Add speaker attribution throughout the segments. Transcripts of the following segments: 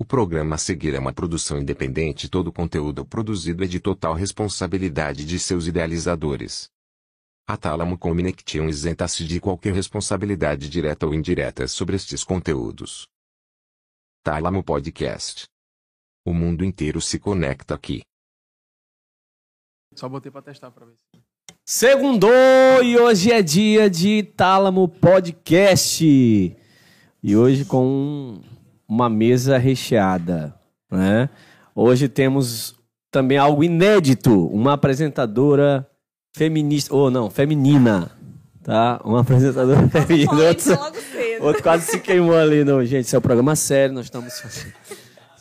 Speaker 1: O programa a seguir é uma produção independente e todo o conteúdo produzido é de total responsabilidade de seus idealizadores. A Tálamo Connection isenta-se de qualquer responsabilidade direta ou indireta sobre estes conteúdos. Tálamo Podcast. O mundo inteiro se conecta aqui.
Speaker 2: Só botei pra testar pra ver.
Speaker 3: Segundou e hoje é dia de Tálamo Podcast. E hoje com uma mesa recheada, né? Hoje temos também algo inédito, uma apresentadora feminista, ou não, feminina, tá? Uma apresentadora feminina. Outro, outro quase se queimou ali, não, gente, isso é um programa sério, nós estamos fazendo.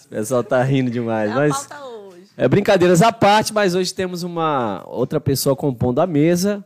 Speaker 3: O pessoal tá rindo demais,
Speaker 4: É
Speaker 3: mas é brincadeiras à parte, mas hoje temos uma outra pessoa compondo a mesa.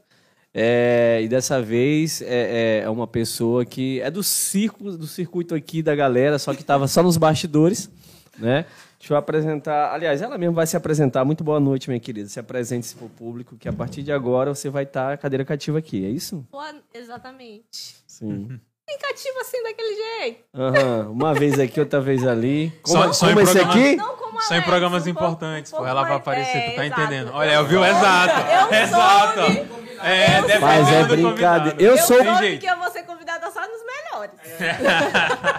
Speaker 3: É, e dessa vez é, é- é uma pessoa que é do circo, do circuito aqui da galera, só que estava só nos bastidores, né? Deixa eu apresentar. Aliás, ela mesma vai se apresentar. Muito boa noite, minha querida. Se apresente se for público, que a partir de agora você vai estar cadeira cativa aqui, é isso?
Speaker 4: Boa- Exatamente.
Speaker 3: Sim.
Speaker 4: Tem cativo assim daquele jeito.
Speaker 3: Aham. Uma vez aqui, outra vez ali. Como,
Speaker 2: Só- só
Speaker 3: como
Speaker 2: em
Speaker 3: esse
Speaker 2: programa-
Speaker 3: aqui?
Speaker 4: Não como
Speaker 2: Só em programas
Speaker 4: um
Speaker 2: importantes,
Speaker 4: um
Speaker 2: pô.
Speaker 4: pouco
Speaker 2: Ela vai aparecer,
Speaker 4: é,
Speaker 2: tu tá
Speaker 4: exato.
Speaker 2: entendendo? Olha, viu? Exato.
Speaker 4: Eu
Speaker 2: Exato.
Speaker 4: soube.
Speaker 2: É,
Speaker 4: Eu
Speaker 2: defendendo
Speaker 3: Mas é
Speaker 2: o
Speaker 3: brincadeira. Eu
Speaker 4: Eu
Speaker 3: sou-
Speaker 2: jeito.
Speaker 4: que eu vou ser convidada só nos melhores.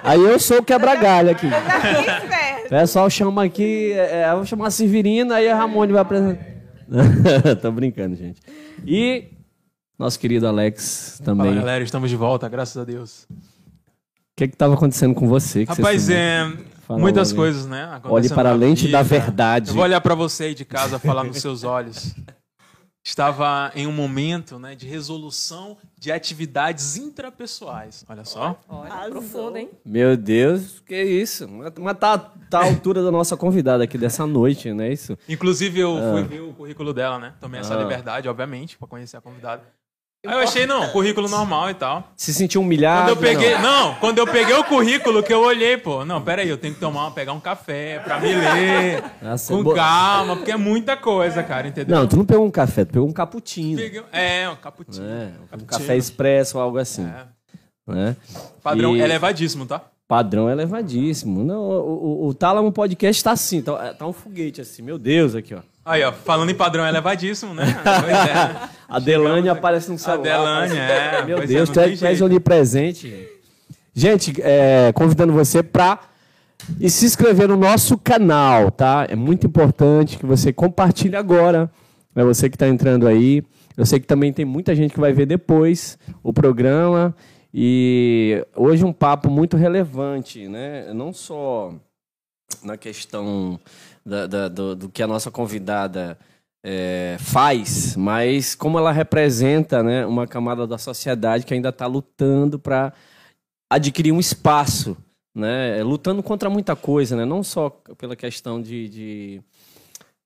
Speaker 3: Aí eu sou o quebra-galho aqui.
Speaker 4: Esperto.
Speaker 3: O pessoal chama aqui, é, é, eu vou chamar a Severina, aí a Ramone vai apresentar. Tô brincando, gente. E nosso querido Alex
Speaker 2: Fala,
Speaker 3: também. O
Speaker 2: galera, estamos de volta, graças a Deus.
Speaker 3: que que tava acontecendo com você?
Speaker 2: Rapaz, é.
Speaker 3: Fala
Speaker 2: muitas coisas, né?
Speaker 3: Olhe para a lente
Speaker 2: vida.
Speaker 3: da verdade.
Speaker 2: Eu vou olhar pra você aí de casa, falar nos seus olhos. Estava em um momento né, de resolução de atividades intrapessoais. Olha só.
Speaker 4: Olha, profundo, hein?
Speaker 3: Meu Deus, que isso? Mas tá, tá à altura da nossa convidada aqui dessa noite, não é isso?
Speaker 2: Inclusive, eu
Speaker 3: Ah.
Speaker 2: fui ver o currículo dela, né? Tomei essa
Speaker 3: Ah.
Speaker 2: liberdade, obviamente, pra conhecer a convidada. Aí eu achei, não, currículo normal e tal.
Speaker 3: Se sentiu humilhado?
Speaker 2: Quando eu peguei.
Speaker 3: Ah, Não.
Speaker 2: Não, quando eu peguei o currículo que eu olhei, pô, não, peraí, eu tenho que tomar, pegar um café pra me ler.
Speaker 3: Nossa,
Speaker 2: com
Speaker 3: bo-
Speaker 2: calma, porque é muita coisa, cara, entendeu?
Speaker 3: Não, tu não pegou um café, tu pegou um cappuccino.
Speaker 2: Peguei- É, um cappuccino.
Speaker 3: É, um
Speaker 2: cappuccino.
Speaker 3: café expresso ou algo assim.
Speaker 2: É.
Speaker 3: Né?
Speaker 2: Padrão
Speaker 3: E-
Speaker 2: elevadíssimo, tá?
Speaker 3: Padrão elevadíssimo. Não, o, o, o Tálamo Podcast tá assim, tá, tá um foguete assim, meu Deus, aqui, ó.
Speaker 2: Aí, ó, falando em padrão elevadíssimo, né? Pois é.
Speaker 3: A Delane aparece no celular.
Speaker 2: Delane, é.
Speaker 3: Meu
Speaker 2: Pois é,
Speaker 3: Deus,
Speaker 2: não
Speaker 3: tu é, tu és onipresente. Gente, é, convidando você para e se inscrever no nosso canal, tá? É muito importante que você compartilhe agora. É você que está entrando aí. Eu sei que também tem muita gente que vai ver depois o programa. E hoje um papo muito relevante, né? Não só na questão da- da- do, do que a nossa convidada é, faz, mas como ela representa né, uma camada da sociedade que ainda está lutando para adquirir um espaço, né, lutando contra muita coisa, né, não só pela questão de, de-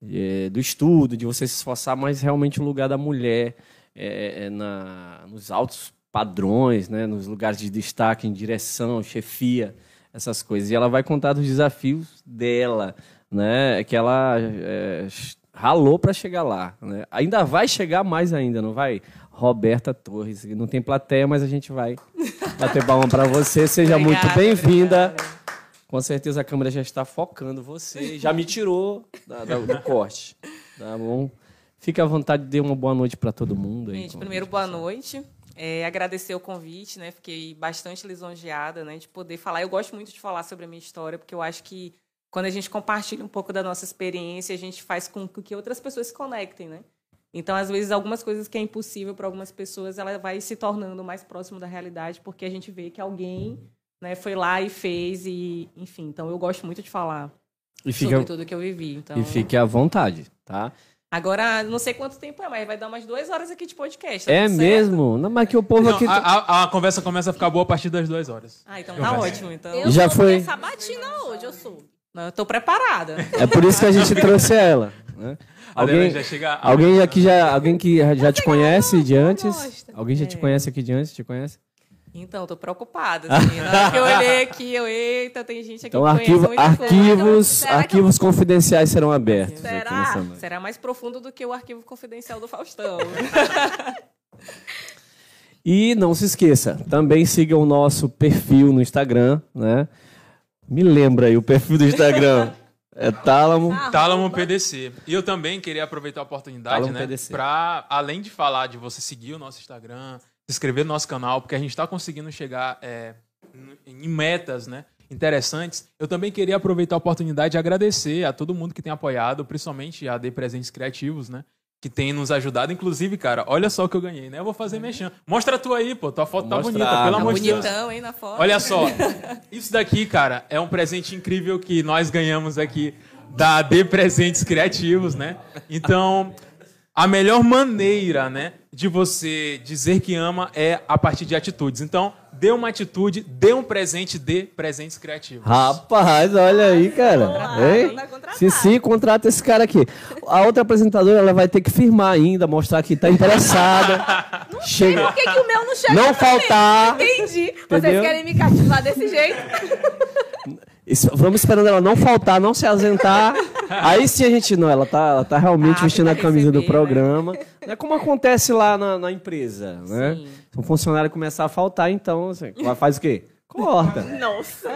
Speaker 3: de- do estudo, de você se esforçar, mas realmente o lugar da mulher é, é na, nos altos padrões, né, nos lugares de destaque, em direção, chefia, essas coisas. E ela vai contar dos desafios dela, né, que ela é, ralou para chegar lá. Né? Ainda vai chegar mais ainda, não vai? Roberta Torres. Não tem plateia, mas a gente vai bater palma para você. Seja
Speaker 4: Obrigada,
Speaker 3: muito bem-vinda. Com certeza a câmera já está focando você. Já me tirou da- da- do corte. Tá bom? Fique à vontade de dar uma boa noite para todo mundo. aí,
Speaker 4: Gente, primeiro, boa noite. É, agradecer o convite, né? Fiquei bastante lisonjeada, né? De poder falar. Eu gosto muito de falar sobre a minha história, porque eu acho que quando a gente compartilha um pouco da nossa experiência, a gente faz com que outras pessoas se conectem, né? Então, às vezes, algumas coisas que é impossível para algumas pessoas, ela vai se tornando mais próximo da realidade, porque a gente vê que alguém né, foi lá e fez, e enfim. Então, eu gosto muito de falar
Speaker 3: E
Speaker 4: sobre
Speaker 3: fique,
Speaker 4: tudo que eu vivi. Então,
Speaker 3: e fique à vontade, tá?
Speaker 4: Agora, não sei quanto tempo é, mas vai dar umas duas horas aqui de podcast. tá
Speaker 3: É mesmo? Não, mas que o povo
Speaker 2: Não,
Speaker 3: aqui.
Speaker 2: a, a- a conversa começa a ficar boa a partir das duas horas.
Speaker 4: Ah, então
Speaker 2: Eu
Speaker 4: tá ótimo. Então.
Speaker 5: Eu
Speaker 3: Já foi.
Speaker 5: sabatina hoje, eu sou.
Speaker 4: Não, eu tô preparada.
Speaker 3: É por isso que a gente trouxe ela. Né?
Speaker 2: A
Speaker 3: Alguém,
Speaker 2: já chega.
Speaker 3: alguém aqui já, alguém que já te conhece de antes? Alguém já te
Speaker 4: É.
Speaker 3: conhece aqui de antes? Te conhece?
Speaker 4: Então, tô preocupada. Assim, na hora que eu olhei aqui, eu, eita, tem gente aqui
Speaker 3: Então,
Speaker 4: que
Speaker 3: arquivo, arquivos,
Speaker 5: Será que
Speaker 3: arquivos confidenciais serão abertos.
Speaker 5: Será?
Speaker 4: Será mais profundo do que o arquivo confidencial do Faustão.
Speaker 3: E não se esqueça, também siga o nosso perfil no Instagram, né? Me lembra aí o perfil do Instagram. É Tálamo.
Speaker 2: Tálamo. PDC. E eu também queria aproveitar a oportunidade,
Speaker 3: Tálamo
Speaker 2: né?
Speaker 3: PDC.
Speaker 2: Pra, além de falar de você seguir o nosso Instagram, se inscrever no nosso canal, porque a gente está conseguindo chegar é, em metas, né? Interessantes. Eu também queria aproveitar a oportunidade de agradecer a todo mundo que tem apoiado, principalmente a AD Presentes Criativos, né? Que tem nos ajudado. Inclusive, cara, olha só o que eu ganhei, né? Eu vou fazer mexendo. Mostra a tua aí, pô. Tua foto tá
Speaker 3: Mostrar.
Speaker 2: bonita, pelo
Speaker 3: Tá
Speaker 2: amor de Deus.
Speaker 4: Bonitão, hein, na foto.
Speaker 2: Olha só, isso daqui, cara, é um presente incrível que nós ganhamos aqui da AD Presentes Criativos, né? Então, a melhor maneira, né, de você dizer que ama é a partir de atitudes. Então, dê uma atitude, dê um presente, dê presentes criativos.
Speaker 3: Rapaz, olha aí, cara.
Speaker 5: Lá.
Speaker 3: Se sim, contrata esse cara aqui. A outra apresentadora ela vai ter que firmar ainda, mostrar que tá interessada. Chega.
Speaker 5: Por que, que o meu não chega
Speaker 3: Não
Speaker 5: mim?
Speaker 3: faltar.
Speaker 5: Entendi.
Speaker 3: Entendeu?
Speaker 5: Vocês querem me cativar desse jeito?
Speaker 3: Isso- Vamos esperando ela não faltar, não se ausentar. Aí sim a gente não, ela tá, ela tá realmente
Speaker 4: Ah,
Speaker 3: vestindo a camisa do
Speaker 4: receber,
Speaker 3: programa. É como acontece lá na, na empresa, né? Se um funcionário começar a faltar, então assim, faz o quê? Corta.
Speaker 5: Nossa.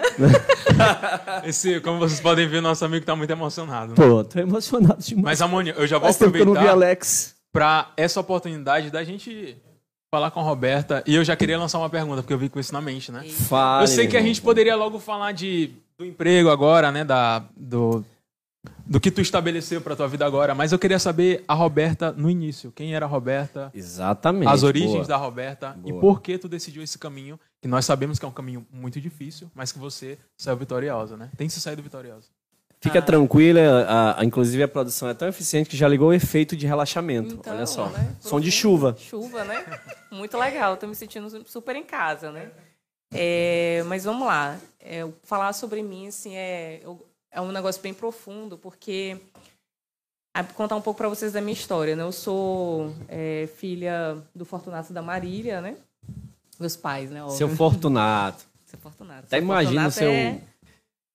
Speaker 2: Esse, como vocês podem ver, nosso amigo tá muito emocionado. né?
Speaker 3: Pô, tô emocionado demais.
Speaker 2: Mas, Amônio, eu já vou
Speaker 3: Faz tempo que eu não vi
Speaker 2: aproveitar
Speaker 3: Alex.
Speaker 2: para essa oportunidade da gente falar com a Roberta. E eu já queria lançar uma pergunta, porque eu vi com isso na mente, né?
Speaker 3: Fale,
Speaker 2: Eu sei que a gente poderia logo falar de, do emprego agora, né? Da, do, do que tu estabeleceu pra tua vida agora. Mas eu queria saber a Roberta no início. Quem era a Roberta?
Speaker 3: Exatamente.
Speaker 2: As origens
Speaker 3: boa.
Speaker 2: da Roberta. E
Speaker 3: Boa.
Speaker 2: por que tu decidiu esse caminho. Que nós sabemos que é um caminho muito difícil, mas que você saiu vitoriosa, né? Tem se saído vitoriosa.
Speaker 3: Fica
Speaker 4: Ah.
Speaker 3: tranquila, a- a- inclusive a produção é tão eficiente que já ligou o efeito de relaxamento.
Speaker 4: Então,
Speaker 3: Olha só.
Speaker 4: né,
Speaker 3: Som de chuva.
Speaker 4: Chuva, né? Muito legal. Tô me sentindo super em casa, né? É, mas vamos lá. É, falar sobre mim, assim, é, eu- é um negócio bem profundo, porque... a- Contar um pouco para vocês da minha história, né? Eu sou é, filha do Fortunato da Marília, né? Meus pais, né? óbvio.
Speaker 3: Seu Fortunato.
Speaker 4: Seu Fortunato.
Speaker 3: Até
Speaker 4: Seu
Speaker 3: imagina
Speaker 4: Fortunato
Speaker 3: seu-
Speaker 4: É,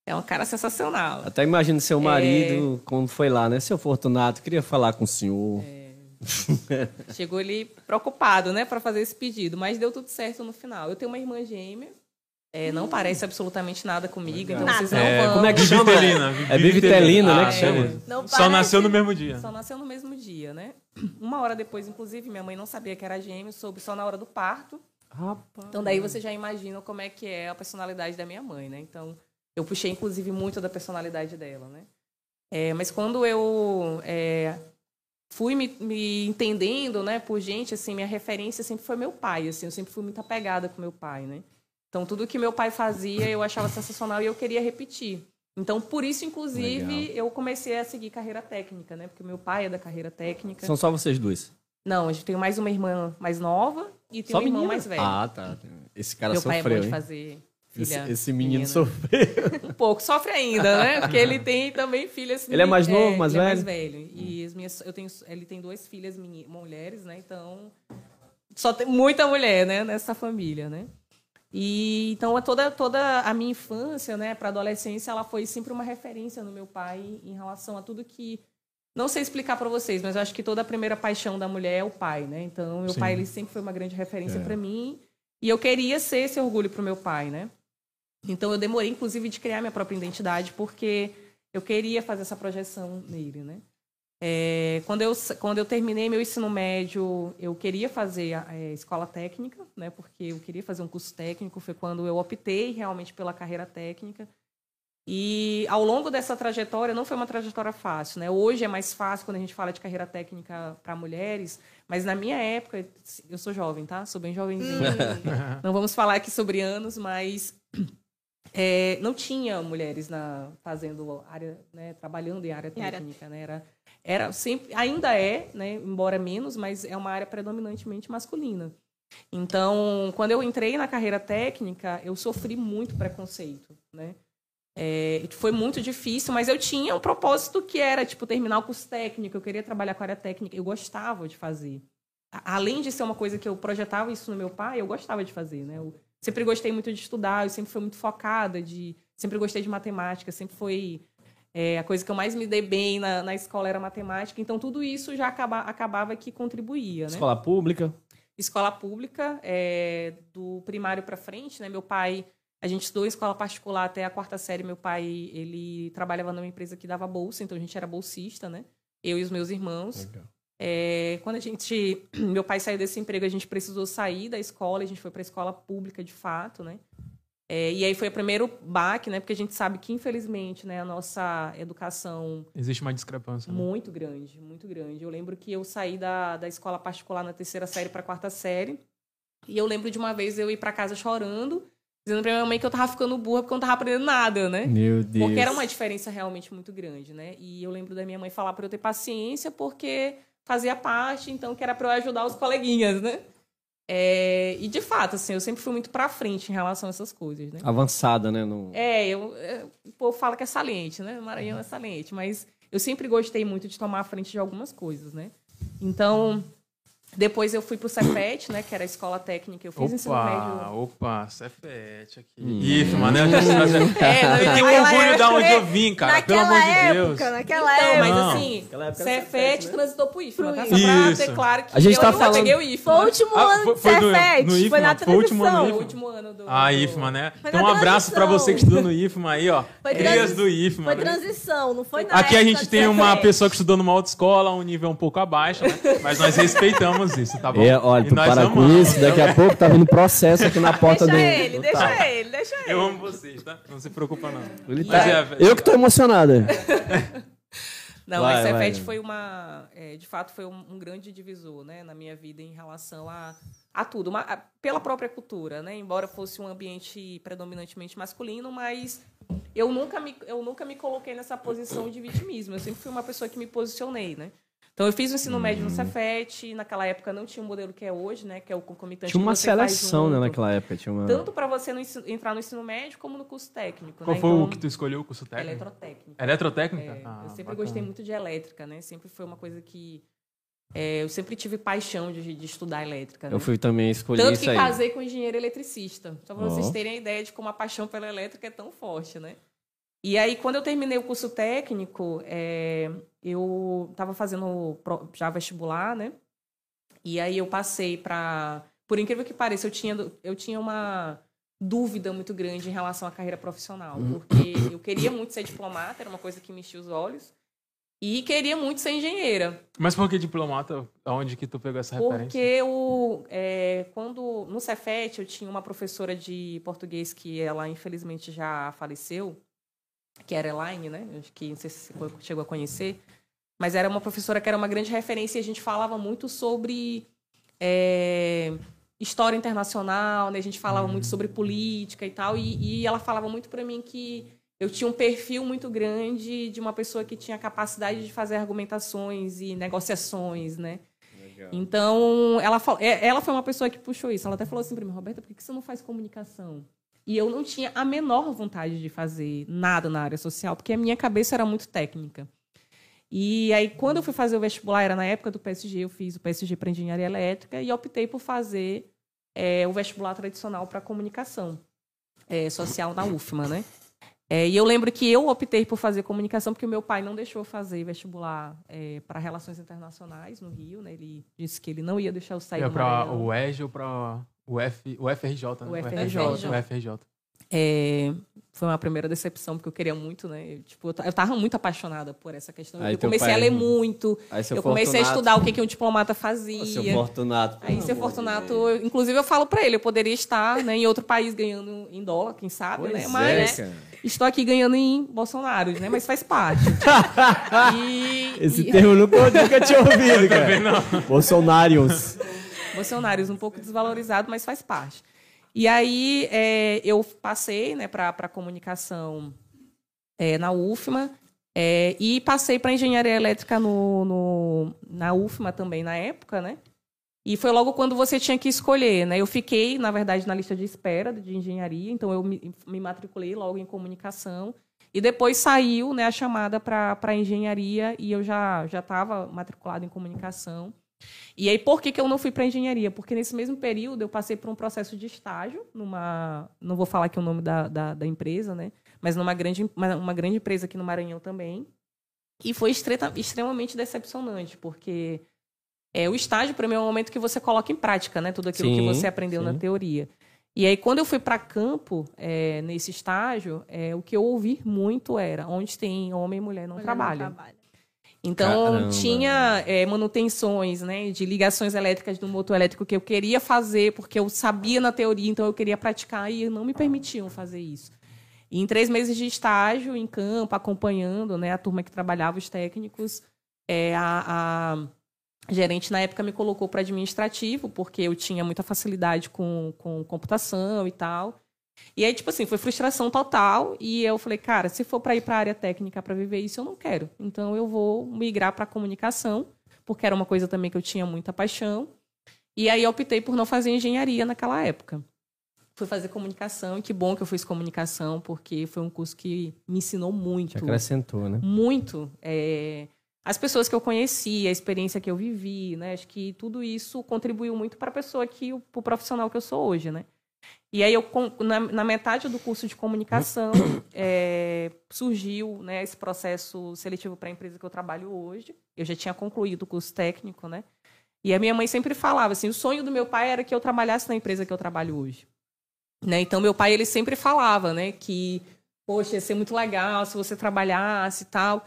Speaker 4: é um cara sensacional.
Speaker 3: Até imagino
Speaker 4: É.
Speaker 3: seu marido, quando foi lá, né? Seu Fortunato, queria falar com o senhor.
Speaker 4: É. Chegou ele preocupado, né, para fazer esse pedido, mas deu tudo certo no final. Eu tenho uma irmã gêmea, é, não parece absolutamente nada comigo, então
Speaker 5: Nada.
Speaker 4: vocês não
Speaker 2: É,
Speaker 4: vão.
Speaker 3: Como é que chama?
Speaker 2: Bivitelina.
Speaker 3: É Bivitelina, né,
Speaker 2: Ah,
Speaker 3: que chama?
Speaker 2: beleza.
Speaker 5: Não
Speaker 2: Só
Speaker 5: parece-
Speaker 2: nasceu no mesmo dia.
Speaker 4: Só nasceu no mesmo dia, né? Uma hora depois, inclusive, minha mãe não sabia que era gêmeo, soube só na hora do parto.
Speaker 3: Rapaz.
Speaker 4: Então daí você já imagina como é que é a personalidade da minha mãe, né? Então eu puxei inclusive muito da personalidade dela, né? É, mas quando eu é, fui me, me entendendo, né, por gente, assim, minha referência sempre foi meu pai, assim, eu sempre fui muito apegada com meu pai, né? Então tudo que meu pai fazia eu achava sensacional e eu queria repetir. Então por isso, inclusive,
Speaker 3: Legal.
Speaker 4: eu comecei a seguir carreira técnica, né? Porque meu pai é da carreira técnica.
Speaker 3: São só vocês dois.
Speaker 4: Não, a gente tem mais uma irmã mais nova e tem
Speaker 3: Só
Speaker 4: um irmão
Speaker 3: menina?
Speaker 4: mais velho.
Speaker 3: Ah, tá. Esse cara
Speaker 4: Meu pai é bom
Speaker 3: sofreu,
Speaker 4: de
Speaker 3: hein?
Speaker 4: fazer
Speaker 3: Esse,
Speaker 4: filha.
Speaker 3: esse menino
Speaker 4: menina.
Speaker 3: sofreu.
Speaker 4: Um pouco, sofre ainda, né? Porque ele tem também filhas.
Speaker 3: Ele é mais novo, mais
Speaker 4: ele É
Speaker 3: velho?
Speaker 4: mais velho. E as minhas, eu tenho, ele tem duas filhas mulheres, né? Então, só tem muita mulher, né? Nessa família, né? E então toda toda a minha infância, né, para adolescência, ela foi sempre uma referência no meu pai em relação a tudo que não sei explicar para vocês, mas eu acho que toda a primeira paixão da mulher é o pai, né? Então, meu
Speaker 2: Sim.
Speaker 4: pai ele sempre foi uma grande referência
Speaker 3: É.
Speaker 4: para mim, e eu queria ser esse orgulho para o meu pai, né? Então, eu demorei inclusive de criar minha própria identidade, porque eu queria fazer essa projeção nele, né? É, quando, eu, quando eu terminei meu ensino médio, eu queria fazer a, é, escola técnica, né? Porque eu queria fazer um curso técnico. Foi quando eu optei realmente pela carreira técnica. E ao longo dessa trajetória, não foi uma trajetória fácil, né? Hoje é mais fácil quando a gente fala de carreira técnica para mulheres, mas na minha época, eu sou jovem, tá? Sou bem jovenzinha. não vamos falar aqui sobre anos, mas é, não tinha mulheres na fazendo área, né, trabalhando em área
Speaker 5: Em área
Speaker 4: técnica, né? Era, era sempre, ainda é, né, embora menos, mas é uma área predominantemente masculina. Então, quando eu entrei na carreira técnica, eu sofri muito preconceito, né? É, foi muito difícil, mas eu tinha um propósito que era, tipo, terminar o curso técnico, eu queria trabalhar com a área técnica, eu gostava de fazer. Além de ser uma coisa que eu projetava isso no meu pai, eu gostava de fazer, né? Eu sempre gostei muito de estudar, eu sempre fui muito focada, de sempre gostei de matemática, sempre foi é, a coisa que eu mais me dei bem na, na escola era matemática, então tudo isso já acaba, acabava que contribuía, né?
Speaker 3: Escola pública.
Speaker 4: escola pública, é, do primário para frente, né? Meu pai A gente estudou em escola particular até a quarta série. Meu pai, ele trabalhava numa empresa que dava bolsa, então a gente era bolsista, né? Eu e os meus irmãos. É, quando a gente, meu pai saiu desse emprego, a gente precisou sair da escola, a gente foi para a escola pública de fato, né? É, e aí foi o primeiro baque, né? Porque a gente sabe que infelizmente, né, a nossa educação
Speaker 2: Existe uma discrepância. Né?
Speaker 4: muito grande, muito grande. Eu lembro que eu saí da, da escola particular na terceira série para a quarta série. E eu lembro de uma vez eu ir para casa chorando, dizendo para minha mãe que eu tava ficando burra porque eu não tava aprendendo nada, né?
Speaker 3: Meu Deus.
Speaker 4: Porque era uma diferença realmente muito grande, né? E eu lembro da minha mãe falar para eu ter paciência porque fazia parte, então que era para eu ajudar os coleguinhas, né? É, e de fato, assim, eu sempre fui muito para frente em relação a essas coisas, né?
Speaker 3: Avançada, né? No...
Speaker 4: É, eu, é, o povo fala que é saliente, né? Maranhão é saliente, mas eu sempre gostei muito de tomar a frente de algumas coisas, né? Então, depois eu fui pro Cefet, né? Que era a escola técnica. Eu fiz ensino
Speaker 2: Opa,
Speaker 4: médio.
Speaker 2: opa, Cefete aqui.
Speaker 3: Hum.
Speaker 2: IFMA, né? Eu já,
Speaker 4: É,
Speaker 2: eu tenho orgulho da onde eu vim, cara. Pelo
Speaker 5: naquela
Speaker 2: amor de
Speaker 5: época,
Speaker 2: Deus.
Speaker 5: naquela
Speaker 4: Então,
Speaker 5: época.
Speaker 4: mas assim,
Speaker 3: Naquela época era
Speaker 4: Cefet
Speaker 3: Cefet, né?
Speaker 4: transitou pro IFMA, tá? Só pra
Speaker 2: Isso.
Speaker 4: ter claro que
Speaker 3: A gente
Speaker 4: eu
Speaker 3: tá falando-
Speaker 4: peguei o
Speaker 5: Foi o
Speaker 4: IFMA.
Speaker 5: último
Speaker 2: Ah,
Speaker 5: ano
Speaker 2: foi-
Speaker 5: do
Speaker 2: foi do-
Speaker 5: Cefet. Foi
Speaker 2: IFMA?
Speaker 5: na
Speaker 2: Foi o último ano
Speaker 5: transição.
Speaker 4: O
Speaker 2: IFMA?
Speaker 4: último ano do...
Speaker 2: A
Speaker 4: do-
Speaker 2: IFMA, né?
Speaker 5: Foi
Speaker 2: Então, um abraço pra você que estudou no IFMA aí, ó.
Speaker 5: Foi
Speaker 2: Crias
Speaker 5: transi-
Speaker 2: do IFMA.
Speaker 5: Foi
Speaker 2: né?
Speaker 5: transição, não foi na
Speaker 2: Aqui a gente tem uma
Speaker 5: Cefet.
Speaker 2: pessoa que estudou numa autoescola, um nível um pouco abaixo, né? Mas nós respeitamos isso, tá bom?
Speaker 3: É, olha,
Speaker 2: E
Speaker 3: tu para com
Speaker 2: amamos,
Speaker 3: isso, daqui a pouco tá vindo processo aqui na porta
Speaker 5: Deixa
Speaker 3: dele.
Speaker 5: ele, deixa ele, deixa ele.
Speaker 2: Eu amo vocês, tá? Não se preocupa, não.
Speaker 3: Ele tá-
Speaker 2: é.
Speaker 3: Eu que tô emocionado.
Speaker 4: Não,
Speaker 3: Vai.
Speaker 4: Cefet foi uma. é, de fato, foi um, um grande divisor né, na minha vida em relação a, a tudo. Uma- a- pela própria cultura, né? Embora fosse um ambiente predominantemente masculino, mas eu nunca, me, eu nunca me coloquei nessa posição de vitimismo. Eu sempre fui uma pessoa que me posicionei, né? Então, eu fiz o ensino médio
Speaker 3: Hum.
Speaker 4: no Cefet. Naquela época não tinha o modelo que é hoje, né? Que é o concomitante
Speaker 3: Tinha uma
Speaker 4: que você faz
Speaker 3: seleção, né, naquela época. Tinha uma...
Speaker 4: Tanto para você no ensino- entrar no ensino médio como no curso técnico.
Speaker 2: Qual
Speaker 4: né?
Speaker 2: foi
Speaker 4: então,
Speaker 2: o que tu escolheu, o curso técnico?
Speaker 4: Eletrotécnica.
Speaker 2: Eletrotécnica?
Speaker 4: É,
Speaker 2: Ah,
Speaker 4: eu sempre
Speaker 2: bacana.
Speaker 4: gostei muito de elétrica, né? Sempre foi uma coisa que. é, eu sempre tive paixão de, de estudar elétrica.
Speaker 3: Eu
Speaker 4: né?
Speaker 3: fui também escolher
Speaker 4: Tanto
Speaker 3: isso
Speaker 4: que
Speaker 3: aí.
Speaker 4: casei com engenheiro eletricista. Só para
Speaker 3: Ó.
Speaker 4: vocês terem a ideia de como a paixão pela elétrica é tão forte, né? E aí, quando eu terminei o curso técnico, é, eu estava fazendo já vestibular, né? E aí eu passei para. Por incrível que pareça, eu tinha, eu tinha uma dúvida muito grande em relação à carreira profissional. Porque eu queria muito ser diplomata, era uma coisa que me enchia os olhos. E queria muito ser engenheira.
Speaker 2: Mas por que diplomata? Aonde que tu pegou essa referência?
Speaker 4: Porque eu, é, quando no Cefet eu tinha uma professora de português que ela infelizmente já faleceu, que era Elaine, né? Acho que não sei se você chegou a conhecer, mas era uma professora que era uma grande referência e a gente falava muito sobre é, história internacional, né? A gente falava muito sobre política e tal, e, e ela falava muito para mim que eu tinha um perfil muito grande de uma pessoa que tinha capacidade de fazer argumentações e negociações, né? Então, ela, é- ela foi uma pessoa que puxou isso. Ela até falou assim para mim, Roberta, por que você não faz comunicação? E eu não tinha a menor vontade de fazer nada na área social, porque a minha cabeça era muito técnica. E aí, quando eu fui fazer o vestibular, era na época do PSG, eu fiz o PSG para engenharia elétrica e optei por fazer é, o vestibular tradicional para comunicação é, social na UFMA, né? É, e eu lembro que eu optei por fazer comunicação porque o meu pai não deixou fazer vestibular para relações internacionais no Rio, né? Ele disse que ele não ia deixar eu sair
Speaker 2: É pra
Speaker 4: Maranhão.
Speaker 2: o EG ou pra o, F, o FRJ, né?
Speaker 4: O FRJ.
Speaker 2: O FRJ.
Speaker 4: É, foi uma primeira decepção, porque eu queria muito, né? Eu, tipo, eu ta- eu tava muito apaixonada por essa questão.
Speaker 3: Aí
Speaker 4: eu comecei
Speaker 3: pai-
Speaker 4: a ler muito. Eu comecei a estudar o que, que um diplomata fazia.
Speaker 3: Seu Fortunato.
Speaker 4: Aí, seu Fortunato, eu- inclusive eu falo pra ele, eu poderia estar né, em outro país ganhando em dólar, quem sabe,
Speaker 3: Pois
Speaker 4: né?
Speaker 3: é,
Speaker 4: Mas
Speaker 3: cara.
Speaker 4: estou aqui ganhando em Bolsonaro, né? Mas faz parte. e,
Speaker 3: Esse
Speaker 4: e-
Speaker 3: termo nunca, nunca tinha ouvido, cara.
Speaker 2: Também
Speaker 4: Bolsonaros, um pouco desvalorizado, mas faz parte. E aí é, eu passei né, para comunicação é, na UFMA é, e passei para engenharia elétrica no, no- na UFMA também na época, né? E foi logo quando você tinha que escolher, né? Eu fiquei, na verdade, na lista de espera de engenharia, então eu me, me matriculei logo em comunicação. E depois saiu né, a chamada para engenharia e eu já já estava matriculado em comunicação. E aí, por que, que eu não fui para engenharia? Porque nesse mesmo período eu passei por um processo de estágio numa. Não vou falar aqui o nome da, da, da empresa, né? Mas numa grande, uma, uma grande empresa aqui no Maranhão também. E foi estreta- extremamente decepcionante, porque é, o estágio, para mim, é um momento que você coloca em prática, né? Tudo aquilo que
Speaker 3: Sim,
Speaker 4: você aprendeu na
Speaker 3: sim.
Speaker 4: teoria. E aí, quando eu fui para campo, é, nesse estágio, é, o que eu ouvi muito era: onde tem homem e mulher não
Speaker 5: Mulher
Speaker 4: trabalham.
Speaker 5: trabalha.
Speaker 4: Então,
Speaker 3: Caramba.
Speaker 4: tinha é, manutenções, né, de ligações elétricas do motor elétrico que eu queria fazer, porque eu sabia na teoria, então eu queria praticar e não me permitiam fazer isso. E em três meses de estágio em campo, acompanhando né, a turma que trabalhava, os técnicos, é, a, a gerente na época me colocou para administrativo, porque eu tinha muita facilidade com, com computação e tal. E aí, tipo assim, foi frustração total. E eu falei, cara, se for para ir para a área técnica para viver isso, eu não quero. Então eu vou migrar para comunicação, porque era uma coisa também que eu tinha muita paixão. E aí eu optei por não fazer engenharia naquela época. Fui fazer comunicação, e que bom que eu fiz comunicação, porque foi um curso que me ensinou muito
Speaker 3: Te acrescentou, né?
Speaker 4: muito é, as pessoas que eu conheci, a experiência que eu vivi, né? Acho que tudo isso contribuiu muito para a pessoa que, para o profissional que eu sou hoje, né? E aí eu na, na metade do curso de comunicação é, surgiu né, esse processo seletivo para a empresa que eu trabalho hoje. Eu já tinha concluído o curso técnico, né? E a minha mãe sempre falava assim, o sonho do meu pai era que eu trabalhasse na empresa que eu trabalho hoje. Né? Então meu pai ele sempre falava, né, que poxa, ia ser muito legal se você trabalhasse e tal.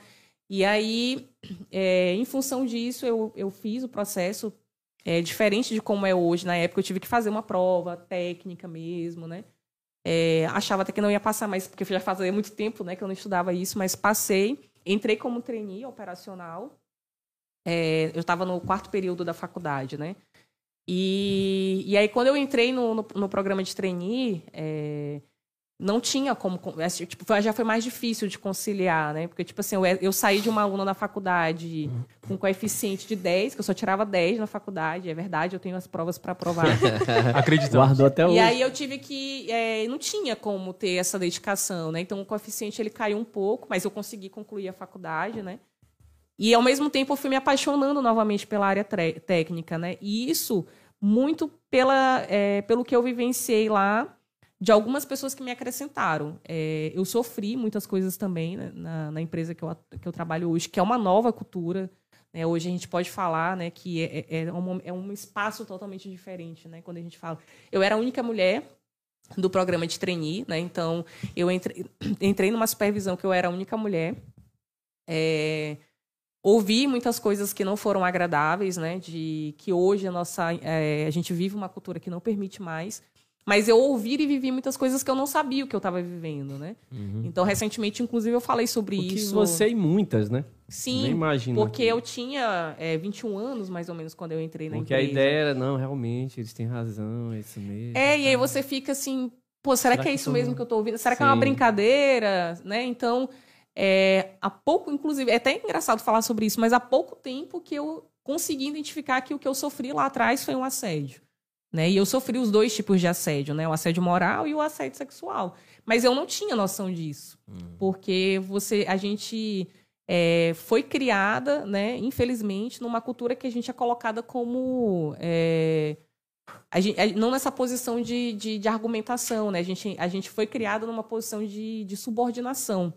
Speaker 4: E aí, é, em função disso, eu, eu fiz o processo é, diferente de como é hoje. Na época, eu tive que fazer uma prova técnica mesmo, né? É, achava até que não ia passar mais, porque já fazia muito tempo né, que eu não estudava isso, mas passei. Entrei como trainee operacional. É, eu estava no quarto período da faculdade, né? E, e aí, quando eu entrei no, no, no programa de trainee, é, não tinha como. assim, Tipo, já foi mais difícil de conciliar, né? Porque, tipo assim, eu, eu saí de uma aluna na faculdade com coeficiente de 10, que eu só tirava 10 na faculdade, é verdade, eu tenho as provas para provar.
Speaker 2: Acreditamos.
Speaker 3: Guardou até hoje.
Speaker 4: E aí eu tive que. é, não tinha como ter essa dedicação, né? Então o coeficiente ele caiu um pouco, mas eu consegui concluir a faculdade, né? E ao mesmo tempo eu fui me apaixonando novamente pela área técnica, né? E isso muito pela, é, pelo que eu vivenciei lá de algumas pessoas que me acrescentaram. É, eu sofri muitas coisas também né, na, na empresa que eu, que eu trabalho hoje, que é uma nova cultura. né? Hoje a gente pode falar né, que é, é, é um, é um espaço totalmente diferente, né? Quando a gente fala. Eu era a única mulher do programa de trainee, né? Então, eu entrei, entrei numa supervisão que eu era a única mulher. É, ouvi muitas coisas que não foram agradáveis, né? De que hoje a nossa é, a gente vive uma cultura que não permite mais. Mas eu ouvi e vivi muitas coisas que eu não sabia o que eu estava vivendo, né? Então, recentemente, inclusive, eu falei sobre
Speaker 3: Uhum. O que
Speaker 4: isso.
Speaker 3: você e muitas, né?
Speaker 4: Sim,
Speaker 3: Nem imagino.
Speaker 4: porque eu tinha é, 21 anos, mais ou menos, quando eu entrei na
Speaker 3: Porque a
Speaker 4: empresa.
Speaker 3: ideia era, não, realmente, eles têm razão, é isso mesmo.
Speaker 4: É, e aí você fica assim, pô, será,
Speaker 3: Será
Speaker 4: que é isso mesmo que eu tô ouvindo? Será que é uma
Speaker 3: Sim.
Speaker 4: brincadeira? Né? Então, é, há pouco, inclusive, é até engraçado falar sobre isso, mas há pouco tempo que eu consegui identificar que o que eu sofri lá atrás foi um assédio. Né? E eu sofri os dois tipos de assédio, né? O assédio moral e o assédio sexual. Mas eu não tinha noção disso. Porque você, a gente é, foi criada, né, infelizmente, numa cultura que a gente é colocada como. é, a gente- a- não nessa posição de, de, de argumentação, né? A gente, a gente foi criado numa posição de, de subordinação,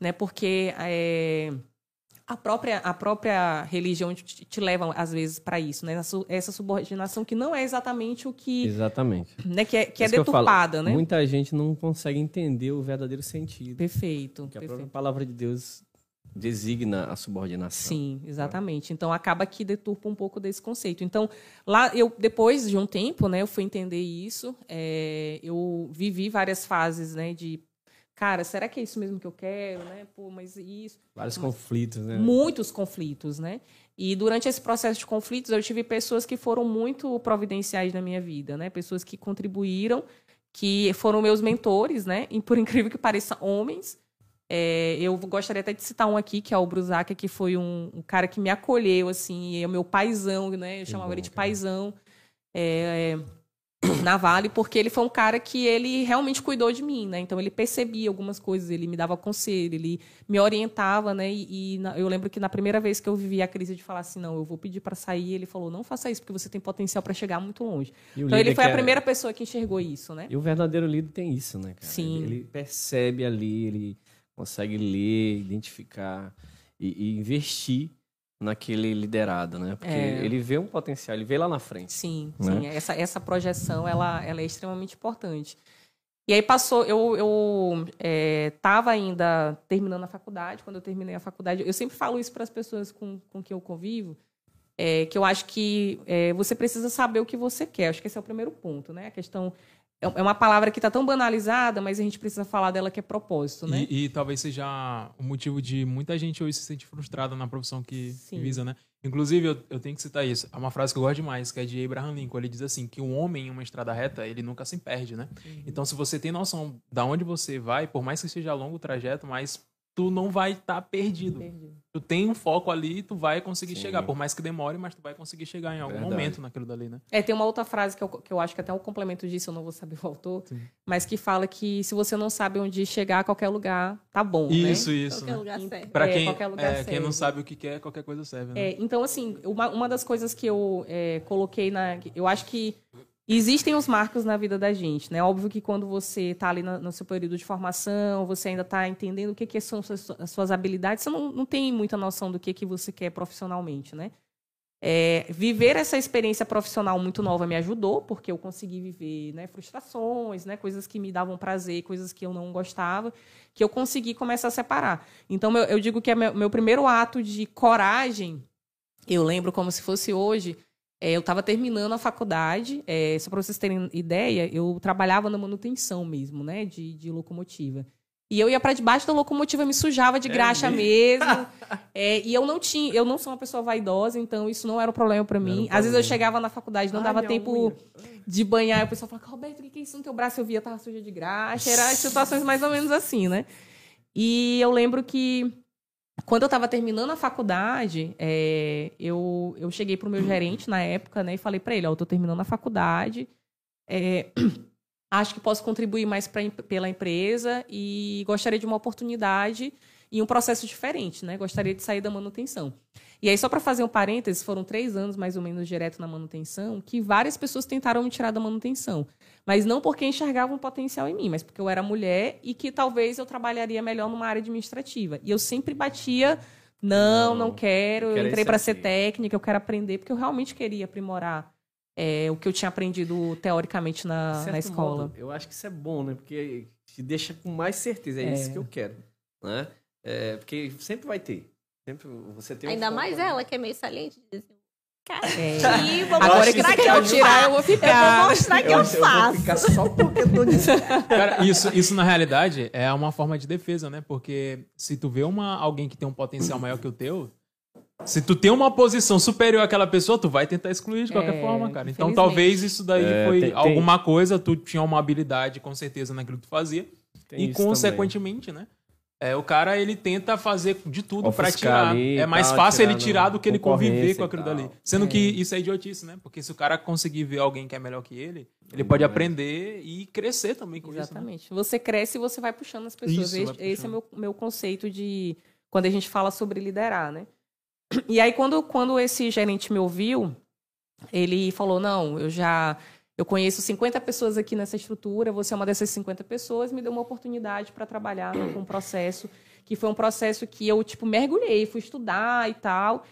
Speaker 4: né? Porque é, a, própria, a própria religião te, te leva, às vezes, para isso, né? Essa, su- essa subordinação que não é exatamente o que,
Speaker 3: Exatamente.
Speaker 4: né? que é, que é deturpada, né?
Speaker 3: Muita gente não consegue entender o verdadeiro sentido.
Speaker 4: Perfeito.
Speaker 3: Porque a própria palavra de Deus designa a subordinação.
Speaker 4: Sim, exatamente. Então acaba que deturpa um pouco desse conceito. Então, lá eu depois de um tempo, né, eu fui entender isso. é, eu vivi várias fases, né, de cara, será que é isso mesmo que eu quero, né? Pô, mas isso
Speaker 3: Vários conflitos, né?
Speaker 4: muitos conflitos, né? E durante esse processo de conflitos, eu tive pessoas que foram muito providenciais na minha vida, né? Pessoas que contribuíram, que foram meus mentores, né? E por incrível que pareça, homens. É, eu gostaria até de citar um aqui, que é o Brusaca, que foi um, um cara que me acolheu, assim, e é o meu paizão, né? Eu chamava
Speaker 3: bom,
Speaker 4: ele de
Speaker 3: cara.
Speaker 4: paizão. É, é, na Vale, porque ele foi um cara que ele realmente cuidou de mim, né? Então ele percebia algumas coisas, ele me dava conselho, ele me orientava, né? E, e na- eu lembro que na primeira vez que eu vivi a crise de falar assim, não, eu vou pedir para sair, ele falou, não faça isso porque você tem potencial para chegar muito longe. Então ele foi a
Speaker 3: é-
Speaker 4: primeira pessoa que enxergou isso, né?
Speaker 3: E o verdadeiro líder tem isso, né, cara?
Speaker 4: Sim.
Speaker 3: Ele, ele percebe ali, ele consegue ler, identificar e, e investir naquele liderado, né? Porque
Speaker 4: É.
Speaker 3: ele vê um potencial, ele vê lá na frente.
Speaker 4: Sim,
Speaker 3: Né?
Speaker 4: sim. Essa, essa projeção, ela, ela é extremamente importante. E aí passou, eu, eu estava ainda terminando a faculdade, quando eu terminei a faculdade, eu sempre falo isso para as pessoas com, com quem eu convivo, é, que eu acho que é, você precisa saber o que você quer. Acho que esse é o primeiro ponto, né? A questão é é uma palavra que está tão banalizada, mas a gente precisa falar dela que é propósito, né?
Speaker 2: E, e talvez seja o motivo de muita gente hoje se sentir frustrada na profissão que,
Speaker 4: Sim.
Speaker 2: visa, né? Inclusive, eu, eu tenho que citar isso. É uma frase que eu gosto demais, que é de Abraham Lincoln. Ele diz assim, que o homem em uma estrada reta, ele nunca se perde, né?
Speaker 4: Uhum.
Speaker 2: Então, se você tem noção da onde você vai, por mais que seja longo o trajeto, mas tu não vai estar perdido.
Speaker 4: Perdi.
Speaker 2: Tu tem um foco ali, tu vai conseguir
Speaker 3: Sim.
Speaker 2: chegar. Por mais que demore, mas tu vai conseguir chegar em algum
Speaker 3: Verdade.
Speaker 2: momento naquilo dali, né?
Speaker 4: É, tem uma outra frase que eu, que eu acho que até um complemento disso, eu não vou saber o autor,
Speaker 2: Sim.
Speaker 4: mas que fala que se você não sabe onde chegar, qualquer lugar tá bom,
Speaker 2: Isso,
Speaker 4: né?
Speaker 2: isso.
Speaker 5: Qualquer
Speaker 2: Né?
Speaker 5: lugar serve.
Speaker 2: Pra
Speaker 4: É,
Speaker 2: quem,
Speaker 4: qualquer lugar
Speaker 2: é, quem não
Speaker 4: serve.
Speaker 2: sabe o que quer, qualquer coisa serve, né?
Speaker 4: É, então, assim, uma, uma das coisas que eu é, coloquei na. Eu acho que existem os marcos na vida da gente, né? Óbvio que quando você está ali no seu período de formação, você ainda está entendendo o que, que são suas, as suas habilidades, você não, não tem muita noção do que, que você quer profissionalmente, né? É, viver essa experiência profissional muito nova me ajudou, porque eu consegui viver né, frustrações, né, coisas que me davam prazer, coisas que eu não gostava, que eu consegui começar a separar. Então, meu- eu digo que é meu, meu primeiro ato de coragem, eu lembro como se fosse hoje, é, eu estava terminando a faculdade, é, só para vocês terem ideia, eu trabalhava na manutenção mesmo, né, de, de locomotiva. E eu ia para debaixo da locomotiva, me sujava de graxa mesmo. É, e eu não tinha, eu não sou uma pessoa vaidosa, então isso não era um problema para mim.
Speaker 3: um
Speaker 4: Às vezes eu
Speaker 3: problema.
Speaker 4: chegava na faculdade, não
Speaker 3: Ai,
Speaker 4: dava
Speaker 3: minha
Speaker 4: tempo
Speaker 3: unha.
Speaker 4: de banhar, e o pessoal falava, Roberto, o que que é isso no teu braço? Eu via, tava suja de graxa. Era situações mais ou menos assim, né? E eu lembro que quando eu estava terminando a faculdade, é, eu, eu cheguei pro meu gerente na época, né, e falei para ele, ó, eu tô terminando a faculdade, é, acho que posso contribuir mais pra, pela empresa e gostaria de uma oportunidade e um processo diferente, né? Gostaria de sair da manutenção. E aí, só para fazer um parênteses, foram três anos mais ou menos direto na manutenção, que várias pessoas tentaram me tirar da manutenção. Mas não porque enxergavam potencial em mim, mas porque eu era mulher e que talvez eu trabalharia melhor numa área administrativa. E eu sempre batia, não,
Speaker 3: Não,
Speaker 4: não quero, eu
Speaker 3: quero
Speaker 4: entrei para ser técnica, eu quero aprender, porque eu realmente queria aprimorar é, o que eu tinha aprendido teoricamente na, na escola.
Speaker 3: modo, eu acho que isso é bom, né? Porque te deixa com mais certeza. É,
Speaker 4: É.
Speaker 3: isso que eu quero. Né? É, porque sempre vai ter. Sempre você tem um
Speaker 5: Ainda
Speaker 3: foco
Speaker 5: mais
Speaker 3: ali.
Speaker 5: ela, que é meio saliente. diz assim, Cara,
Speaker 4: É.
Speaker 5: vou
Speaker 4: Agora
Speaker 5: mostrar
Speaker 4: que
Speaker 5: que eu
Speaker 4: tirar, eu vou
Speaker 5: faço. Eu
Speaker 4: ficar.
Speaker 5: vou mostrar que eu,
Speaker 3: eu, eu vou
Speaker 5: faço.
Speaker 3: ficar só porque eu tô dizendo.
Speaker 2: Cara, isso, isso na realidade é uma forma de defesa, né? Porque se tu vê uma, alguém que tem um potencial maior que o teu, se tu tem uma posição superior àquela pessoa, tu vai tentar excluir de qualquer
Speaker 4: É,
Speaker 2: forma, cara. Então talvez isso daí
Speaker 3: É,
Speaker 2: foi
Speaker 3: tem- tem-
Speaker 2: alguma coisa, tu tinha uma habilidade com certeza naquilo que tu fazia.
Speaker 3: Tem
Speaker 2: e
Speaker 3: isso também.
Speaker 2: consequentemente, né? É, o cara ele tenta fazer de tudo pra
Speaker 3: Ofuscar
Speaker 2: tirar.
Speaker 3: ali
Speaker 2: é mais
Speaker 3: tal,
Speaker 2: fácil ele
Speaker 3: tirar
Speaker 2: do que ele conviver com aquilo dali. Sendo
Speaker 4: É.
Speaker 2: que isso é idiotice, né? Porque se o cara conseguir ver alguém que é melhor que ele, ele pode
Speaker 3: Mas-
Speaker 2: aprender e crescer também com isso. Né?
Speaker 4: Exatamente. Você cresce e você vai puxando as pessoas.
Speaker 2: Isso,
Speaker 4: esse, esse é meu, meu conceito de quando a gente fala sobre liderar, né? E aí, quando, quando esse gerente me ouviu, ele falou: Não, eu já. Eu conheço 50 pessoas aqui nessa estrutura, você é uma dessas 50 pessoas, me deu uma oportunidade para trabalhar com um processo que foi um processo que eu, tipo, mergulhei, fui estudar e tal,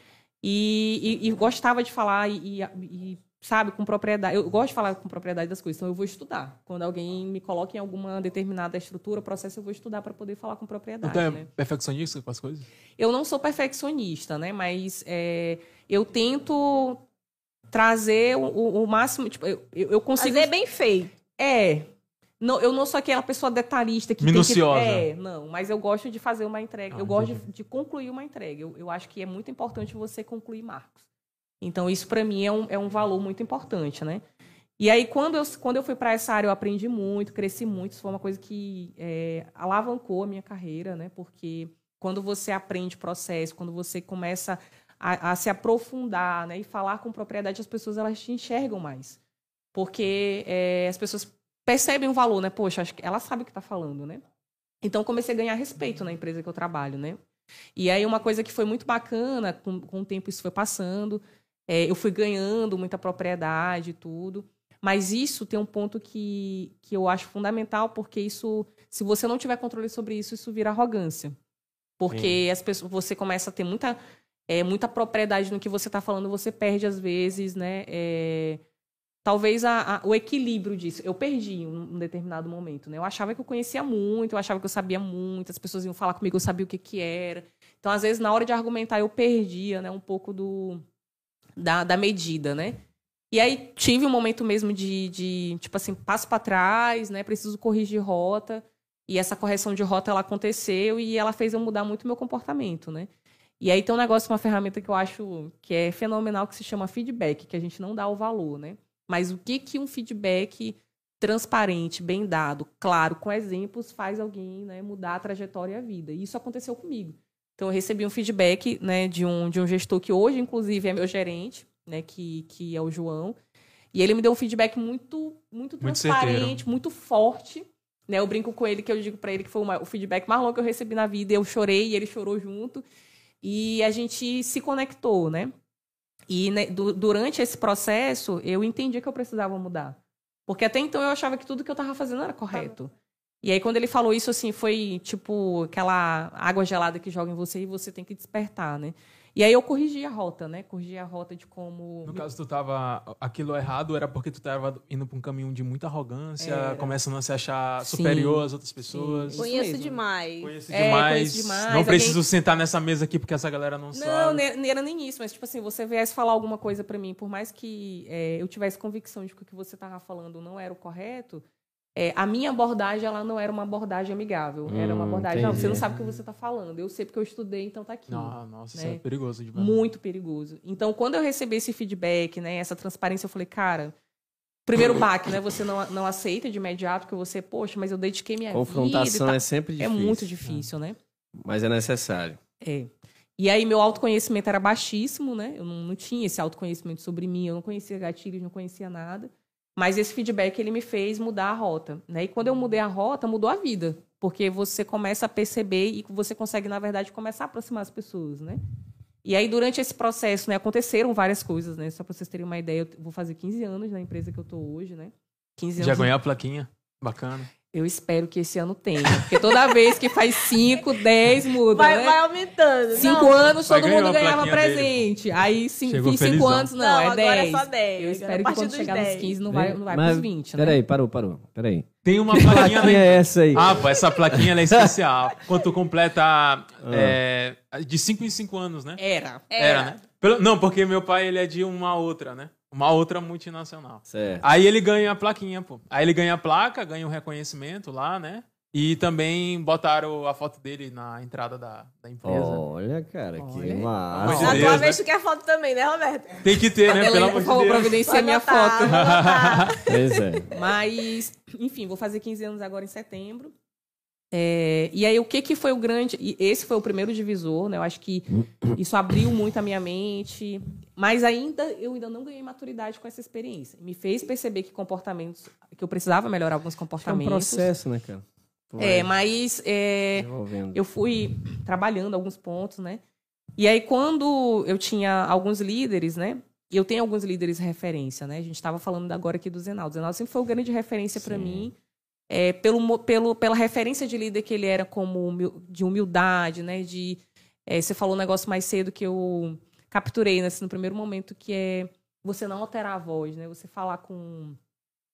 Speaker 4: e, e- e gostava de falar e, e- e, sabe, com propriedade. Eu gosto de falar com propriedade das coisas, então eu vou estudar. Quando alguém me coloca em alguma determinada estrutura, processo, eu vou estudar para poder falar com propriedade,
Speaker 2: Então é
Speaker 4: né?
Speaker 2: perfeccionista com as coisas?
Speaker 4: Eu não sou perfeccionista, né? Mas é, eu tento trazer o, o- o máximo. Tipo, eu, eu consigo.
Speaker 5: Fazer bem feito.
Speaker 4: É. Não, eu não sou aquela pessoa detalhista que
Speaker 2: Minuciosa.
Speaker 4: tem que. É, não. Mas eu gosto de fazer uma entrega.
Speaker 2: Ah,
Speaker 4: eu gosto de, de concluir uma entrega. Eu, eu acho que é muito importante você concluir marcos. Então, isso para mim é um, é um valor muito importante, né? E aí, quando eu, quando eu fui para essa área, eu aprendi muito, cresci muito. Isso foi uma coisa que é, alavancou a minha carreira, né? Porque quando você aprende processo, quando você começa a, a se aprofundar né? e falar com propriedade, as pessoas elas te enxergam mais. Porque é, as pessoas percebem o valor, né? Poxa, acho que ela sabe o que está falando, né? Então, comecei a ganhar respeito na empresa que eu trabalho, né? E aí, uma coisa que foi muito bacana, com, com o tempo isso foi passando, é, eu fui ganhando muita propriedade e tudo. Mas isso tem um ponto que, que eu acho fundamental, porque isso, se você não tiver controle sobre isso, isso vira arrogância. Porque as pessoas, você começa a ter muita. É, muita propriedade no que você está falando, você perde às vezes, né? É, talvez a, a, o equilíbrio disso. Eu perdi em um, um, determinado momento, né? Eu achava que eu conhecia muito, eu achava que eu sabia muito, as pessoas iam falar comigo, eu sabia o que, que era. Então, às vezes, na hora de argumentar, eu perdia, né? Um pouco do da, da medida, né? E aí tive um momento mesmo de, de tipo assim, passo para trás, né? Preciso corrigir rota. E essa correção de rota ela aconteceu e ela fez eu mudar muito meu comportamento, né? E aí tem um negócio, uma ferramenta que eu acho que é fenomenal que se chama feedback, que a gente não dá o valor, né? Mas o que que um feedback transparente, bem dado, claro, com exemplos, faz alguém né, mudar a trajetória e a vida. E isso aconteceu comigo. Então, eu recebi um feedback né, de, um, de um gestor que hoje, inclusive, é meu gerente, né, que, que é o João. E ele me deu um feedback muito, muito transparente, muito, muito forte. Né? Eu brinco com ele que eu digo para ele que foi uma, o feedback mais longo que eu recebi na vida. Eu chorei e ele chorou junto. E a gente se conectou, né? E né, du durante esse processo, eu entendi que eu precisava mudar. Porque até então eu achava que tudo que eu estava fazendo era correto. E aí, quando ele falou isso, assim, foi tipo aquela água gelada que joga em você e você tem que despertar, né? E aí eu corrigi a rota, né? Corrigi a rota de como.
Speaker 2: No caso, tu tava. Aquilo errado era porque tu tava indo pra um caminho de muita arrogância, era. começando a se achar Sim. superior às outras pessoas.
Speaker 5: Sim, conheço demais.
Speaker 2: Conheço é, demais. Conheço demais. Não preciso Alguém... sentar nessa mesa aqui porque essa galera não, não sabe. Não,
Speaker 4: não era nem isso, mas tipo assim, você viesse falar alguma coisa para mim, por mais que é, eu tivesse convicção de que o que você tava falando não era o correto, é, a minha abordagem ela não era uma abordagem amigável. Hum, era uma hum, abordagem, entendi. não, você não sabe o que você está falando. Eu sei porque eu estudei, então está aqui.
Speaker 2: Ah, nossa, né? isso é perigoso
Speaker 4: demais. Muito perigoso. Então, quando eu recebi esse feedback, né, essa transparência, eu falei, cara, primeiro baque, né? Você não, não aceita de imediato que você, poxa, mas eu dediquei minha
Speaker 3: Confrontação
Speaker 4: vida. Confrontação
Speaker 3: é sempre difícil.
Speaker 4: É muito difícil, né?
Speaker 3: Mas é necessário.
Speaker 4: É. E aí, meu autoconhecimento era baixíssimo, né? Eu não, não tinha esse autoconhecimento sobre mim, eu não conhecia gatilhos, não conhecia nada. Mas esse feedback ele me fez mudar a rota, né? E quando eu mudei a rota, mudou a vida, porque você começa a perceber e você consegue na verdade começar a aproximar as pessoas, né? E aí durante esse processo, né, aconteceram várias coisas, né? Só para vocês terem uma ideia, eu vou fazer 15 anos na empresa que eu tô hoje, né?
Speaker 2: 15 anos. Já ganhou a plaquinha? Bacana.
Speaker 4: Eu espero que esse ano tenha. Porque toda vez que faz 5, 10, muda.
Speaker 5: Vai,
Speaker 4: né?
Speaker 5: vai aumentando.
Speaker 4: 5 anos, todo mundo ganhava presente. Dele. Aí, 5 anos, não, não é 10.
Speaker 5: É só 10.
Speaker 4: Eu espero que quando chegar 10. nos 15 não vai, não vai Mas, pros 20.
Speaker 3: Né? Peraí, parou, parou. Peraí.
Speaker 2: Tem uma plaquinha.
Speaker 3: Que é essa aí?
Speaker 2: Ah, pô, essa plaquinha é especial. Quando tu completa ah. é, de 5 em 5 anos, né?
Speaker 4: Era.
Speaker 2: Era, Era né? Não, porque meu pai ele é de uma outra, né? Uma outra multinacional.
Speaker 3: Certo.
Speaker 2: Aí ele ganha a plaquinha, pô. Aí ele ganha a placa, ganha um reconhecimento lá, né? E também botaram a foto dele na entrada da, da empresa.
Speaker 3: Olha, cara, Olha. que massa.
Speaker 5: Na tua vez tu quer foto também, né, Roberto?
Speaker 2: Tem que ter, né? Pelo amor de Deus.
Speaker 4: providenciar minha
Speaker 5: foto.
Speaker 3: pois é.
Speaker 4: Mas, enfim, vou fazer 15 anos agora em setembro. É, e aí, o que, que foi o grande. E esse foi o primeiro divisor, né? Eu acho que isso abriu muito a minha mente. Mas ainda eu ainda não ganhei maturidade com essa experiência. Me fez perceber que comportamentos. que eu precisava melhorar alguns comportamentos.
Speaker 3: É um processo, né, cara?
Speaker 4: É, mas é, eu fui trabalhando alguns pontos, né? E aí, quando eu tinha alguns líderes, né? E eu tenho alguns líderes referência, né? A gente estava falando agora aqui do Zenaldo. O Zenaldo sempre foi uma grande referência para mim é, pelo, pelo, pela referência de líder que ele era como de humildade, né? De, é, você falou um negócio mais cedo que eu capturei nesse, no primeiro momento, que é você não alterar a voz, né? Você falar com,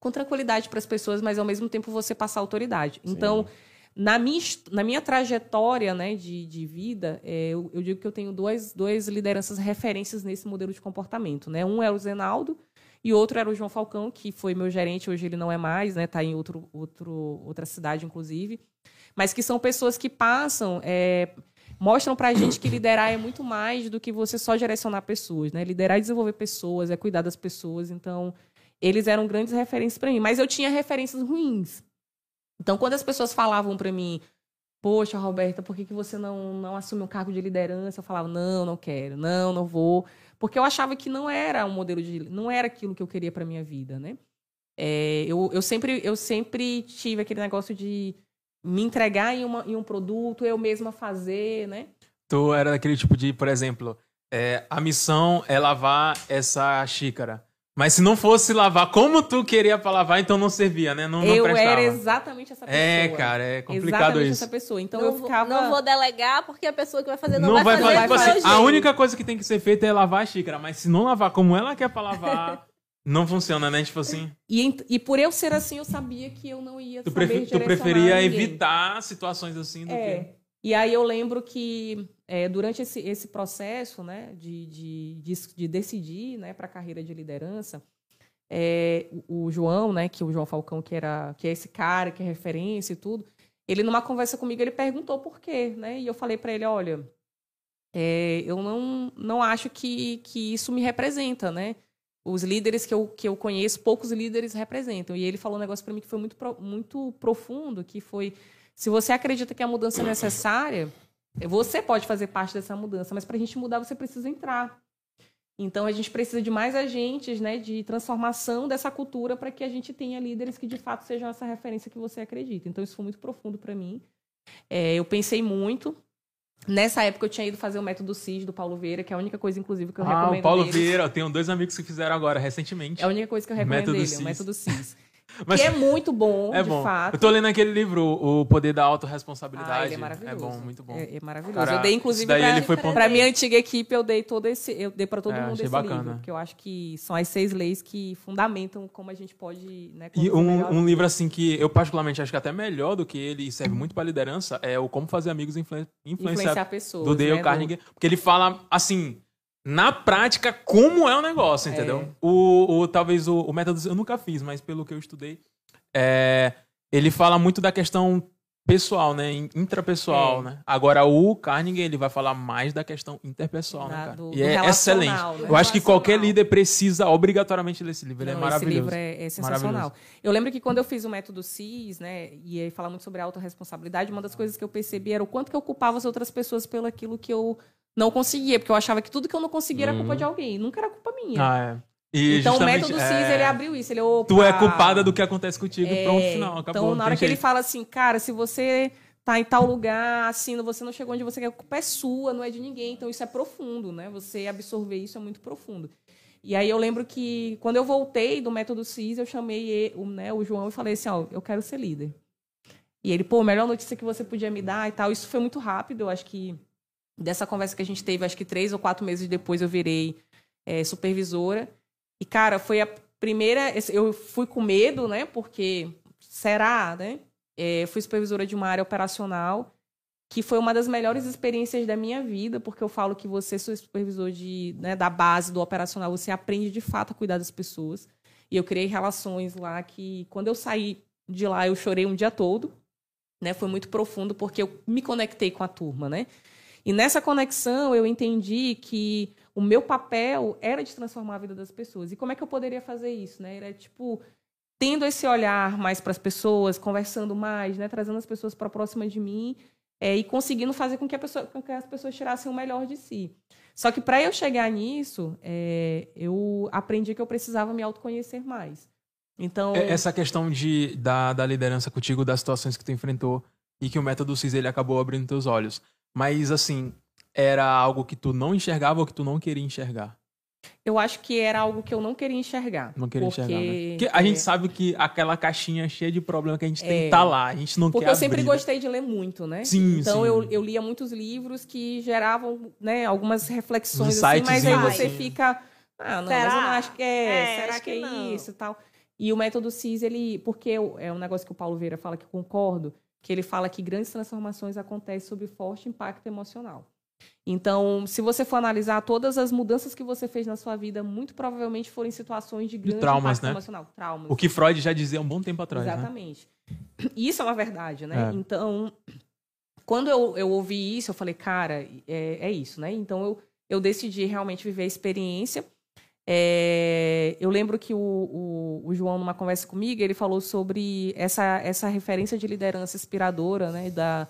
Speaker 4: com tranquilidade para as pessoas, mas ao mesmo tempo você passar autoridade. Sim. Então, na minha, na minha trajetória né, de, de vida, é, eu, eu, digo que eu tenho duas, duas lideranças referências nesse modelo de comportamento. Né? Um é o Zenaldo, e outro era o João Falcão, que foi meu gerente, hoje ele não é mais, né? Está em outro, outro, outra cidade, inclusive. Mas que são pessoas que passam, é, mostram para a gente que liderar é muito mais do que você só direcionar pessoas, né? Liderar e desenvolver pessoas, é cuidar das pessoas. Então, eles eram grandes referências para mim. Mas eu tinha referências ruins. Então, quando as pessoas falavam para mim, poxa, Roberta, por que, que você não, não assume um cargo de liderança? Eu falava, não, não quero, não, não vou porque eu achava que não era um modelo de não era aquilo que eu queria para minha vida né? É, eu, eu sempre eu sempre tive aquele negócio de me entregar em, uma, em um produto eu mesma fazer né?
Speaker 2: Tu era daquele tipo de por exemplo é, a missão é lavar essa xícara Mas se não fosse lavar como tu queria pra lavar, então não servia, né? Não, não
Speaker 4: eu
Speaker 2: prestava.
Speaker 4: era exatamente essa pessoa.
Speaker 2: É, cara, é complicado
Speaker 4: exatamente
Speaker 2: isso.
Speaker 4: essa pessoa. Então
Speaker 5: não,
Speaker 4: eu
Speaker 5: vou-
Speaker 4: ficava.
Speaker 5: não vou delegar porque a pessoa que vai fazer não,
Speaker 2: Não, vai fazer,
Speaker 5: fazer.
Speaker 2: tipo
Speaker 5: do
Speaker 2: assim, a única coisa que tem que ser feita é lavar a xícara, mas se não lavar como ela quer pra lavar, não funciona, né? Tipo assim,
Speaker 4: E, e por eu ser assim, eu sabia que eu não ia
Speaker 2: tu,
Speaker 4: saber
Speaker 2: tu preferia
Speaker 4: ninguém.
Speaker 2: evitar situações assim do que...
Speaker 4: É. E aí eu lembro que é, durante esse, esse processo né, de, de, de, de decidir né, para a carreira de liderança, é, o, o João, né, que o João Falcão, que, era, que é esse cara, que é referência e tudo, ele numa conversa comigo, ele perguntou por quê, né? E eu falei para ele, olha, é, eu não, não acho que, que isso me representa, né? Os líderes que eu, que eu conheço, poucos líderes representam. E ele falou um negócio para mim que foi muito, muito profundo, que foi, se você acredita que a mudança é necessária, você pode fazer parte dessa mudança, mas para a gente mudar, você precisa entrar. Então, a gente precisa de mais agentes né, de transformação dessa cultura para que a gente tenha líderes que, de fato, sejam essa referência que você acredita. Então, isso foi muito profundo para mim. É, eu pensei muito. Nessa época, eu tinha ido fazer o método CIS do Paulo Vieira, que é a única coisa, inclusive, que eu
Speaker 2: Ah,
Speaker 4: recomendo
Speaker 2: o Paulo
Speaker 4: dele.
Speaker 2: Vieira, eu tenho dois amigos que fizeram agora, recentemente.
Speaker 4: É a única coisa que eu recomendo
Speaker 2: Método
Speaker 4: dele,
Speaker 2: CIS.
Speaker 4: o método CIS.
Speaker 2: Mas
Speaker 4: que é muito bom,
Speaker 2: é
Speaker 4: de
Speaker 2: bom.
Speaker 4: fato.
Speaker 2: Eu tô lendo aquele livro, O Poder da Autoresponsabilidade.
Speaker 4: Ah, ele é maravilhoso.
Speaker 2: É bom, muito bom.
Speaker 4: É, é maravilhoso.
Speaker 2: Cara,
Speaker 4: eu dei, inclusive,
Speaker 2: daí
Speaker 4: pra,
Speaker 2: ele foi
Speaker 4: pra minha antiga equipe, eu dei todo esse. Eu dei para todo
Speaker 2: É,
Speaker 4: mundo esse
Speaker 2: bacana.
Speaker 4: livro. Porque eu acho que são as seis leis que fundamentam como a gente pode. Né,
Speaker 2: E um, um livro assim que eu particularmente acho que até melhor do que ele e serve muito pra liderança é o Como Fazer Amigos Influen- Influenciar,
Speaker 4: influenciar pessoas.
Speaker 2: do Dale
Speaker 4: né,
Speaker 2: Carnegie, porque ele fala assim, na prática como é o negócio, entendeu? O, o talvez o, o método eu nunca fiz, mas pelo que eu estudei, é, ele fala muito da questão pessoal, né, in- intrapessoal,
Speaker 4: É.
Speaker 2: né? Agora o Carnegie ele vai falar mais da questão interpessoal, né,
Speaker 4: Da-
Speaker 2: cara?
Speaker 4: do-
Speaker 2: e
Speaker 4: do
Speaker 2: é excelente.
Speaker 4: né?
Speaker 2: Eu acho que qualquer líder precisa obrigatoriamente ler esse livro, ele é
Speaker 4: Não,
Speaker 2: maravilhoso.
Speaker 4: Esse livro é, é sensacional. Eu lembro que quando eu fiz o método CIS, né, e aí falar muito sobre autorresponsabilidade, uma das coisas que eu percebi era o quanto que eu culpava as outras pessoas pelo aquilo que eu não conseguia, porque eu achava que tudo que eu não conseguia era culpa de alguém, nunca era culpa minha.
Speaker 2: Ah, é. E
Speaker 4: então o método
Speaker 2: é,
Speaker 4: CIS ele abriu isso, ele opa,
Speaker 2: Tu é culpada do que acontece contigo
Speaker 4: É,
Speaker 2: pronto, final. Acabou.
Speaker 4: Então, na hora que ele
Speaker 2: jeito.
Speaker 4: fala assim, cara, se você tá em tal lugar, assim, você não chegou onde você quer, a culpa é sua, não é de ninguém. Então, isso é profundo, né? Você absorver isso é muito profundo. E aí eu lembro que quando eu voltei do método CIS, eu chamei ele, o, né, o João e falei assim, ó, eu quero ser líder. E ele, pô, melhor notícia que você podia me dar e tal. Isso foi muito rápido, eu acho que dessa conversa que a gente teve, acho que três ou quatro meses depois eu virei é, supervisora. E, cara, foi a primeira. Eu fui com medo, né? Porque será, né? É, fui supervisora de uma área operacional, que foi uma das melhores experiências da minha vida, porque eu falo que você, ser supervisor de, né, da base do operacional, você aprende de fato a cuidar das pessoas. E eu criei relações lá que, quando eu saí de lá, eu chorei um dia todo. Né? Foi muito profundo, porque eu me conectei com a turma, né? E nessa conexão eu entendi que o meu papel era de transformar a vida das pessoas. E como é que eu poderia fazer isso, né? Era tipo tendo esse olhar mais para as pessoas, conversando mais, né, trazendo as pessoas para próxima de mim é, e conseguindo fazer com que, pessoa, com que as pessoas tirassem o melhor de si. Só que para eu chegar nisso, é, eu aprendi que eu precisava me autoconhecer mais. Então,
Speaker 2: É- Essa questão de, da, da liderança contigo, das situações que tu enfrentou e que o método CIS ele acabou abrindo teus olhos. Mas, assim, era algo que tu não enxergava ou que tu não queria enxergar?
Speaker 4: eu acho que era algo que eu não queria enxergar.
Speaker 2: Não queria
Speaker 4: porque,
Speaker 2: enxergar, né? Porque a
Speaker 4: é,
Speaker 2: gente sabe que aquela caixinha cheia de problema que a gente tem
Speaker 4: É.
Speaker 2: tá lá. A gente não
Speaker 4: Porque
Speaker 2: quer
Speaker 4: eu sempre
Speaker 2: abrir, né?
Speaker 4: gostei de ler muito, né?
Speaker 2: Sim,
Speaker 4: então
Speaker 2: sim.
Speaker 4: Eu, eu lia muitos livros que geravam né, algumas reflexões, assim, mas aí
Speaker 2: insightzinhos,
Speaker 4: você
Speaker 2: assim.
Speaker 4: fica. Ah, não, mas
Speaker 5: Será?
Speaker 4: eu não acho que é.
Speaker 5: É,
Speaker 4: será que,
Speaker 5: que
Speaker 4: é
Speaker 5: não.
Speaker 4: isso e tal? E o método CIS, ele. Porque eu- é um negócio que o Paulo Vieira fala que eu concordo, que ele fala que grandes transformações acontecem sob forte impacto emocional. Então, se você for analisar todas as mudanças que você fez na sua vida, muito provavelmente foram em situações de grande
Speaker 2: traumas,
Speaker 4: impacto
Speaker 2: né?
Speaker 4: emocional. Traumas.
Speaker 2: O que Freud já dizia há um bom tempo atrás, né?
Speaker 4: Exatamente. E Isso é uma verdade, né?
Speaker 2: É.
Speaker 4: Então, quando eu, eu ouvi isso, eu falei, cara, é, é isso, né? Então, eu, eu decidi realmente viver a experiência. É, eu lembro que o, o, o João, numa conversa comigo, ele falou sobre essa, essa referência de liderança inspiradora, né? Da,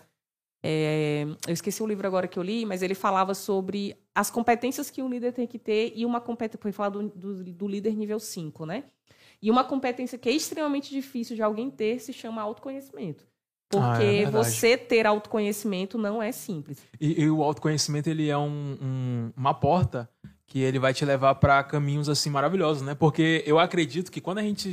Speaker 4: é, eu esqueci o livro agora que eu li, mas ele falava sobre as competências que um líder tem que ter e uma competência, foi falar do, do, do líder nível 5, né? E uma competência que é extremamente difícil de alguém ter se chama autoconhecimento.
Speaker 2: Ah,
Speaker 4: Porque
Speaker 2: é verdade.
Speaker 4: você ter autoconhecimento não é simples.
Speaker 2: E, e o autoconhecimento, ele é um- um- uma porta que ele vai te levar para caminhos assim maravilhosos, né? Porque eu acredito que quando a gente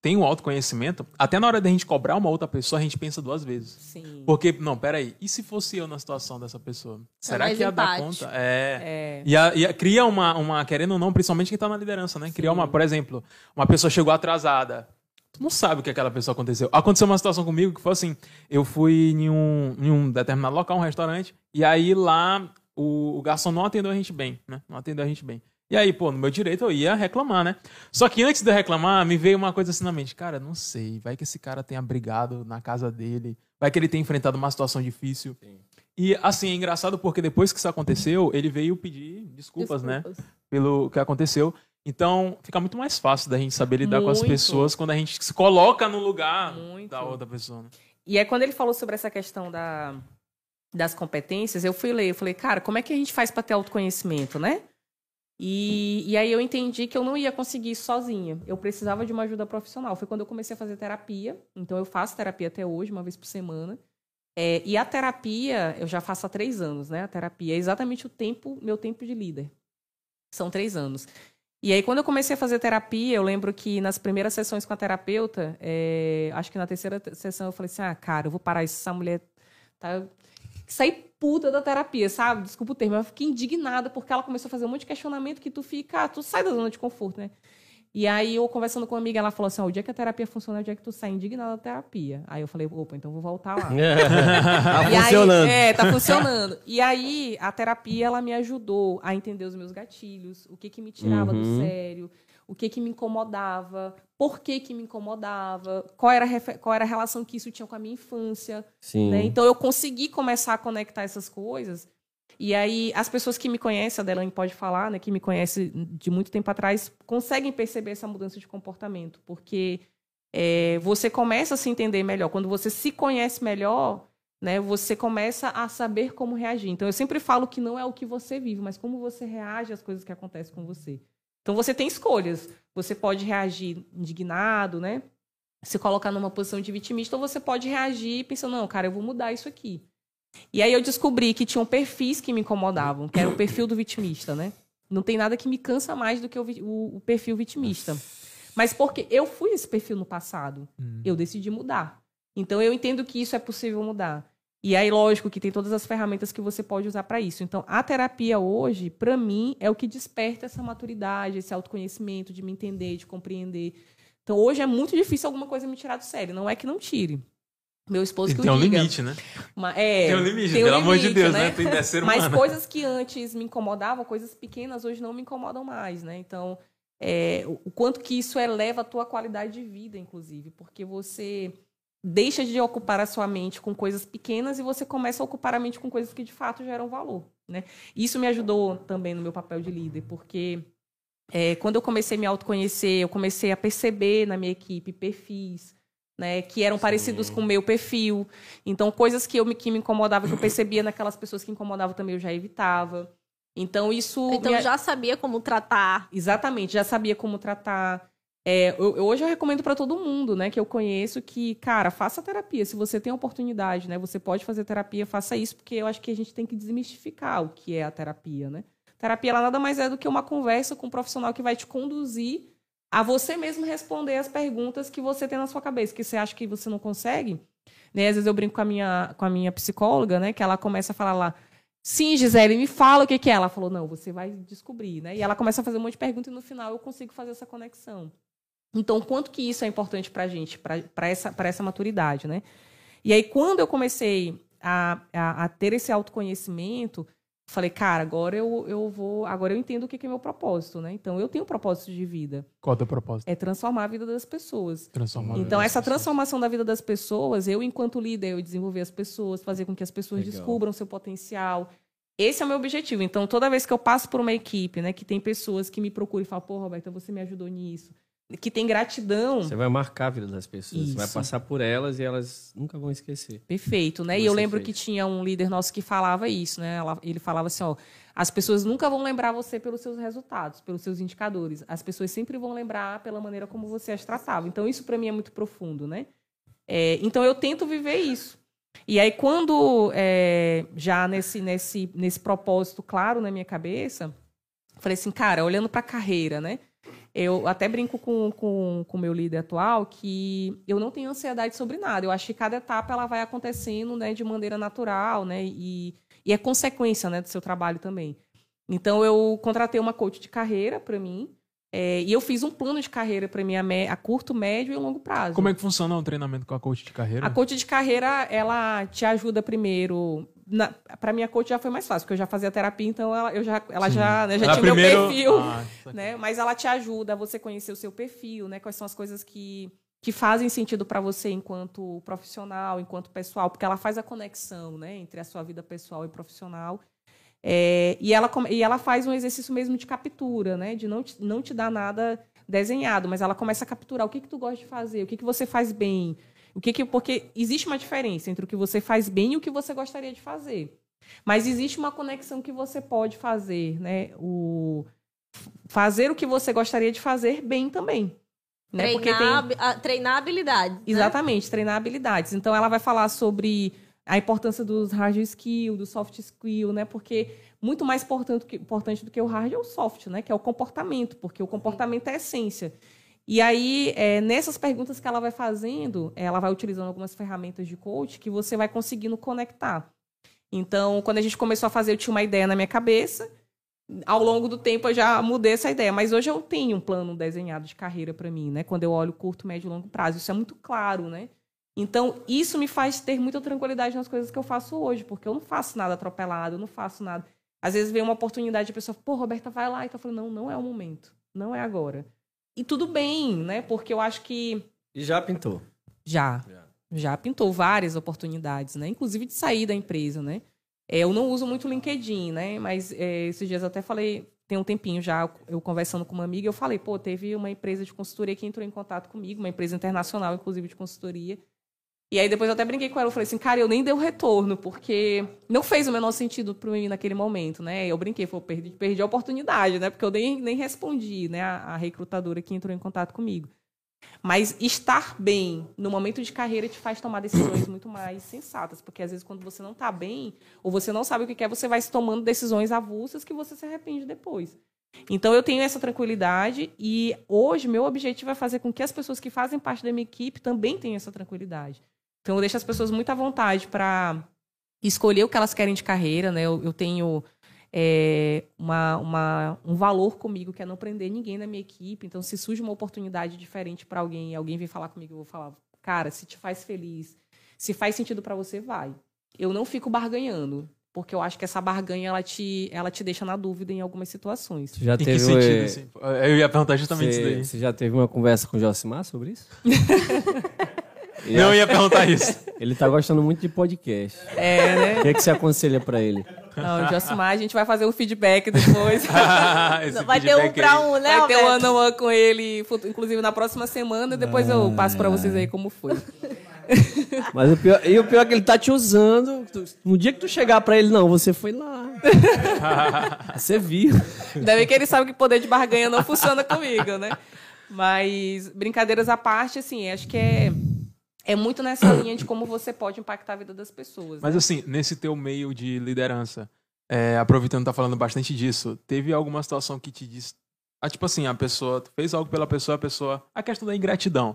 Speaker 2: tem o autoconhecimento, até na hora da gente cobrar uma outra pessoa, a gente pensa duas vezes.
Speaker 4: Sim.
Speaker 2: Porque, não, peraí, e se fosse eu na situação dessa pessoa? Será
Speaker 5: mais
Speaker 2: que ia dar
Speaker 5: empático.
Speaker 2: conta? É.
Speaker 4: É.
Speaker 2: E, a- e a- cria uma, uma, querendo ou não, principalmente quem tá na liderança, né? Cria uma, por exemplo, uma pessoa chegou atrasada. Tu não sabe o que aquela pessoa aconteceu. Aconteceu uma situação comigo que foi assim: eu fui em um, em um determinado local, um restaurante, e aí lá o, o garçom não atendeu a gente bem, né? Não atendeu a gente bem. E aí, pô, no meu direito eu ia reclamar, né? Só que antes de eu reclamar, me veio uma coisa assim na mente. Cara, não sei, vai que esse cara tenha brigado na casa dele, vai que ele tenha enfrentado uma situação difícil. E assim, é engraçado porque depois que isso aconteceu, ele veio pedir desculpas, né? Pelo que aconteceu. Então, fica muito mais fácil da gente saber lidar com as
Speaker 4: Muito.
Speaker 2: pessoas quando a gente se coloca no lugar
Speaker 4: Muito.
Speaker 2: da outra pessoa. Né?
Speaker 4: E aí, quando ele falou sobre essa questão da, das competências, eu fui ler, eu falei, cara, como é que a gente faz para ter autoconhecimento, né? E, e aí eu entendi que eu não ia conseguir isso sozinha. Eu precisava de uma ajuda profissional. Foi quando eu comecei a fazer terapia. Então, eu faço terapia até hoje, uma vez por semana. É, e a terapia, eu já faço há três anos, né? A terapia é exatamente o tempo, meu tempo de líder. São três anos. E aí, quando eu comecei a fazer terapia, eu lembro que nas primeiras sessões com a terapeuta, é, acho que na terceira te- sessão eu falei assim: ah, cara, eu vou parar isso, essa mulher tá. Saí puta da terapia, sabe? Desculpa o termo, mas eu fiquei indignada porque ela começou a fazer um monte de questionamento que tu fica, ah, tu sai da zona de conforto, né? E aí, eu conversando com uma amiga, ela falou assim: o dia que a terapia funciona é o dia que tu sai indignada da terapia. Aí eu falei: opa, então eu vou voltar lá.
Speaker 3: tá
Speaker 4: E aí-
Speaker 3: funcionando.
Speaker 4: é, tá funcionando. E aí, a terapia, ela me ajudou a entender os meus gatilhos, o que que me tirava do
Speaker 3: Uhum.
Speaker 4: sério, o que que me incomodava, por que que me incomodava, qual era, a qual era a relação que isso tinha com a minha infância, né? Então, eu consegui começar a conectar essas coisas. E aí, as pessoas que me conhecem, a Delane pode falar, né, que me conhece de muito tempo atrás, conseguem perceber essa mudança de comportamento, porque é, você começa a se entender melhor. Quando você se conhece melhor, né, você começa a saber como reagir. Então, eu sempre falo que não é o que você vive, mas como você reage às coisas que acontecem com você. Então, você tem escolhas. Você pode reagir indignado, né? Se colocar numa posição de vitimista, ou você pode reagir pensando, não, cara, eu vou mudar isso aqui. E aí eu descobri que tinham perfis que me incomodavam, que era o perfil do vitimista, né? Não tem nada que me cansa mais do que o, o- o perfil vitimista. Mas porque eu fui esse perfil no passado, eu decidi mudar. Então eu entendo que isso é possível mudar. E aí, lógico que tem todas as ferramentas que você pode usar para isso. Então, a terapia hoje, para mim, é o que desperta essa maturidade, esse autoconhecimento, de me entender, de compreender. Então, hoje é muito difícil alguma coisa me tirar do sério. Não é que não tire. Meu esposo que
Speaker 2: tem um
Speaker 4: diga.
Speaker 2: limite, né?
Speaker 4: Mas, é,
Speaker 2: Tem um limite,
Speaker 4: tem um
Speaker 2: pelo amor de
Speaker 4: limite,
Speaker 2: Deus, né? Tem que ser
Speaker 4: Mas coisas que antes me incomodavam, coisas pequenas, hoje não me incomodam mais, né? Então, é, o quanto que isso eleva a tua qualidade de vida, inclusive, porque você deixa de ocupar a sua mente com coisas pequenas e você começa a ocupar a mente com coisas que de fato geram valor, né? Isso me ajudou também no meu papel de líder, porque é, quando eu comecei a me autoconhecer, eu comecei a perceber na minha equipe perfis, né, que eram parecidos com o meu perfil. Então, coisas que, eu me, que me incomodavam, que eu percebia naquelas pessoas que incomodavam também, eu já evitava. Então, isso...
Speaker 5: Então
Speaker 4: me-
Speaker 5: já sabia como tratar.
Speaker 4: Exatamente, já sabia como tratar. É, eu, eu- hoje eu recomendo para todo mundo, né, que eu conheço, que, cara, faça terapia. Se você tem oportunidade, né, você pode fazer terapia, faça isso, porque eu acho que a gente tem que desmistificar o que é a terapia, né? Terapia ela nada mais é do que uma conversa com um profissional que vai te conduzir a você mesmo responder as perguntas que você tem na sua cabeça, que você acha que você não consegue. Né? Às vezes eu brinco com a minha, com a minha psicóloga, né, que ela começa a falar lá, Sim, Gisele, me fala o que, que é. Ela falou, não, você vai descobrir, né? E ela começa a fazer um monte de perguntas e no final eu consigo fazer essa conexão. Então, quanto que isso é importante pra gente, pra pra essa, pra essa maturidade, né? E aí, quando eu comecei a, a, a ter esse autoconhecimento, falei, cara, agora eu, eu vou. Agora eu entendo o que, que é meu propósito, né? Então, eu tenho um propósito de vida.
Speaker 2: Qual é o teu propósito?
Speaker 4: É transformar a vida das pessoas.
Speaker 2: Transformar. a vida
Speaker 4: Então, essa
Speaker 2: pessoas.
Speaker 4: transformação da vida das pessoas, eu, enquanto líder, eu desenvolver as pessoas, fazer com que as pessoas
Speaker 3: Legal.
Speaker 4: descubram seu potencial. Esse é o meu objetivo. Então, toda vez que eu passo por uma equipe, né, que tem pessoas que me procuram e falam, pô, Roberta, você me ajudou nisso. Que tem gratidão.
Speaker 3: Você vai marcar a vida das pessoas. Você vai
Speaker 4: Isso.
Speaker 3: passar por elas e elas nunca vão esquecer.
Speaker 4: Perfeito, né? E eu lembro
Speaker 3: fez.
Speaker 4: que tinha um líder nosso que falava isso, né? Ele falava assim, ó, as pessoas nunca vão lembrar você pelos seus resultados, pelos seus indicadores. As pessoas sempre vão lembrar pela maneira como você as tratava. Então isso para mim é muito profundo, né? É, então eu tento viver isso. E aí quando é, já nesse nesse nesse propósito claro na minha cabeça, falei assim, cara, olhando para a carreira, né? Eu até brinco com o com, com meu líder atual que eu não tenho ansiedade sobre nada. Eu acho que cada etapa ela vai acontecendo né, de maneira natural, né? E, e é consequência né, do seu trabalho também. Então, eu contratei uma coach de carreira para mim. É, e eu fiz um plano de carreira para mim a, a, curto, médio e longo prazo.
Speaker 2: Como é que funciona o treinamento com a coach de carreira?
Speaker 4: A coach de carreira, ela te ajuda primeiro. Para mim, a coach já foi mais fácil, porque eu já fazia terapia, então ela, eu já, ela já, né, já ela tinha primeiro... meu perfil. Ah, né? Mas ela te ajuda a você conhecer o seu perfil, né? Quais são as coisas que, que fazem sentido para você enquanto profissional, enquanto pessoal, porque ela faz a conexão né, entre a sua vida pessoal e profissional. É, e, ela, e ela faz um exercício mesmo de captura, né? De não te, não te dar nada desenhado, mas ela começa a capturar o que, que tu gosta de fazer, o que, que você faz bem. O que, que Porque existe uma diferença entre o que você faz bem e o que você gostaria de fazer. Mas existe uma conexão que você pode fazer, né? O, fazer o que você gostaria de fazer bem também.
Speaker 5: Né? Treinar, tem... treinar habilidades. Né?
Speaker 4: Exatamente, né? treinar habilidades. Então ela vai falar sobre a importância dos hard skill, do soft skill, né? Porque muito mais importante, importante do que o hard é o soft, né? Que é o comportamento, porque o comportamento é a essência. E aí, é, nessas perguntas que ela vai fazendo, ela vai utilizando algumas ferramentas de coach que você vai conseguindo conectar. Então, quando a gente começou a fazer, eu tinha uma ideia na minha cabeça. Ao longo do tempo, eu já mudei essa ideia. Mas hoje eu tenho um plano desenhado de carreira para mim, né? Quando eu olho curto, médio e longo prazo. Isso é muito claro, né? Então, isso me faz ter muita tranquilidade nas coisas que eu faço hoje, porque eu não faço nada atropelado, eu não faço nada. Às vezes vem uma oportunidade, a pessoa, pô, Roberta, vai lá. E tá falando, não, não é o momento, não é agora. E tudo bem, né? Porque eu acho que.
Speaker 3: E já pintou?
Speaker 4: Já. Já, já pintou várias oportunidades, né? Inclusive de sair da empresa, né? É, eu não uso muito o LinkedIn, né? Mas é, esses dias eu até falei, tem um tempinho já, eu conversando com uma amiga, eu falei, pô, teve uma empresa de consultoria que entrou em contato comigo, uma empresa internacional, inclusive, de consultoria. E aí depois eu até brinquei com ela, eu falei assim, cara, eu nem dei o retorno, porque não fez o menor sentido para mim naquele momento, né? Eu brinquei, falei, perdi, perdi a oportunidade, né? Porque eu nem, nem respondi, né, a, a recrutadora que entrou em contato comigo. Mas estar bem no momento de carreira te faz tomar decisões muito mais sensatas, porque às vezes quando você não está bem, ou você não sabe o que quer, você vai se tomando decisões avulsas que você se arrepende depois. Então eu tenho essa tranquilidade e hoje meu objetivo é fazer com que as pessoas que fazem parte da minha equipe também tenham essa tranquilidade. Então eu deixo as pessoas muito à vontade para escolher o que elas querem de carreira, né? Eu, eu tenho é, uma, uma, um valor comigo que é não prender ninguém na minha equipe. Então, se surge uma oportunidade diferente para alguém e alguém vem falar comigo, eu vou falar, cara, se te faz feliz, se faz sentido para você, vai. Eu não fico barganhando, porque eu acho que essa barganha ela te, ela te deixa na dúvida em algumas situações.
Speaker 2: Já em teve, que sentido, assim? Eu ia perguntar justamente
Speaker 3: você,
Speaker 2: isso daí.
Speaker 3: Você já teve uma conversa com o Josimar sobre isso?
Speaker 2: Não ia perguntar isso.
Speaker 3: Ele tá gostando muito de podcast.
Speaker 4: É, né?
Speaker 3: O que, é que você aconselha para ele?
Speaker 4: Não, o Josimar, a gente vai fazer um feedback depois.
Speaker 5: vai ter um pra um, né,
Speaker 4: Vai ter um one com ele, inclusive na próxima semana, depois eu passo para vocês aí como foi.
Speaker 3: Mas o pior, e o pior é que ele tá te usando. No dia que tu chegar para ele, não, você foi lá. você viu.
Speaker 4: Ainda bem que ele sabe que poder de barganha não funciona comigo, né? Mas, brincadeiras à parte, assim, acho que é é muito nessa linha de como você pode impactar a vida das pessoas.
Speaker 2: Mas
Speaker 4: né?
Speaker 2: assim, nesse teu meio de liderança, é, aproveitando tá falando bastante disso, teve alguma situação que te disse, ah, tipo assim, a pessoa fez algo pela pessoa, a pessoa, a questão da ingratidão,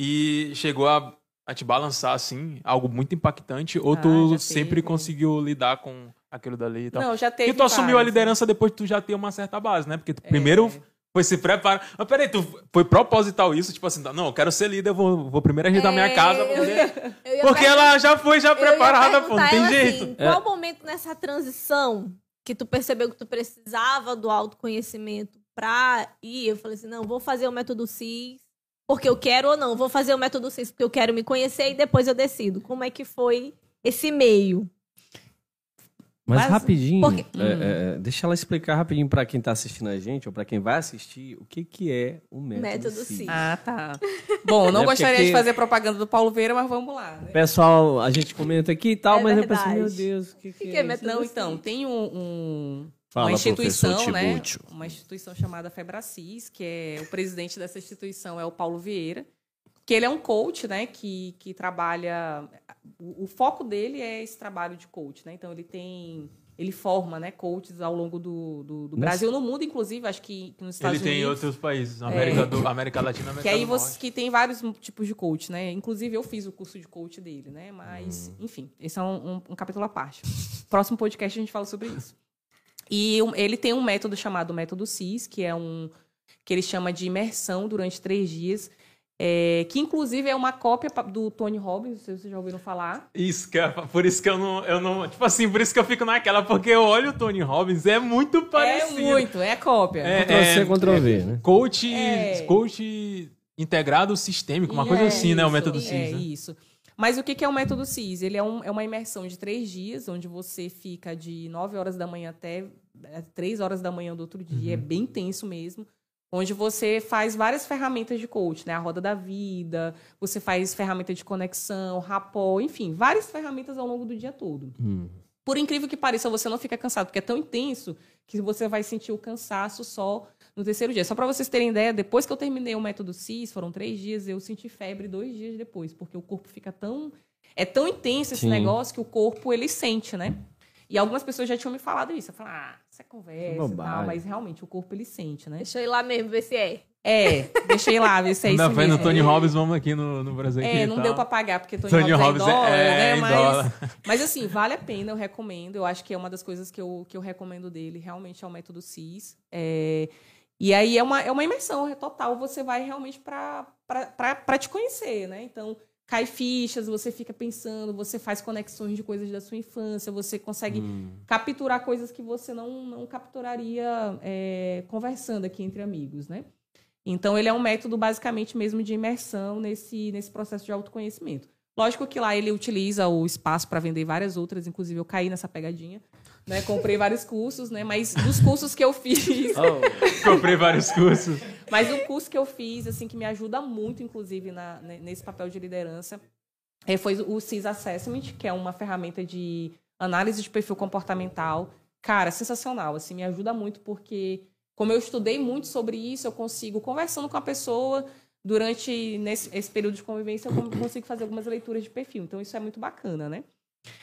Speaker 2: e chegou a, a te balançar assim, algo muito impactante, ou ah, tu sempre conseguiu lidar com aquilo dali e tal?
Speaker 4: Não, já teve.
Speaker 2: E tu assumiu a liderança depois que tu já tem uma certa base, né? Porque tu, é. primeiro foi se preparar. Mas peraí, tu foi proposital isso? Tipo assim, não, eu quero ser líder, eu vou, vou primeiro ajudar é, minha casa. Pra poder... Porque ela já foi já preparada, pô, não tem jeito. Assim,
Speaker 5: Qual momento nessa transição que tu percebeu que tu precisava do autoconhecimento pra ir? Eu falei assim, não, vou fazer o método CIS porque eu quero ou não. Vou fazer o método CIS porque eu quero me conhecer e depois eu decido. Como é que foi esse meio?
Speaker 3: Mas, Mas rapidinho, porque... é, é, é deixa ela explicar rapidinho para quem está assistindo a gente ou para quem vai assistir o que, que é o método, método CIS.
Speaker 4: Ah, tá. Bom, não é gostaria de fazer propaganda do Paulo Veira, mas vamos lá. Né?
Speaker 3: Pessoal, a gente comenta aqui e tal, é mas verdade. eu penso, meu Deus, o que, que, que, é,
Speaker 4: é método Não, então, tem um, um Fala, uma instituição, né? Uma instituição chamada Febracis, que é o presidente dessa instituição é o Paulo Vieira que ele é um coach, né, que, que trabalha... O, o, foco dele é esse trabalho de coach, né? Então, ele tem ele forma, né, coaches ao longo do, do, do. Brasil, no mundo, inclusive, acho que nos Estados
Speaker 2: Ele tem em
Speaker 4: Unidos.
Speaker 2: outros países, América, do, América Latina, América
Speaker 4: Que aí
Speaker 2: do
Speaker 4: você
Speaker 2: Norte.
Speaker 4: que tem vários tipos de coach, né? Inclusive eu fiz o curso de coach dele, né? Mas,
Speaker 2: Hum.
Speaker 4: enfim, esse é um, um- um capítulo à parte. Próximo podcast a gente fala sobre isso. E um- ele tem um método chamado método CIS, que é um que ele chama de imersão durante três dias, é, que inclusive é uma cópia do Tony Robbins, não sei se vocês já ouviram falar.
Speaker 2: Isso que é, por isso que eu não, eu não. Tipo assim, por isso que eu fico naquela, porque eu olho o Tony Robbins, é muito parecido.
Speaker 4: É muito, é cópia.
Speaker 2: É,
Speaker 3: Ctrl-C, Ctrl-V, né?
Speaker 2: Coach,
Speaker 4: É.
Speaker 2: coach integrado sistêmico, uma
Speaker 4: E
Speaker 2: coisa
Speaker 4: é
Speaker 2: assim, né? O
Speaker 4: isso,
Speaker 2: método
Speaker 4: É
Speaker 2: CIS. né?
Speaker 4: isso. Mas o que é o método CIS? Ele é, um- é uma imersão de três dias, onde você fica de 9 horas da manhã até é, 3 horas da manhã do outro dia. É
Speaker 2: Uhum.
Speaker 4: bem intenso mesmo. Onde você faz várias ferramentas de coach, né? A roda da vida, você faz ferramenta de conexão, rapó, enfim, várias ferramentas ao longo do dia todo.
Speaker 3: Hum.
Speaker 4: Por incrível que pareça, você não fica cansado, porque é tão intenso que você vai sentir o cansaço só no terceiro dia. Só para vocês terem ideia, depois que eu terminei o método CIS, foram três dias, eu senti febre dois dias depois, porque o corpo fica tão. É tão intenso esse
Speaker 3: Sim.
Speaker 4: negócio que o corpo ele sente, né? E algumas pessoas já tinham me falado isso. Eu falei, ah, isso é conversa e tal, mas realmente o corpo ele sente, né?
Speaker 5: Deixa eu ir lá mesmo, ver se é.
Speaker 4: É, deixei lá, ver se é
Speaker 2: Não
Speaker 4: isso
Speaker 2: pra ir no
Speaker 4: mesmo.
Speaker 2: Tony Robbins, vamos aqui no, no Brasil.
Speaker 4: É, não
Speaker 2: tal.
Speaker 4: deu pra pagar, porque Tony,
Speaker 2: Tony
Speaker 4: Robbins,
Speaker 2: Robbins
Speaker 4: é dólar,
Speaker 2: é-
Speaker 4: né?
Speaker 2: é
Speaker 4: mas,
Speaker 2: dólar.
Speaker 4: mas assim, vale a pena, eu recomendo. Eu acho que é uma das coisas que eu, que eu recomendo dele, realmente é o método CIS. É, e aí é uma, é uma imersão é total, você vai realmente pra, pra, pra, pra te conhecer, né? Então, cai fichas, você fica pensando, você faz conexões de coisas da sua infância, você consegue
Speaker 3: Hum.
Speaker 4: capturar coisas que você não, não capturaria é, conversando aqui entre amigos, né? Então, ele é um método basicamente mesmo de imersão nesse, nesse processo de autoconhecimento. Lógico que lá ele utiliza o espaço para vender várias outras, inclusive eu caí nessa pegadinha, né? Comprei vários cursos, né? Mas dos cursos que eu fiz,
Speaker 2: Comprei vários cursos.
Speaker 4: mas um curso que eu fiz, assim, que me ajuda muito, inclusive, na, ne- nesse papel de liderança, eh, foi o CIS Assessment, que é uma ferramenta de análise de perfil comportamental. Cara, sensacional, assim, me ajuda muito porque, como eu estudei muito sobre isso, eu consigo, conversando com a pessoa, durante nesse, esse período de convivência, eu con- consigo fazer algumas leituras de perfil. Então, isso é muito bacana, né?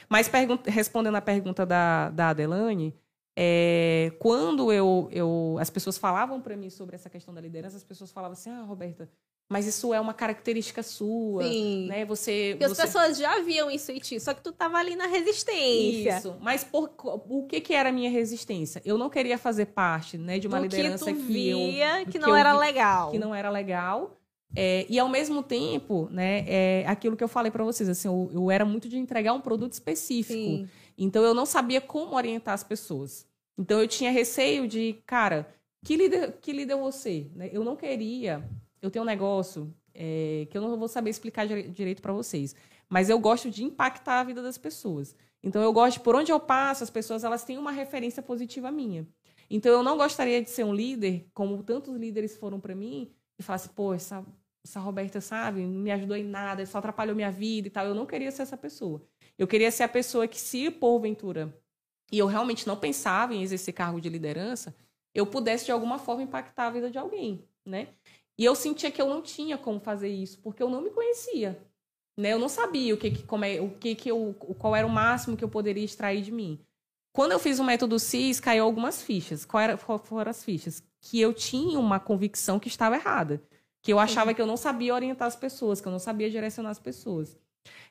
Speaker 4: Mas respondendo a pergunta da, da Adelane, é, quando eu, eu as pessoas falavam para mim sobre essa questão da liderança, as pessoas falavam assim: "Ah, Roberta, mas isso é uma característica sua,
Speaker 5: Sim.
Speaker 4: né? Você,
Speaker 5: Porque as
Speaker 4: você...
Speaker 5: pessoas já viam isso em ti, só que tu tava ali na resistência.
Speaker 4: Isso. Mas por, o que que era a minha resistência? Eu não queria fazer parte, né, de uma
Speaker 5: do que
Speaker 4: liderança
Speaker 5: tu
Speaker 4: que eu
Speaker 5: via que
Speaker 4: que
Speaker 5: não
Speaker 4: eu
Speaker 5: era legal.
Speaker 4: que não era legal. É, e ao mesmo tempo, né, é aquilo que eu falei para vocês, assim, eu, eu era muito de entregar um produto específico.
Speaker 5: Sim.
Speaker 4: Então eu não sabia como orientar as pessoas. Então eu tinha receio de, cara, que líder, que líder você? Né? Eu não queria. Eu tenho um negócio é, que eu não vou saber explicar dire- direito para vocês, mas eu gosto de impactar a vida das pessoas. Então eu gosto, por onde eu passo, as pessoas elas têm uma referência positiva minha. Então eu não gostaria de ser um líder, como tantos líderes foram para mim, e falar assim, pô, essa, essa Roberta, sabe, não me ajudou em nada, só atrapalhou minha vida e tal. Eu não queria ser essa pessoa. Eu queria ser a pessoa que, se porventura, e eu realmente não pensava em exercer cargo de liderança, eu pudesse de alguma forma impactar a vida de alguém, né? E eu sentia que eu não tinha como fazer isso, porque eu não me conhecia, né? Eu não sabia o que, que como é, o que que eu, qual era o máximo que eu poderia extrair de mim. Quando eu fiz o método CIS, caiu algumas fichas. Qual era, qual foram as fichas? Que eu tinha uma convicção que estava errada, que eu achava que eu não sabia orientar as pessoas, que eu não sabia direcionar as pessoas.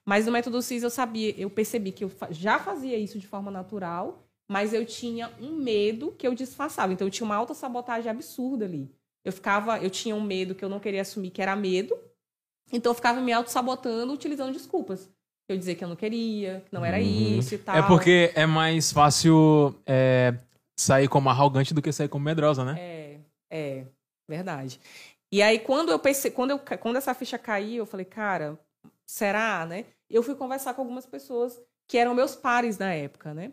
Speaker 4: Mas no método CIS eu sabia, eu percebi que eu já fazia isso de forma natural, mas eu tinha um medo que eu disfarçava. Então eu tinha uma autossabotagem absurda ali. Eu ficava, eu tinha um medo que eu não queria assumir, que era medo. Então eu ficava me autossabotando utilizando desculpas. Eu dizia que eu não queria, que não era isso e tal.
Speaker 2: É porque é mais fácil é, sair como arrogante do que sair como medrosa, né?
Speaker 4: É, é, verdade. E aí, quando eu pensei, quando, eu, quando essa ficha caiu, eu falei, cara, será, né? Eu fui conversar com algumas pessoas que eram meus pares na época, né?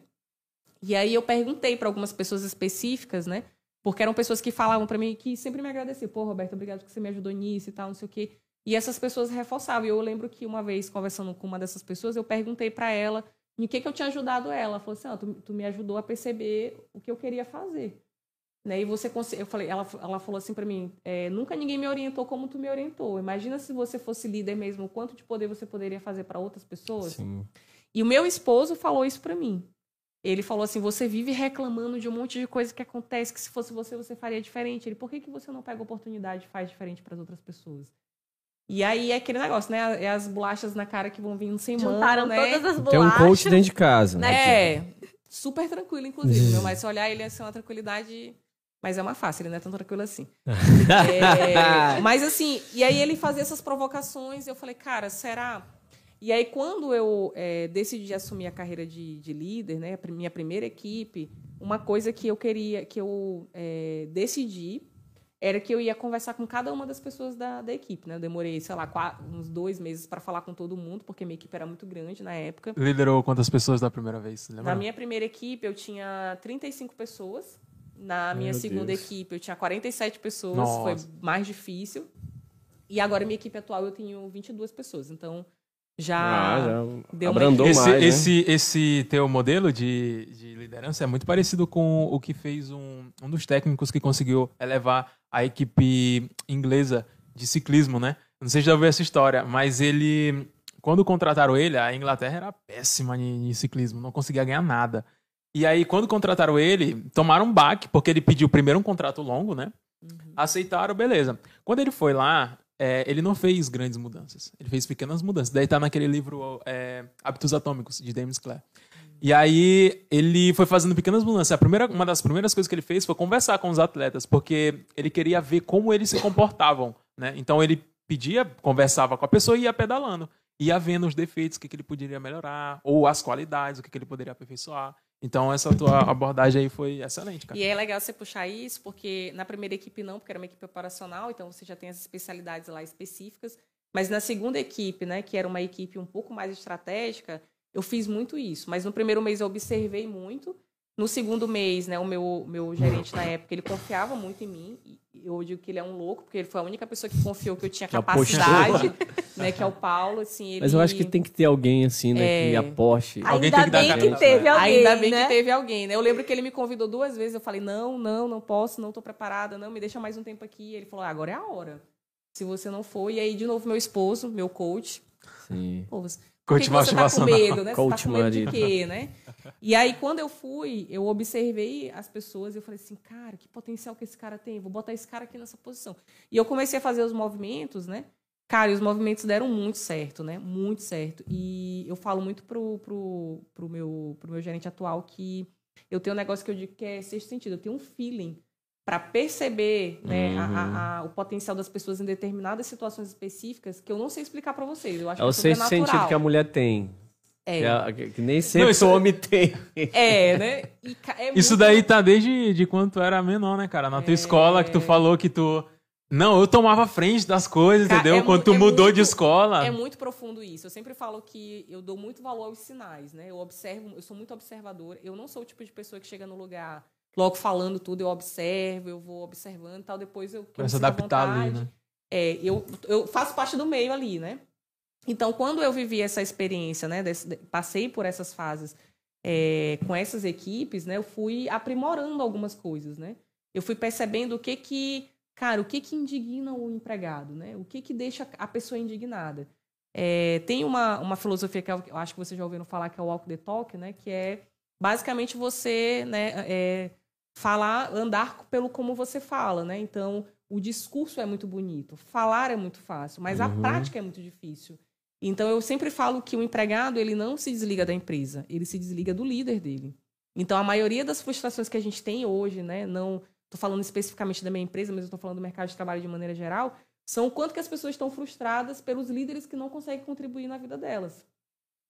Speaker 4: E aí eu perguntei para algumas pessoas específicas, né? Porque eram pessoas que falavam para mim que sempre me agradeciam. Pô, Roberto, obrigado que você me ajudou nisso e tal, não sei o quê. E essas pessoas reforçavam. E eu lembro que uma vez, conversando com uma dessas pessoas, eu perguntei para ela em que, que eu tinha ajudado ela. Ela falou assim: ah, tu, tu me ajudou a perceber o que eu queria fazer. Né? E você eu falei, ela, ela falou assim para mim: é, nunca ninguém me orientou como tu me orientou. Imagina se você fosse líder mesmo, o quanto de poder você poderia fazer para outras pessoas.
Speaker 3: Sim.
Speaker 4: E o meu esposo falou isso para mim. ele falou assim: você vive reclamando de um monte de coisa que acontece, que se fosse você, você faria diferente. Ele, por que, que você não pega a oportunidade e faz diferente para as outras pessoas? E aí é aquele negócio, né? É as bolachas na cara que vão vindo sem mão,
Speaker 5: Juntaram
Speaker 4: né?
Speaker 5: todas as
Speaker 3: Tem um
Speaker 5: bolachas.
Speaker 3: coach dentro de casa.
Speaker 5: Né?
Speaker 4: É, super tranquilo, inclusive. meu, mas se olhar ele, é assim, uma tranquilidade. Mas é uma fácil, ele não é tão tranquilo assim. É, mas assim, e aí ele fazia essas provocações, e eu falei, cara, será? E aí, quando eu é, decidi assumir a carreira de, de líder, né, a minha primeira equipe, uma coisa que eu queria, que eu é, decidi, era que eu ia conversar com cada uma das pessoas da, da equipe. Né? Eu demorei, sei lá, quatro- uns dois meses para falar com todo mundo, porque minha equipe era muito grande na época.
Speaker 2: Liderou quantas pessoas da primeira vez? Lembra?
Speaker 4: Na minha primeira equipe, eu tinha 35 pessoas. Na minha
Speaker 3: Meu
Speaker 4: segunda
Speaker 3: Deus.
Speaker 4: equipe, eu tinha 47 pessoas.
Speaker 2: Nossa.
Speaker 4: Foi mais difícil. E agora, minha equipe atual, eu tenho 22 pessoas. Então, já,
Speaker 3: Ah, já
Speaker 4: deu uma
Speaker 3: abrandou
Speaker 2: esse,
Speaker 3: mais, né?
Speaker 2: esse, esse teu modelo de, de liderança é muito parecido com o que fez um, um dos técnicos que conseguiu elevar a equipe inglesa de ciclismo, né? Não sei se já ouviu essa história, mas ele, quando contrataram ele, a Inglaterra era péssima em ciclismo, não conseguia ganhar nada. E aí, quando contrataram ele, tomaram um baque, porque ele pediu primeiro um contrato longo, né? Aceitaram, beleza. Quando ele foi lá, é, ele não fez grandes mudanças. Ele fez pequenas mudanças. Daí tá naquele livro é, Hábitos Atômicos, de James Clear. E aí ele foi fazendo pequenas mudanças. A primeira, uma das primeiras coisas que ele fez foi conversar com os atletas, porque ele queria ver como eles se comportavam, né? Então ele pedia, conversava com a pessoa e ia pedalando. Ia vendo os defeitos, o que, que ele poderia melhorar, ou as qualidades, o que, que ele poderia aperfeiçoar. Então essa tua abordagem aí foi excelente, cara.
Speaker 4: E é legal você puxar isso, porque na primeira equipe não, porque era uma equipe operacional, então você já tem as especialidades lá específicas. Mas na segunda equipe, né, que era uma equipe um pouco mais estratégica, eu fiz muito isso. Mas no primeiro mês eu observei muito. No segundo mês, né, o meu, meu gerente na época, ele confiava muito em mim. E eu digo que ele é um louco, porque ele foi a única pessoa que confiou que eu tinha
Speaker 3: Que apostou.
Speaker 4: capacidade, né, que é o Paulo. Assim, ele...
Speaker 3: Mas eu acho que tem que ter alguém assim, né?
Speaker 4: É.
Speaker 3: Que aposte.
Speaker 2: Alguém
Speaker 5: Ainda
Speaker 2: tem que
Speaker 5: bem que teve alguém,
Speaker 4: Ainda bem
Speaker 5: né?
Speaker 4: que teve alguém, né? Eu lembro que ele me convidou duas vezes. Eu falei, não, não, não posso, não estou preparada, não, me deixa mais um tempo aqui. Ele falou, ah, agora é a hora. Se você não for. E aí, de novo, meu esposo, meu coach.
Speaker 3: Sim.
Speaker 4: Pô,
Speaker 2: Coach
Speaker 4: que você tá com medo, né?
Speaker 3: Coach
Speaker 4: você tá com medo de quê, né? E aí, quando eu fui, eu observei as pessoas e eu falei assim, cara, que potencial que esse cara tem. Vou botar esse cara aqui nessa posição. E eu comecei a fazer os movimentos, né? Cara, e os movimentos deram muito certo, né? Muito certo. E eu falo muito pro, pro, pro, meu, pro meu gerente atual que eu tenho um negócio que eu digo que é sexto sentido. Eu tenho um feeling para perceber né, a- a- a- o potencial das pessoas em determinadas situações específicas que eu não sei explicar para vocês. Eu acho
Speaker 3: É o
Speaker 4: que é
Speaker 3: sexto
Speaker 4: sobrenatural.
Speaker 3: sentido que a mulher tem.
Speaker 4: É,
Speaker 3: Que, é- que- que nem sempre
Speaker 2: isso-
Speaker 3: o homem tem.
Speaker 4: é, né? E é
Speaker 2: Isso
Speaker 4: muito-
Speaker 2: daí tá desde de quando tu era menor, né, cara? Na tua escola que tu falou que tu. Não, eu tomava frente das coisas,
Speaker 4: Ca-
Speaker 2: entendeu?
Speaker 4: é
Speaker 2: quando tu
Speaker 4: é
Speaker 2: mudou
Speaker 4: muito-
Speaker 2: de escola.
Speaker 4: É muito profundo isso. Eu sempre falo que eu dou muito valor aos sinais, né? Eu observo, eu sou muito observadora. Eu não sou o tipo de pessoa que chega no lugar logo falando tudo, eu observo, eu vou observando e tal. Depois eu.
Speaker 2: Pra se adaptar ali,
Speaker 4: vontade.
Speaker 2: né?
Speaker 4: É, eu, eu faço parte do meio ali, né? Então, quando eu vivi essa experiência, né? desse- de- passei por essas fases é, com essas equipes, né? Eu fui aprimorando algumas coisas, né? Eu fui percebendo o que que, cara, o que que indigna o empregado, né? O que que deixa a pessoa indignada. É, tem uma, uma filosofia que eu eu acho que vocês já ouviram falar, que é o walk the talk, né? Que é basicamente você, né? é, falar, andar pelo como você fala, né? Então, o discurso é muito bonito, falar é muito fácil, mas a
Speaker 3: Uhum.
Speaker 4: prática é muito difícil. Então, eu sempre falo que o empregado, ele não se desliga da empresa, ele se desliga do líder dele. Então, a maioria das frustrações que a gente tem hoje, né? Não estou falando especificamente da minha empresa, mas estou falando do mercado de trabalho de maneira geral, são o quanto que as pessoas estão frustradas pelos líderes que não conseguem contribuir na vida delas.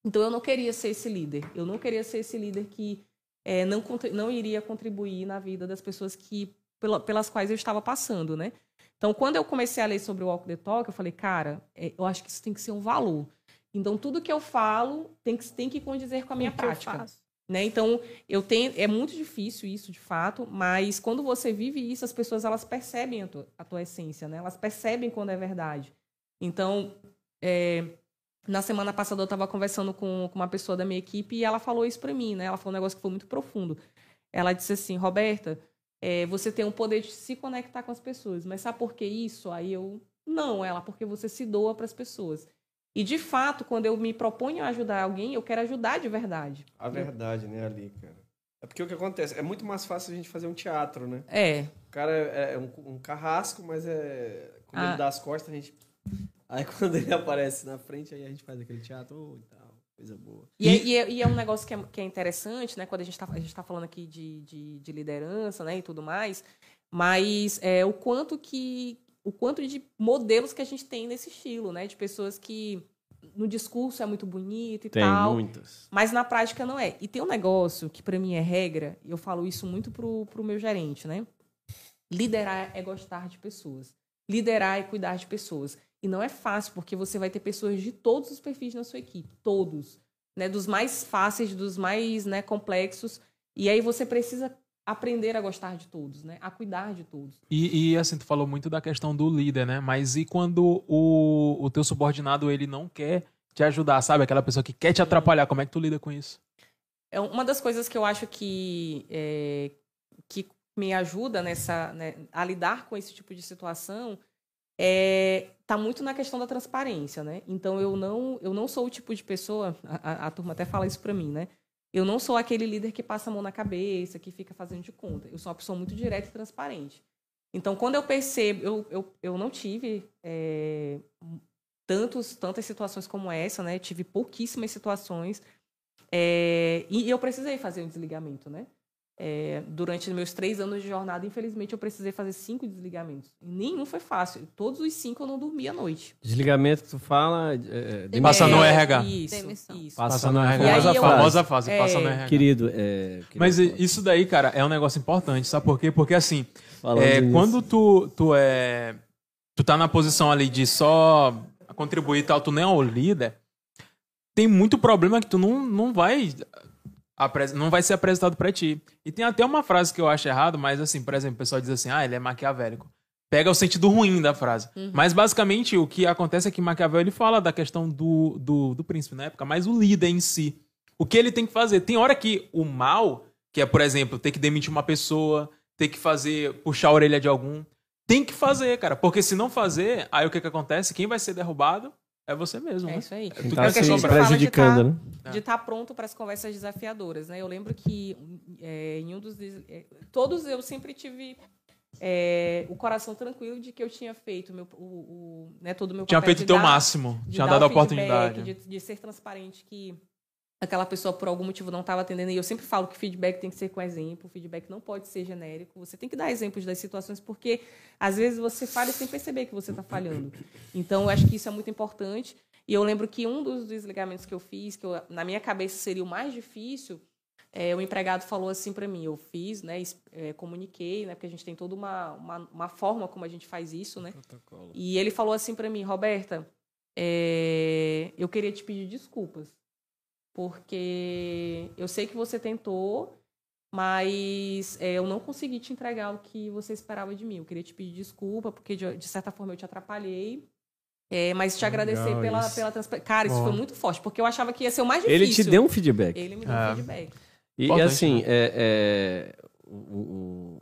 Speaker 4: Então, eu não queria ser esse líder. Eu não queria ser esse líder que é, não, não iria contribuir na vida das pessoas que pela- pelas quais eu estava passando, né? Então, quando eu comecei a ler sobre o Walk the Talk, eu falei, cara, é, eu acho que isso tem que ser um valor. Então, tudo que eu falo tem que, tem que condizer com a minha
Speaker 5: que eu
Speaker 4: prática. Né? Então, eu tenho. É muito difícil isso, de fato, mas quando você vive isso, as pessoas elas percebem a tua, a tua essência, né? Elas percebem quando é verdade. Então, é, na semana passada eu estava conversando com, com uma pessoa da minha equipe e ela falou isso para mim, né? Ela falou um negócio que foi muito profundo. Ela disse assim, Roberta, é, você tem o poder de se conectar com as pessoas, mas sabe por que isso? Aí eu, não, ela, porque você se doa para as pessoas. E de fato, quando eu me proponho a ajudar alguém, eu quero ajudar de verdade.
Speaker 3: A verdade, né, ali, cara. É porque o que acontece? É muito mais fácil a gente fazer um teatro, né?
Speaker 4: É.
Speaker 3: O cara é, é um, um carrasco, mas é. Quando
Speaker 4: Ah.
Speaker 3: ele dá as costas, a gente. Aí quando ele aparece na frente, aí a gente faz aquele teatro oh, e tal. Coisa boa.
Speaker 4: E, é- e é, e é um negócio que é, que é interessante, né? Quando a gente está a gente tá falando aqui de, de, de liderança, né? E tudo mais. Mas é, o quanto que o quanto de modelos que a gente tem nesse estilo, né? De pessoas que no discurso é muito bonito e
Speaker 3: Tem
Speaker 4: tal.
Speaker 3: muitas.
Speaker 4: Mas na prática não é. E tem um negócio que para mim é regra, e eu falo isso muito pro, pro meu gerente, né? Liderar é gostar de pessoas. Liderar é cuidar de pessoas. E não é fácil, porque você vai ter pessoas de todos os perfis na sua equipe. Todos. Né? Dos mais fáceis, dos mais né, complexos. E aí você precisa aprender a gostar de todos, né? A cuidar de todos.
Speaker 2: E, e, assim, tu falou muito da questão do líder, né? Mas e quando o, o teu subordinado, ele não quer te ajudar, sabe? Aquela pessoa que quer te atrapalhar, como é que tu lida com isso?
Speaker 4: É uma das coisas que eu acho que, é, que me ajuda nessa, né, a lidar com esse tipo de situação é, tá muito na questão da transparência, né? Então eu não, eu não sou o tipo de pessoa, a, a- a turma até fala isso para mim, né? Eu não sou aquele líder que passa a mão na cabeça, que fica fazendo de conta. Eu sou uma pessoa muito direta e transparente. Então, quando eu percebo, eu, eu, eu não tive é, tantos, tantas situações como essa, né? Tive pouquíssimas situações. É, e eu precisei fazer um desligamento, né? É, durante meus três anos de jornada, infelizmente, eu precisei fazer cinco desligamentos. E nenhum foi fácil. Todos os cinco eu não dormia à noite.
Speaker 3: Desligamento que tu fala. É, é,
Speaker 2: Passa no
Speaker 4: É,
Speaker 2: RH.
Speaker 4: Isso,
Speaker 5: Demissão.
Speaker 4: isso.
Speaker 3: Passa
Speaker 2: Passa
Speaker 3: no RH.
Speaker 2: RH.
Speaker 4: Aí
Speaker 2: a
Speaker 4: eu-
Speaker 2: famosa fase,
Speaker 4: É.
Speaker 2: passa no RH.
Speaker 3: Querido, é, querido,
Speaker 2: Mas isso daí, cara, é um negócio importante, sabe por quê? Porque assim, é, quando tu, tu é. Tu tá na posição ali de só contribuir e tal, tu nem é o líder, tem muito problema que tu não, não vai. Não vai ser apresentado pra ti. E tem até uma frase que eu acho errado, mas assim, por exemplo, o pessoal diz assim, ah, ele é maquiavélico. Pega o sentido ruim da frase. Mas basicamente o que acontece é que Maquiavel ele fala da questão do, do, do príncipe na época, mas o líder em si. O que ele tem que fazer? Tem hora que o mal, que é, por exemplo, ter que demitir uma pessoa, ter que fazer, puxar a orelha de algum, tem que fazer, cara. Porque se não fazer, aí o que, que acontece? Quem vai ser derrubado é você mesmo.
Speaker 4: É
Speaker 2: né?
Speaker 4: isso aí.
Speaker 2: Tu
Speaker 3: tá
Speaker 4: É a
Speaker 3: se
Speaker 4: de
Speaker 3: prejudicando,
Speaker 4: tá-
Speaker 3: né?
Speaker 4: De estar pronto para as conversas desafiadoras, né? Eu lembro que é, em um dos é, todos eu sempre tive é, o coração tranquilo de que eu tinha feito meu, o, o- né, todo o meu
Speaker 2: Tinha
Speaker 4: papel
Speaker 2: feito o teu máximo. Tinha dado a oportunidade.
Speaker 4: de, de ser transparente que aquela pessoa por algum motivo não estava atendendo. E eu sempre falo que feedback tem que ser com exemplo, feedback não pode ser genérico. Você tem que dar exemplos das situações, porque às vezes você falha sem perceber que você está falhando. Então, eu acho que isso é muito importante. E eu lembro que um dos desligamentos que eu fiz, que eu- na minha cabeça seria o mais difícil, é, o empregado falou assim para mim, eu fiz, né, é, comuniquei, né, porque a gente tem toda uma, uma, uma forma como a gente faz isso, né? E ele falou assim para mim, Roberta, é, eu queria te pedir desculpas, porque eu sei que você tentou, mas é, eu não consegui te entregar o que você esperava de mim. Eu queria te pedir desculpa, porque de, de certa forma eu te atrapalhei. é, mas te agradecer
Speaker 3: Legal
Speaker 4: pela,
Speaker 3: isso.
Speaker 4: pela transparência. Cara, isso
Speaker 2: Bom.
Speaker 4: foi muito forte, porque eu achava que ia ser o mais difícil.
Speaker 3: Ele te deu um feedback.
Speaker 4: Ele me deu
Speaker 2: É.
Speaker 4: um feedback.
Speaker 3: E,
Speaker 2: Importante,
Speaker 3: assim,
Speaker 2: né?
Speaker 3: é, é, o-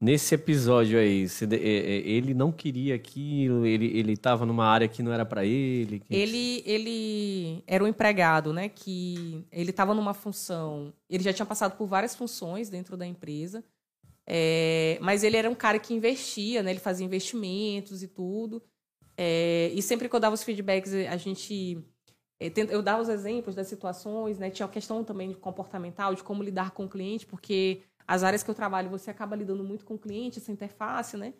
Speaker 3: nesse episódio aí, é, é, ele não queria aquilo, ele, ele tava numa área que não era pra ele. que-
Speaker 4: Ele, ele era um empregado, né? Que ele estava numa função. Ele já tinha passado por várias funções dentro da empresa. é, mas ele era um cara que investia, né? Ele fazia investimentos e tudo. é, e sempre que eu dava os feedbacks, a gente. é, Eu dava os exemplos das situações, né? Tinha a questão também de comportamental, de como lidar com o cliente, porque as áreas que eu trabalho, você acaba lidando muito com o cliente, essa interface, né?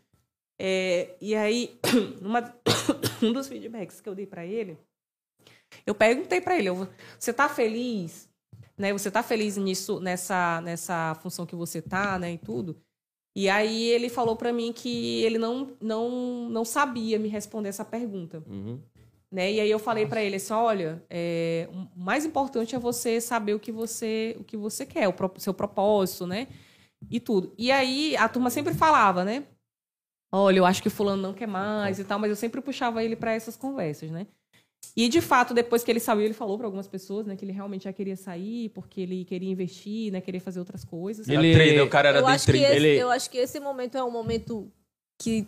Speaker 4: É, e aí, numa- um dos feedbacks que eu dei para ele, eu perguntei para ele, você tá feliz? Né, você tá feliz nisso, nessa, nessa função que você tá, né, e tudo? E aí ele falou para mim que ele não, não, não sabia me responder essa pergunta.
Speaker 3: Uhum.
Speaker 4: Né? E aí eu falei para ele assim, olha, é, o mais importante é você saber o que você, o que você quer, o pro- seu propósito, né? E tudo. E aí a turma sempre falava, né? Olha, eu acho que fulano não quer mais e tal, mas eu sempre puxava ele para essas conversas, né? E de fato, depois que ele saiu, ele falou para algumas pessoas, né, que ele realmente já queria sair, porque ele queria investir, né, queeria fazer outras coisas.
Speaker 3: Ele-
Speaker 2: Era trader, o cara era
Speaker 5: eu, acho esse,
Speaker 3: Ele-
Speaker 5: eu acho que esse momento é um momento que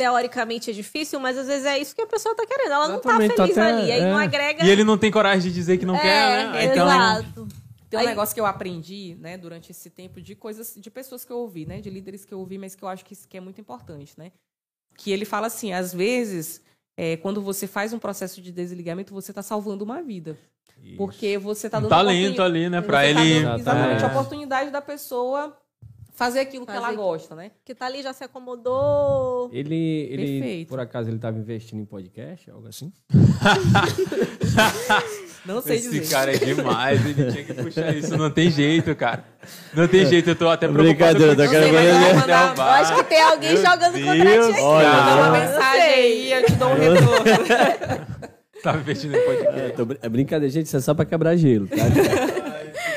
Speaker 5: teoricamente é difícil, mas às vezes é isso que a pessoa tá querendo. Ela não tá
Speaker 3: Exatamente,
Speaker 5: feliz
Speaker 3: tá até-
Speaker 5: ali, aí não
Speaker 3: é.
Speaker 5: agrega.
Speaker 2: E ele não tem coragem de dizer que não
Speaker 5: é,
Speaker 2: quer, né? Então,
Speaker 5: Exato.
Speaker 4: Tem um
Speaker 5: Aí-
Speaker 4: negócio que eu aprendi, né, durante esse tempo de coisas, de pessoas que eu ouvi, né, de líderes que eu ouvi, mas que eu acho que isso que é muito importante, né? Que ele fala assim, às vezes, é, quando você faz um processo de desligamento, você está salvando uma vida. Porque você está
Speaker 2: Um
Speaker 4: dando
Speaker 2: talento
Speaker 4: oportuni-
Speaker 2: ali, né?
Speaker 4: você
Speaker 2: Pra
Speaker 4: tá
Speaker 2: ele.
Speaker 4: dando,
Speaker 3: Exatamente.
Speaker 4: a oportunidade da pessoa fazer aquilo que ela
Speaker 5: Fazer-
Speaker 4: gosta, né?
Speaker 5: Que tá ali, já se acomodou.
Speaker 3: Ele, ele
Speaker 4: Perfeito.
Speaker 3: por acaso, ele estava investindo em podcast, algo assim?
Speaker 4: Não sei
Speaker 2: Esse
Speaker 4: dizer.
Speaker 2: cara é demais, ele tinha que puxar isso. Não tem jeito, cara. Não tem jeito, eu tô até preocupado.
Speaker 3: Brincadeira, tá querendo fazer-
Speaker 4: vai mandar-
Speaker 5: Eu acho que tem alguém
Speaker 2: Meu
Speaker 5: jogando
Speaker 2: Deus.
Speaker 5: contra ti aqui.
Speaker 3: Olha,
Speaker 4: Manda uma mensagem aí, eu te dou um retorno.
Speaker 2: Tava investindo em podcast.
Speaker 3: É, tô é brincadeira, gente, isso é só pra quebrar gelo, tá?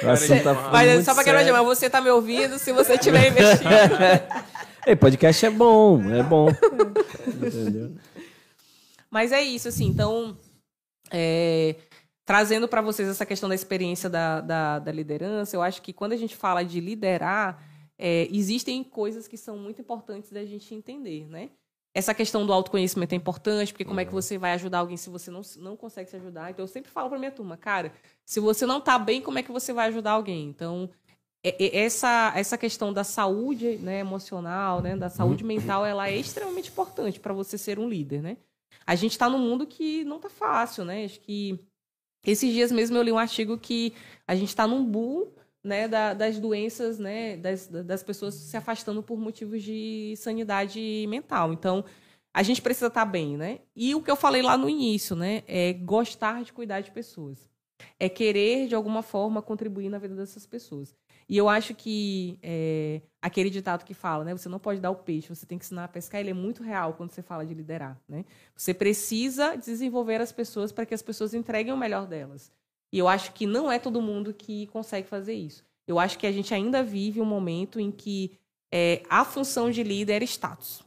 Speaker 3: O assunto tá
Speaker 4: Mas
Speaker 3: muito
Speaker 4: só
Speaker 3: sério.
Speaker 4: mas você tá me ouvindo se você estiver investindo.
Speaker 3: Ei, podcast é bom, é bom. Entendeu?
Speaker 4: Mas é isso, assim, então, é, trazendo para vocês essa questão da experiência da, da, da liderança, eu acho que quando a gente fala de liderar, é, existem coisas que são muito importantes da gente entender, né? Essa questão do autoconhecimento é importante, porque como é que você vai ajudar alguém se você não, não consegue se ajudar? Então, eu sempre falo para minha turma, cara, se você não tá bem, como é que você vai ajudar alguém? Então, é- é- essa, essa questão da saúde né, emocional, né, da saúde mental, ela é extremamente importante para você ser um líder, né? A gente está num mundo que não tá fácil, né? Acho que esses dias mesmo eu li um artigo que a gente está num boom né, da- das doenças, né, das, das pessoas se afastando por motivos de sanidade mental. Então, a gente precisa estar bem, né? E o que eu falei lá no início, né, é gostar de cuidar de pessoas. É querer, de alguma forma, contribuir na vida dessas pessoas. E eu acho que é, aquele ditado que fala, né, você não pode dar o peixe, você tem que ensinar a pescar, ele é muito real quando você fala de liderar, né? Você precisa desenvolver as pessoas para que as pessoas entreguem o melhor delas. E eu acho que não é todo mundo que consegue fazer isso. Eu acho que a gente ainda vive um momento em que é, a função de líder é status.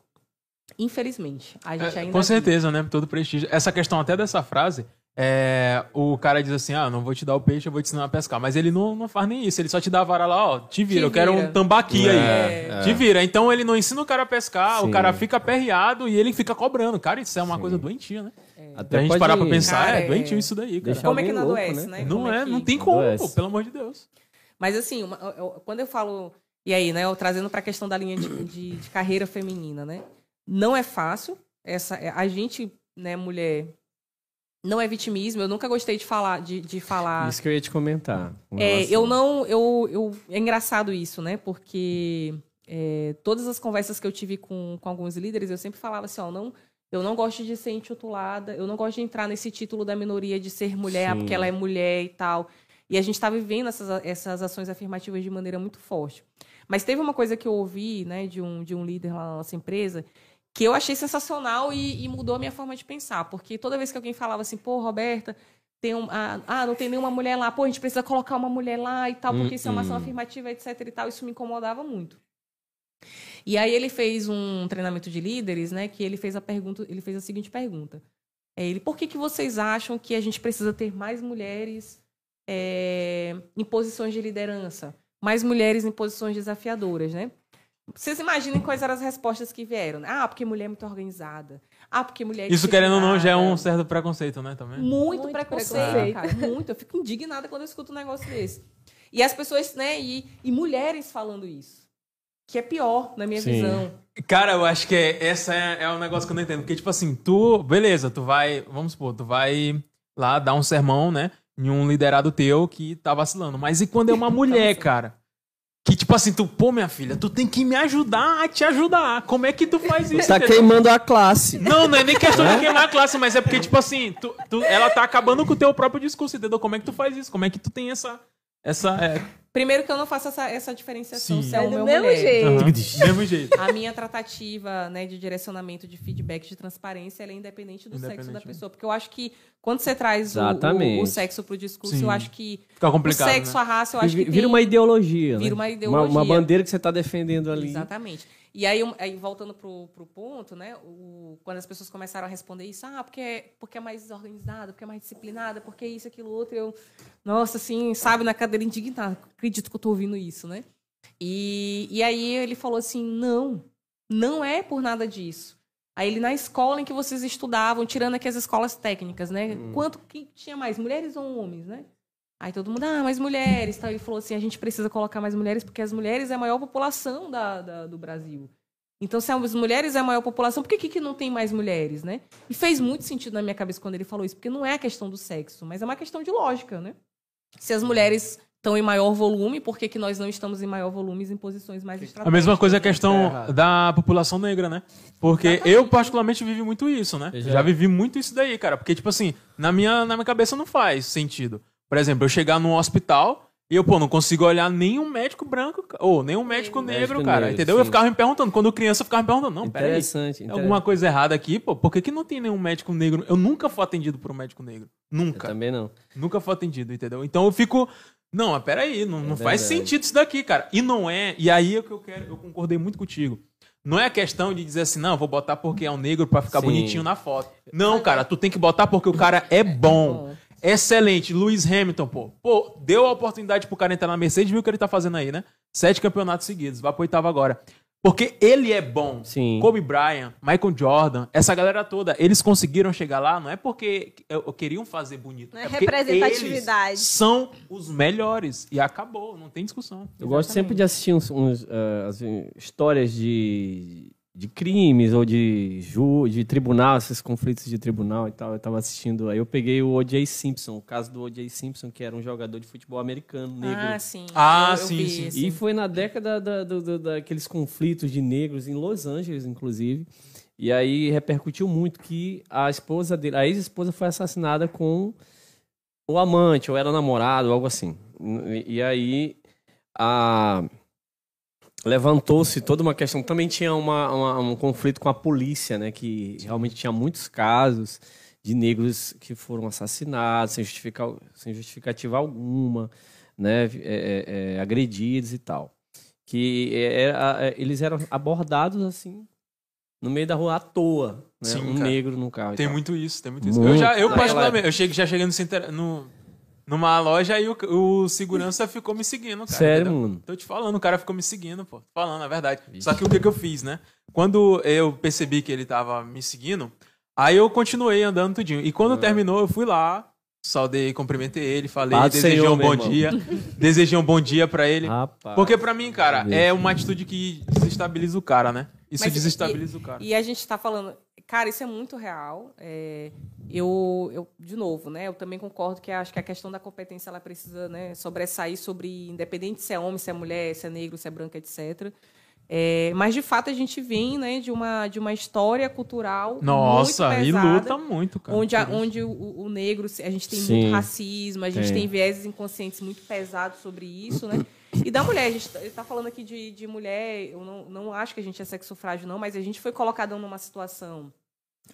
Speaker 4: Infelizmente. A gente
Speaker 2: É,
Speaker 4: ainda
Speaker 2: com
Speaker 4: vive.
Speaker 2: certeza, né? Todo prestígio. Essa questão até dessa frase, é, o cara diz assim: ah, não vou te dar o peixe, eu vou te ensinar a pescar. Mas ele não, não faz nem isso, ele só te dá a vara lá, ó, te vira,
Speaker 4: Te
Speaker 2: eu quero
Speaker 4: vira.
Speaker 2: um tambaqui aí.
Speaker 3: É,
Speaker 2: Te vira. Então ele não ensina o cara a pescar,
Speaker 3: Sim.
Speaker 2: o cara fica aperreado e ele fica cobrando. Cara, isso é uma coisa doentia, né?
Speaker 3: Até
Speaker 2: a gente
Speaker 3: pode
Speaker 2: parar pra pensar,
Speaker 4: Cara,
Speaker 2: é
Speaker 4: é-
Speaker 2: doentio isso daí, cara.
Speaker 4: Como é que não
Speaker 3: louco,
Speaker 4: adoece,
Speaker 3: né?
Speaker 4: né?
Speaker 2: Não
Speaker 4: Como
Speaker 2: é,
Speaker 4: que-
Speaker 2: não tem como, pô, pelo amor de Deus.
Speaker 4: Mas assim, uma- eu- eu- quando eu falo. E aí, né? Eu trazendo para a questão da linha de, de- de carreira feminina, né? Não é fácil. Essa, a gente, né, mulher. Não é vitimismo. Eu nunca gostei de falar. De, de falar
Speaker 3: Isso que eu ia te comentar. com
Speaker 4: é,
Speaker 3: relação-
Speaker 4: eu não. Eu, eu, é engraçado isso, né? Porque é, todas as conversas que eu tive com, com alguns líderes, eu sempre falava assim: ó, não, eu não gosto de ser intitulada, eu não gosto de entrar nesse título da minoria de ser mulher,
Speaker 3: Sim.
Speaker 4: porque ela é mulher e tal. E a gente está vivendo essas, essas ações afirmativas de maneira muito forte. Mas teve uma coisa que eu ouvi né, de, um, de um líder lá na nossa empresa que eu achei sensacional e, e mudou a minha forma de pensar. Porque toda vez que alguém falava assim, pô, Roberta, tem um, ah, ah, não tem nenhuma mulher lá, pô, a gente precisa colocar uma mulher lá e tal, porque isso é uma ação
Speaker 3: Hum, hum.
Speaker 4: afirmativa, etc e tal, isso me incomodava muito. E aí ele fez um treinamento de líderes, né, que ele fez a pergunta, ele fez a seguinte pergunta. É ele, por que, que vocês acham que a gente precisa ter mais mulheres é, em posições de liderança? Mais mulheres em posições desafiadoras, né? Vocês imaginem quais eram as respostas que vieram. né? Ah, porque mulher é muito organizada. Ah, porque mulher é
Speaker 2: Isso, querendo ou não, já é um certo preconceito, né? Também.
Speaker 4: Muito,
Speaker 5: Muito
Speaker 4: preconceito,
Speaker 5: preconceito.
Speaker 4: cara. Muito. Eu fico indignada quando eu escuto um negócio desse. E as pessoas, né? E, e mulheres falando isso. Que é pior, na minha
Speaker 3: Sim.
Speaker 4: visão.
Speaker 2: Cara, eu acho que é, essa é, é um negócio que eu não entendo. Porque, tipo assim, tu, beleza, tu vai, vamos supor, tu vai lá dar um sermão, né? Em um liderado teu que tá vacilando. Mas e quando é uma mulher, cara? Que, tipo assim, tu, pô, minha filha, tu tem que me ajudar a te ajudar. Como é que tu faz isso?
Speaker 3: Tá
Speaker 2: entendeu?
Speaker 3: queimando a classe.
Speaker 2: Não, não é nem questão de queimar a classe, mas é porque, tipo assim, tu, tu- ela tá acabando com o teu próprio discurso, entendeu? Como é que tu faz isso? Como é que tu tem essa. Essa é,
Speaker 4: Primeiro que eu não faço essa, essa diferenciação
Speaker 2: Sim.
Speaker 4: se é
Speaker 5: É
Speaker 4: homem
Speaker 5: do
Speaker 4: ou
Speaker 5: mesmo
Speaker 4: mulher.
Speaker 5: jeito.
Speaker 2: do mesmo jeito.
Speaker 4: A minha tratativa né, de direcionamento, de feedback, de transparência, ela é independente do sexo
Speaker 2: Independente,
Speaker 4: da
Speaker 2: né?
Speaker 4: pessoa. Porque eu acho que quando você traz o, o, o sexo pro discurso,
Speaker 2: Sim.
Speaker 4: eu acho que
Speaker 2: Fica
Speaker 4: o
Speaker 2: complicado.
Speaker 4: sexo,
Speaker 2: né?
Speaker 4: a raça, eu acho que
Speaker 3: Vira
Speaker 4: tem...
Speaker 3: uma ideologia.
Speaker 4: Vira
Speaker 3: né?
Speaker 4: uma ideologia.
Speaker 3: Uma, bandeira que você tá defendendo ali.
Speaker 4: Exatamente. E aí, aí voltando pro, pro ponto, né? O, quando as pessoas começaram a responder isso, ah, porque, é- porque é mais organizada, porque é mais disciplinada, porque é isso, aquilo, outro, eu, nossa, assim, sabe, na cadeira indignada, acredito que eu tô ouvindo isso, né? E, e aí ele falou assim, não, não é por nada disso. Aí ele, na escola em que vocês estudavam, tirando aqui as escolas técnicas, né? Quanto que tinha mais, mulheres ou homens, né? Aí todo mundo, ah, mais mulheres. Tal. Ele falou assim: a gente precisa colocar mais mulheres porque as mulheres é a maior população da, da- do Brasil. Então, se as mulheres é a maior população, por que, que, não tem mais mulheres, né? E fez muito sentido na minha cabeça quando ele falou isso, porque não é a questão do sexo, mas é uma questão de lógica, né? Se as mulheres estão em maior volume, por que, que nós não estamos em maior volume em posições mais
Speaker 2: A
Speaker 4: estratégicas?
Speaker 2: mesma coisa é a
Speaker 4: né?
Speaker 2: questão
Speaker 3: errado.
Speaker 2: da população negra, né? Porque eu, particularmente, vivi muito isso, né?
Speaker 3: Eu
Speaker 2: Já...
Speaker 3: já-
Speaker 2: vivi muito isso daí, cara. Porque, tipo assim, na minha, na minha cabeça não faz sentido. Por exemplo, eu chegar num hospital e eu, pô, não consigo olhar nenhum médico branco, ou nenhum médico negro,
Speaker 3: Médico
Speaker 2: cara.
Speaker 3: negro,
Speaker 2: entendeu? Eu
Speaker 3: sim.
Speaker 2: ficava me perguntando. Quando criança, eu ficava me perguntando, não, peraí.
Speaker 3: Interessante.
Speaker 2: Tem alguma coisa errada aqui, pô? Por que, que não tem nenhum médico negro? Eu nunca fui atendido por um médico negro.
Speaker 3: Eu
Speaker 2: Nunca.
Speaker 3: também não.
Speaker 2: Nunca fui atendido, entendeu? Então eu fico. Não, mas peraí, não, não faz sentido isso daqui, cara. E não é. E aí é o que eu quero, eu concordei muito contigo. Não é a questão de dizer assim, não, eu vou botar porque é um negro pra ficar
Speaker 3: Sim.
Speaker 2: bonitinho na foto. Não, cara, tu tem que botar porque o cara é bom. Excelente. Lewis Hamilton, pô. Pô, deu a oportunidade pro cara entrar na Mercedes, viu o que ele tá fazendo aí, né? Sete campeonatos seguidos, vai pro oitavo agora. Porque ele é bom.
Speaker 3: Sim.
Speaker 2: Kobe Bryant, Michael Jordan, essa galera toda, eles conseguiram chegar lá, não é porque eu- eu queriam fazer bonito.
Speaker 5: Não é
Speaker 2: porque
Speaker 5: representatividade.
Speaker 2: eles são os melhores. E acabou, não tem discussão.
Speaker 3: Eu gosto sempre de assistir uns, uns, ah, assim, histórias de, de crimes ou de, ju, de tribunal, esses conflitos de tribunal e tal. Eu tava assistindo, aí eu peguei o O.J. Simpson, o caso do O.J. Simpson, que era um jogador de futebol americano, negro.
Speaker 4: Ah, sim.
Speaker 2: Ah,
Speaker 4: Eu- eu
Speaker 2: sim,
Speaker 4: vi
Speaker 2: sim.
Speaker 3: E foi na década da, do- do- daqueles conflitos de negros em Los Angeles, inclusive. E aí repercutiu muito que a esposa dele, a ex-esposa foi assassinada com o amante, ou era namorado, algo assim. E, e aí a levantou-se toda uma questão. Também tinha uma, uma- um conflito com a polícia, né? Que realmente tinha muitos casos de negros que foram assassinados sem, justificar, sem justificativa alguma, né? É, é, é, agredidos e tal. Que era- é, eles eram abordados assim no meio da rua à toa, né?
Speaker 2: Sim,
Speaker 3: um
Speaker 2: cara.
Speaker 3: negro no carro.
Speaker 2: Tem muito isso, tem muito isso.
Speaker 3: Muito.
Speaker 2: Eu já, eu particularmente, eu cheguei, já cheguei no, no numa loja e o, o segurança ficou me seguindo, cara.
Speaker 3: Sério,
Speaker 2: entendeu?
Speaker 3: mano.
Speaker 2: Tô te falando, o cara ficou me seguindo, pô. Tô falando, é verdade. Só que o que, que eu fiz, né? Quando eu percebi que ele tava me seguindo, aí eu continuei andando tudinho. E quando terminou, eu fui lá, saudei, cumprimentei ele, falei, desejei
Speaker 3: Senhor,
Speaker 2: um bom
Speaker 3: irmão.
Speaker 2: dia. desejei um bom dia pra ele.
Speaker 3: Rapaz.
Speaker 2: Porque pra mim, cara, é uma atitude que desestabiliza o cara, né? Isso
Speaker 4: Mas
Speaker 2: desestabiliza o cara.
Speaker 4: E a gente está falando, cara, isso é muito real. É, eu, eu, de novo, né? Eu também concordo que acho que a questão da competência ela precisa, né, sobressair sobre, independente se é homem, se é mulher, se é negro, se é branco, etc. É, mas de fato a gente vem, né, de uma de uma história cultural
Speaker 2: Nossa,
Speaker 4: muito
Speaker 2: e
Speaker 4: pesada,
Speaker 2: luta muito, cara.
Speaker 4: onde, a- onde o, o negro, a gente tem
Speaker 3: Sim.
Speaker 4: muito racismo, a gente
Speaker 3: Tem.
Speaker 4: tem vieses inconscientes muito pesados sobre isso, né? E da mulher, a gente está falando aqui de, de mulher, eu não, não acho que a gente é sexo frágil, não, mas a gente foi colocada numa situação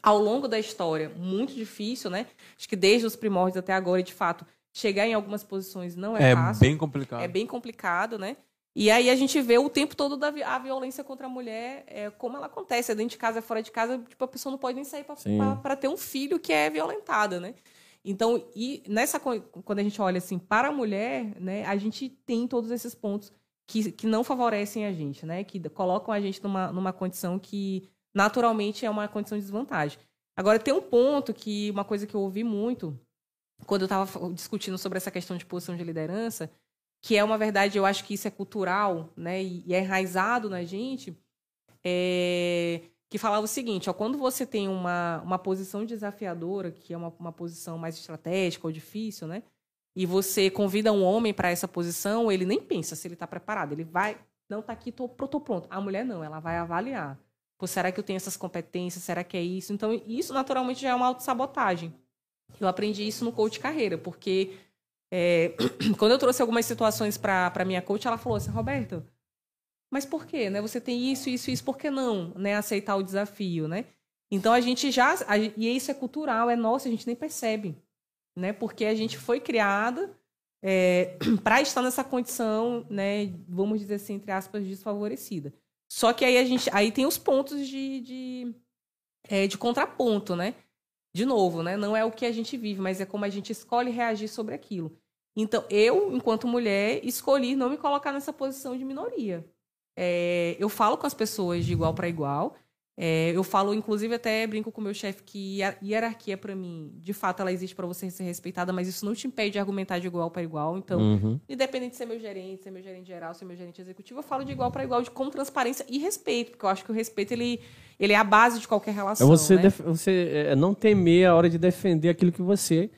Speaker 4: ao longo da história muito difícil, né? Acho que desde os primórdios até agora, e de fato, chegar em algumas posições não é,
Speaker 2: É
Speaker 4: fácil.
Speaker 2: bem complicado.
Speaker 4: É bem complicado, né? E aí a gente vê o tempo todo da vi- a violência contra a mulher, é, como ela acontece, é dentro de casa, é fora de casa, tipo, a pessoa não pode nem sair para ter um filho que é violentada, né? Então, e nessa quando a gente olha assim para a mulher, né, a gente tem todos esses pontos que, que não favorecem a gente, né? Que colocam a gente numa, numa condição que naturalmente é uma condição de desvantagem. Agora tem um ponto que uma coisa que eu ouvi muito quando eu estava discutindo sobre essa questão de posição de liderança, que é uma verdade, eu acho que isso é cultural, né, e e é enraizado na gente, é, que falava o seguinte, ó, quando você tem uma, uma posição desafiadora, que é uma, uma posição mais estratégica ou difícil, né, e você convida um homem para essa posição, ele nem pensa se ele está preparado, ele vai, não, tá aqui, tô, tô pronto. A mulher não, ela vai avaliar. Pô, será que eu tenho essas competências? Será que é isso? Então, isso naturalmente já é uma autossabotagem. Eu aprendi isso no coach carreira, porque é, quando eu trouxe algumas situações para minha coach, ela falou assim, Roberto, mas por quê? Né? Você tem isso, isso, isso, por que não né? aceitar o desafio? Né? Então a gente já. a- e isso é cultural, é nosso, a gente nem percebe. Né? Porque a gente foi criada para estar nessa condição, né, vamos dizer assim, entre aspas, desfavorecida. Só que aí a gente. Aí tem os pontos de, de, é, de contraponto, né? De novo, né? Não é o que a gente vive, mas é como a gente escolhe reagir sobre aquilo. Então, eu, enquanto mulher, escolhi não me colocar nessa posição de minoria. É, eu falo com as pessoas de igual para igual. É, eu falo, inclusive, até brinco com o meu chefe que hierarquia, para mim, de fato, ela existe para você ser respeitada, mas isso não te impede de argumentar de igual para igual. Então,
Speaker 3: Uhum.
Speaker 4: independente de ser meu gerente, ser meu gerente geral, ser meu gerente executivo, eu falo de igual para igual, de com transparência e respeito, porque eu acho que o respeito ele, ele é a base de qualquer
Speaker 3: É
Speaker 4: relação.
Speaker 3: você,
Speaker 4: né?
Speaker 3: você é, não temer a hora de defender aquilo que você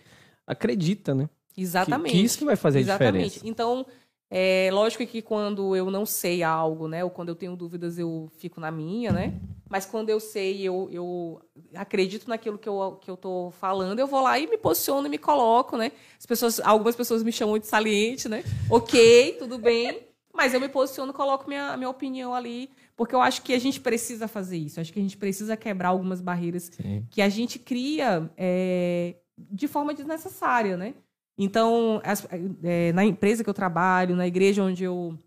Speaker 3: acredita, né? Que-
Speaker 4: Exatamente.
Speaker 3: Que, isso que vai fazer a
Speaker 4: Exatamente.
Speaker 3: diferença.
Speaker 4: Então, é lógico que quando eu não sei algo, né, ou quando eu tenho dúvidas, eu fico na minha, né? Mas quando eu sei, eu, eu acredito naquilo que eu, que eu tô falando, eu vou lá e me posiciono e me coloco, né? As pessoas, algumas pessoas me chamam de saliente, né? Ok, tudo bem. Mas eu me posiciono, coloco minha, minha opinião ali, porque eu acho que a gente precisa fazer isso. Acho que a gente precisa quebrar algumas barreiras
Speaker 3: Sim.
Speaker 4: que a gente cria é, de forma desnecessária, né? Então, as- é, na empresa que eu trabalho, na igreja onde eu,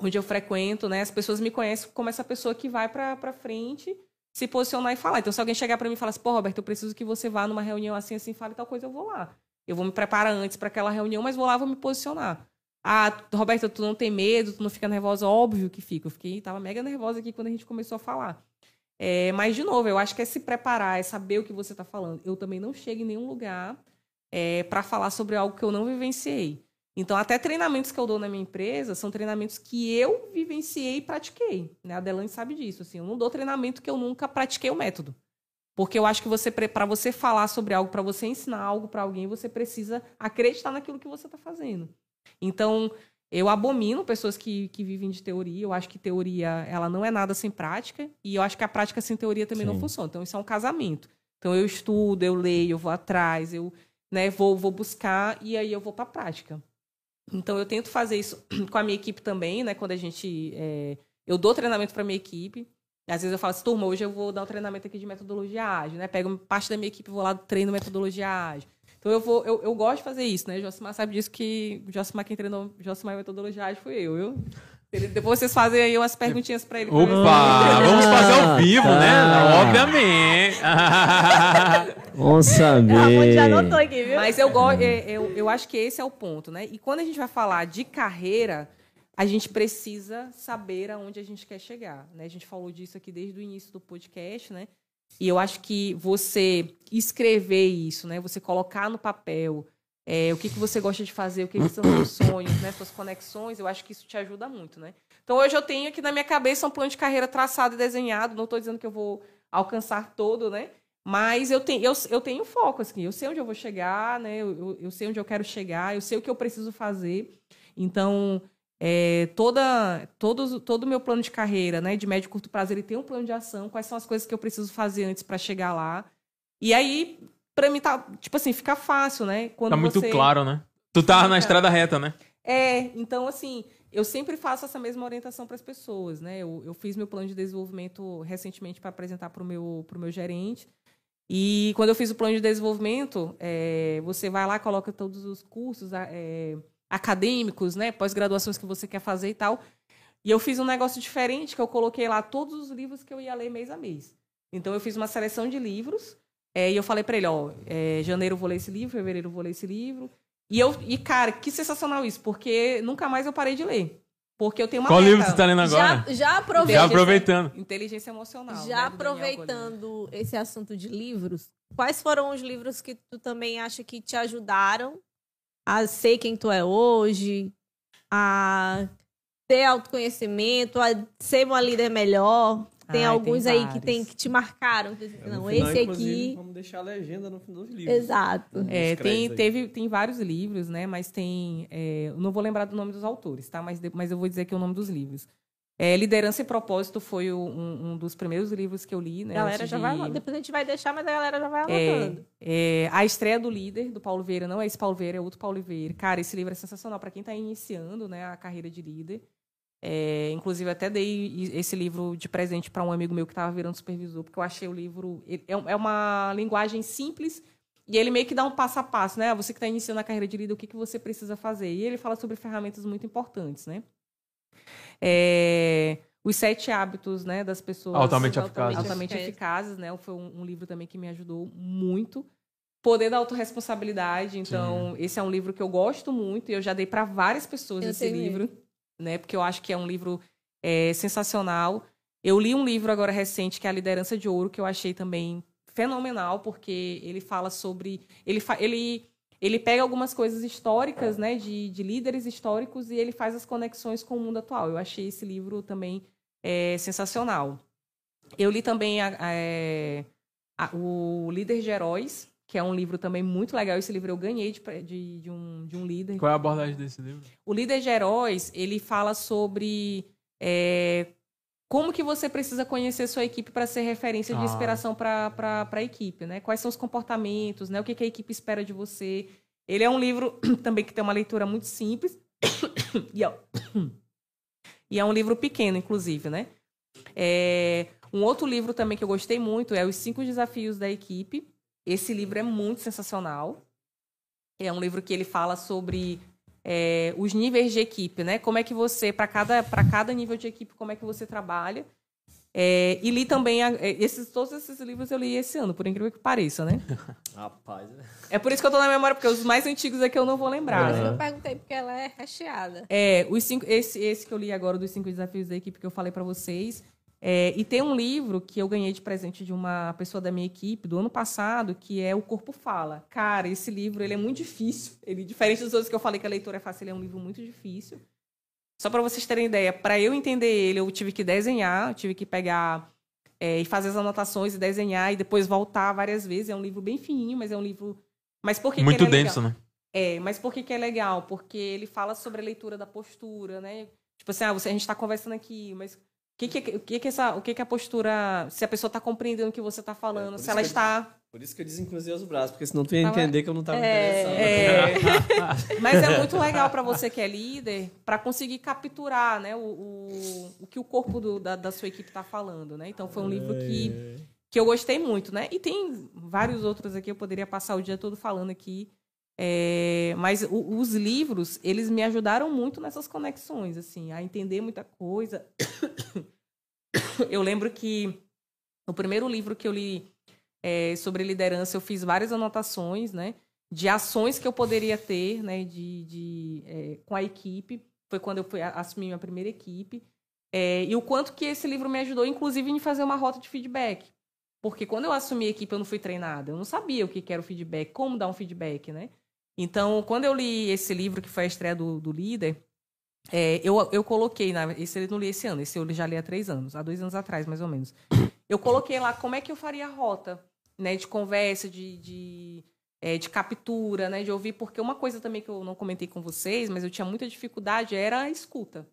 Speaker 4: onde eu frequento, né, as pessoas me conhecem como essa pessoa que vai para frente se posicionar e falar. Então, se alguém chegar para mim e falar assim, pô, Roberto, eu preciso que você vá numa reunião assim, assim, fale tal coisa, eu vou lá. Eu vou me preparar antes para aquela reunião, mas vou lá, vou me posicionar. Ah, Roberto, tu não tem medo, tu não fica nervosa? Óbvio que fica. Eu fiquei, tava mega nervosa aqui quando a gente começou a falar. É, mas, de novo, eu acho que é se preparar, é saber o que você está falando. Eu também não chego em nenhum lugar é, para falar sobre algo que eu não vivenciei. Então, até treinamentos que eu dou na minha empresa são treinamentos que eu vivenciei e pratiquei. Né? A Adelane sabe disso. Assim, eu não dou treinamento que eu nunca pratiquei o método. Porque eu acho que você, para você falar sobre algo, para você ensinar algo para alguém, você precisa acreditar naquilo que você está fazendo. Então, eu abomino pessoas que, que vivem de teoria. Eu acho que teoria ela não é nada sem prática. E eu acho que a prática sem teoria também não
Speaker 3: Sim.
Speaker 4: funciona. Então, isso é um casamento. Então, eu estudo, eu leio, eu vou atrás, eu né, vou, vou buscar e aí eu vou para a prática. Então, eu tento fazer isso com a minha equipe também, né? Quando a gente... é, eu dou treinamento para minha equipe. Às vezes eu falo assim, turma, hoje eu vou dar um treinamento aqui de metodologia ágil, né? Pego parte da minha equipe vou lá treino metodologia ágil. Então eu vou, eu, eu gosto de fazer isso, né? Josimar sabe disso que Josimar quem treinou Josimar metodologia ágil foi eu, viu? Vocês fazem aí umas perguntinhas para ele. pra
Speaker 2: Opa, vamos fazer ao vivo,
Speaker 3: tá.
Speaker 2: né? Obviamente.
Speaker 3: Vamos
Speaker 5: A
Speaker 3: saber.
Speaker 5: Amanda já anotou aqui, viu?
Speaker 4: Mas eu, gosto, eu, eu acho que esse é o ponto, né? E quando a gente vai falar de carreira, a gente precisa saber aonde a gente quer chegar, né? A gente falou disso aqui desde o início do podcast, né? E eu acho que você escrever isso, né? Você colocar no papel é, o que, que você gosta de fazer, o que, que são seus sonhos, né? Suas conexões, eu acho que isso te ajuda muito, né? Então hoje eu tenho aqui na minha cabeça um plano de carreira traçado e desenhado. Não estou dizendo que eu vou alcançar todo, né? Mas eu tenho, eu, eu tenho foco, assim, eu sei onde eu vou chegar, né? Eu, eu, sei onde eu quero chegar, eu sei o que eu preciso fazer. Então, é, toda, todo todo o meu plano de carreira, né, de médio e curto prazo, ele tem um plano de ação, quais são as coisas que eu preciso fazer antes para chegar lá. E aí, para mim, tá, tipo assim, fica fácil, né? Quando
Speaker 2: Tá muito
Speaker 4: você...
Speaker 2: claro, né? Tu tá na estrada reta, né?
Speaker 4: É, então, assim, eu sempre faço essa mesma orientação para as pessoas, né? Eu, eu fiz meu plano de desenvolvimento recentemente para apresentar para o meu, pro meu gerente. E quando eu fiz o plano de desenvolvimento, é, você vai lá, coloca todos os cursos é, acadêmicos, né? Pós-graduações que você quer fazer e tal. E eu fiz um negócio diferente, que eu coloquei lá todos os livros que eu ia ler mês a mês. Então, eu fiz uma seleção de livros. É, e eu falei para ele, ó, é, janeiro eu vou ler esse livro, fevereiro eu vou ler esse livro. E eu, e cara, que sensacional isso, porque nunca mais eu parei de ler. Porque eu tenho uma
Speaker 2: Qual
Speaker 4: meta.
Speaker 2: livro você tá lendo agora?
Speaker 5: Já, já aproveitando.
Speaker 2: Já aproveitando.
Speaker 4: Inteligência emocional.
Speaker 5: Já
Speaker 4: né,
Speaker 5: aproveitando esse assunto de livros, quais foram os livros que tu também acha que te ajudaram a ser quem tu é hoje, a ter autoconhecimento, a ser uma líder melhor? Tem
Speaker 4: Ai,
Speaker 5: alguns
Speaker 4: tem
Speaker 5: aí que, tem, que te marcaram. que
Speaker 3: No
Speaker 5: Não,
Speaker 3: final,
Speaker 5: esse aqui.
Speaker 3: Vamos deixar a legenda no final dos livros.
Speaker 5: Exato.
Speaker 4: É, tem, teve, tem vários livros, né? Mas tem. é, não vou lembrar do nome dos autores, tá? Mas, mas eu vou dizer aqui o nome dos livros. É, Liderança e Propósito foi o- um, um dos primeiros livros que eu li, né?
Speaker 5: A galera já
Speaker 4: de-
Speaker 5: vai. Depois a gente vai deixar, mas a galera já vai
Speaker 4: É,
Speaker 5: anotando.
Speaker 4: é, a estreia do líder, do Paulo Vieira, não é esse Paulo Vieira, é outro Paulo Vieira. Cara, esse livro é sensacional para quem está iniciando né, a carreira de líder. É, inclusive, até dei esse livro de presente para um amigo meu que estava virando supervisor, porque eu achei o livro. É é uma linguagem simples e ele meio que dá um passo a passo, né? Você que está iniciando a carreira de líder, o que, que você precisa fazer? E ele fala sobre ferramentas muito importantes, né? É, os sete hábitos né, das pessoas
Speaker 2: Altamente eficazes.
Speaker 4: altamente
Speaker 5: Eficazes.
Speaker 4: eficazes, né? Foi um, um livro também que me ajudou muito. Poder da autorresponsabilidade, então, esse é um livro que eu gosto muito e eu já dei para várias pessoas
Speaker 5: Eu
Speaker 4: esse livro, né? Porque eu acho que é um livro é, sensacional. Eu li um livro agora recente que é A Liderança de Ouro, que eu achei também fenomenal, porque ele fala sobre. Ele, fa, ele, ele pega algumas coisas históricas, né, de, de líderes históricos, e ele faz as conexões com o mundo atual. Eu achei esse livro também é, sensacional. Eu li também a, a, é, a, o Líder de Heróis, que é um livro também muito legal. Esse livro eu ganhei de, de, de, um, de um líder.
Speaker 2: Qual é a abordagem desse livro?
Speaker 4: O Líder de Heróis, ele fala sobre é, como que você precisa conhecer sua equipe para ser referência de
Speaker 2: Ah.
Speaker 4: inspiração para a equipe, né? Quais são os comportamentos, né? O que, que a equipe espera de você. Ele é um livro também que tem uma leitura muito simples. e, é, e é um livro pequeno, inclusive, né? É, um outro livro também que eu gostei muito é Os Cinco Desafios da Equipe. Esse livro é muito sensacional. É um livro que ele fala sobre é, os níveis de equipe, né? Como é que você, para cada, para cada nível de equipe, como é que você trabalha. É, e li também, a- é, esses, todos esses livros eu li esse ano, por incrível que pareça, né?
Speaker 3: Rapaz.
Speaker 4: É por isso que eu tô na memória, porque os mais antigos é que eu não vou lembrar, né?
Speaker 5: Eu perguntei porque ela é recheada.
Speaker 4: É, os cinco, esse, esse que eu li agora, dos cinco desafios da equipe que eu falei pra vocês. É, e tem um livro que eu ganhei de presente de uma pessoa da minha equipe do ano passado, que é O Corpo Fala. Cara, esse livro ele é muito difícil. Ele, diferente dos outros que eu falei que a leitura é fácil, ele é um livro muito difícil. Só para vocês terem ideia, para eu entender ele, eu tive que desenhar, eu tive que pegar é, e fazer as anotações e desenhar e depois voltar várias vezes. É um livro bem fininho, mas é um livro. Mas por que que
Speaker 2: Muito
Speaker 4: ele é legal?
Speaker 2: denso, né?
Speaker 4: É, mas por que, que é legal? Porque ele fala sobre a leitura da postura, né? Tipo assim, ah, você, a gente está conversando aqui, mas que, que, o que, que essa, o que, que a postura. Se a pessoa está compreendendo o que você está falando,
Speaker 3: por
Speaker 4: se ela
Speaker 3: que eu-
Speaker 4: está.
Speaker 3: Por isso que eu desencruzei os braços, porque senão tu ia
Speaker 4: Tava-
Speaker 3: entender que eu não tava
Speaker 4: É,
Speaker 3: interessado.
Speaker 4: é. mas é muito legal para você que é líder, para conseguir capturar né, o, o, o que o corpo do- da, da sua equipe está falando. Né? Então foi um livro que, que eu gostei muito. Né? E tem vários outros aqui, eu poderia passar o dia todo falando aqui. É, mas o- os livros, eles me ajudaram muito nessas conexões, assim, a entender muita coisa. Eu lembro que o primeiro livro que eu li é, sobre liderança, eu fiz várias anotações, né? De ações que eu poderia ter, né? De, de, é, com a equipe. Foi quando eu fui a- assumir minha primeira equipe. É, e o quanto que esse livro me ajudou, inclusive, em fazer uma rota de feedback. Porque quando eu assumi a equipe, eu não fui treinada. Eu não sabia o que era o feedback, como dar um feedback, né? Então, quando eu li esse livro, que foi a estreia do, do líder, é, eu, eu coloquei, na, esse eu não li esse ano, esse eu já li há três anos, há dois anos atrás, mais ou menos. Eu coloquei lá como é que eu faria a rota, né, de conversa, de, de, é, de captura, né, de ouvir, porque uma coisa também que eu não comentei com vocês, mas eu tinha muita dificuldade, era a escuta.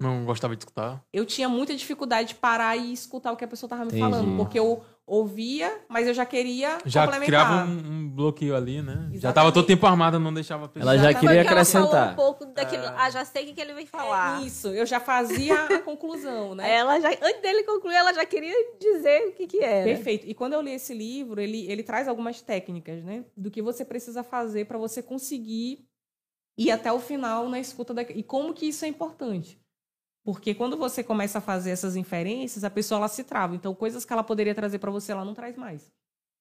Speaker 2: Não gostava de escutar.
Speaker 4: Eu tinha muita dificuldade de parar e escutar o que a pessoa estava me
Speaker 3: Entendi.
Speaker 4: falando, porque eu ouvia, mas eu já queria
Speaker 2: Já
Speaker 4: complementar.
Speaker 2: criava um, um bloqueio ali, né? Já
Speaker 4: Exatamente.
Speaker 2: tava todo tempo armado, não deixava a pessoa.
Speaker 3: Ela já
Speaker 4: Exatamente.
Speaker 3: queria acrescentar.
Speaker 5: um pouco daquilo. Ah, já sei o que, que ele vem falar.
Speaker 4: É Isso, eu já fazia a conclusão, né?
Speaker 5: Ela já, antes dele concluir, ela já queria dizer o que, que era.
Speaker 4: Perfeito. E quando eu li esse livro, ele, ele traz algumas técnicas, né? Do que você precisa fazer para você conseguir ir até o final na escuta da... E como que isso é importante. Porque quando você começa a fazer essas inferências, a pessoa ela se trava. Então, coisas que ela poderia trazer para você, ela não traz mais.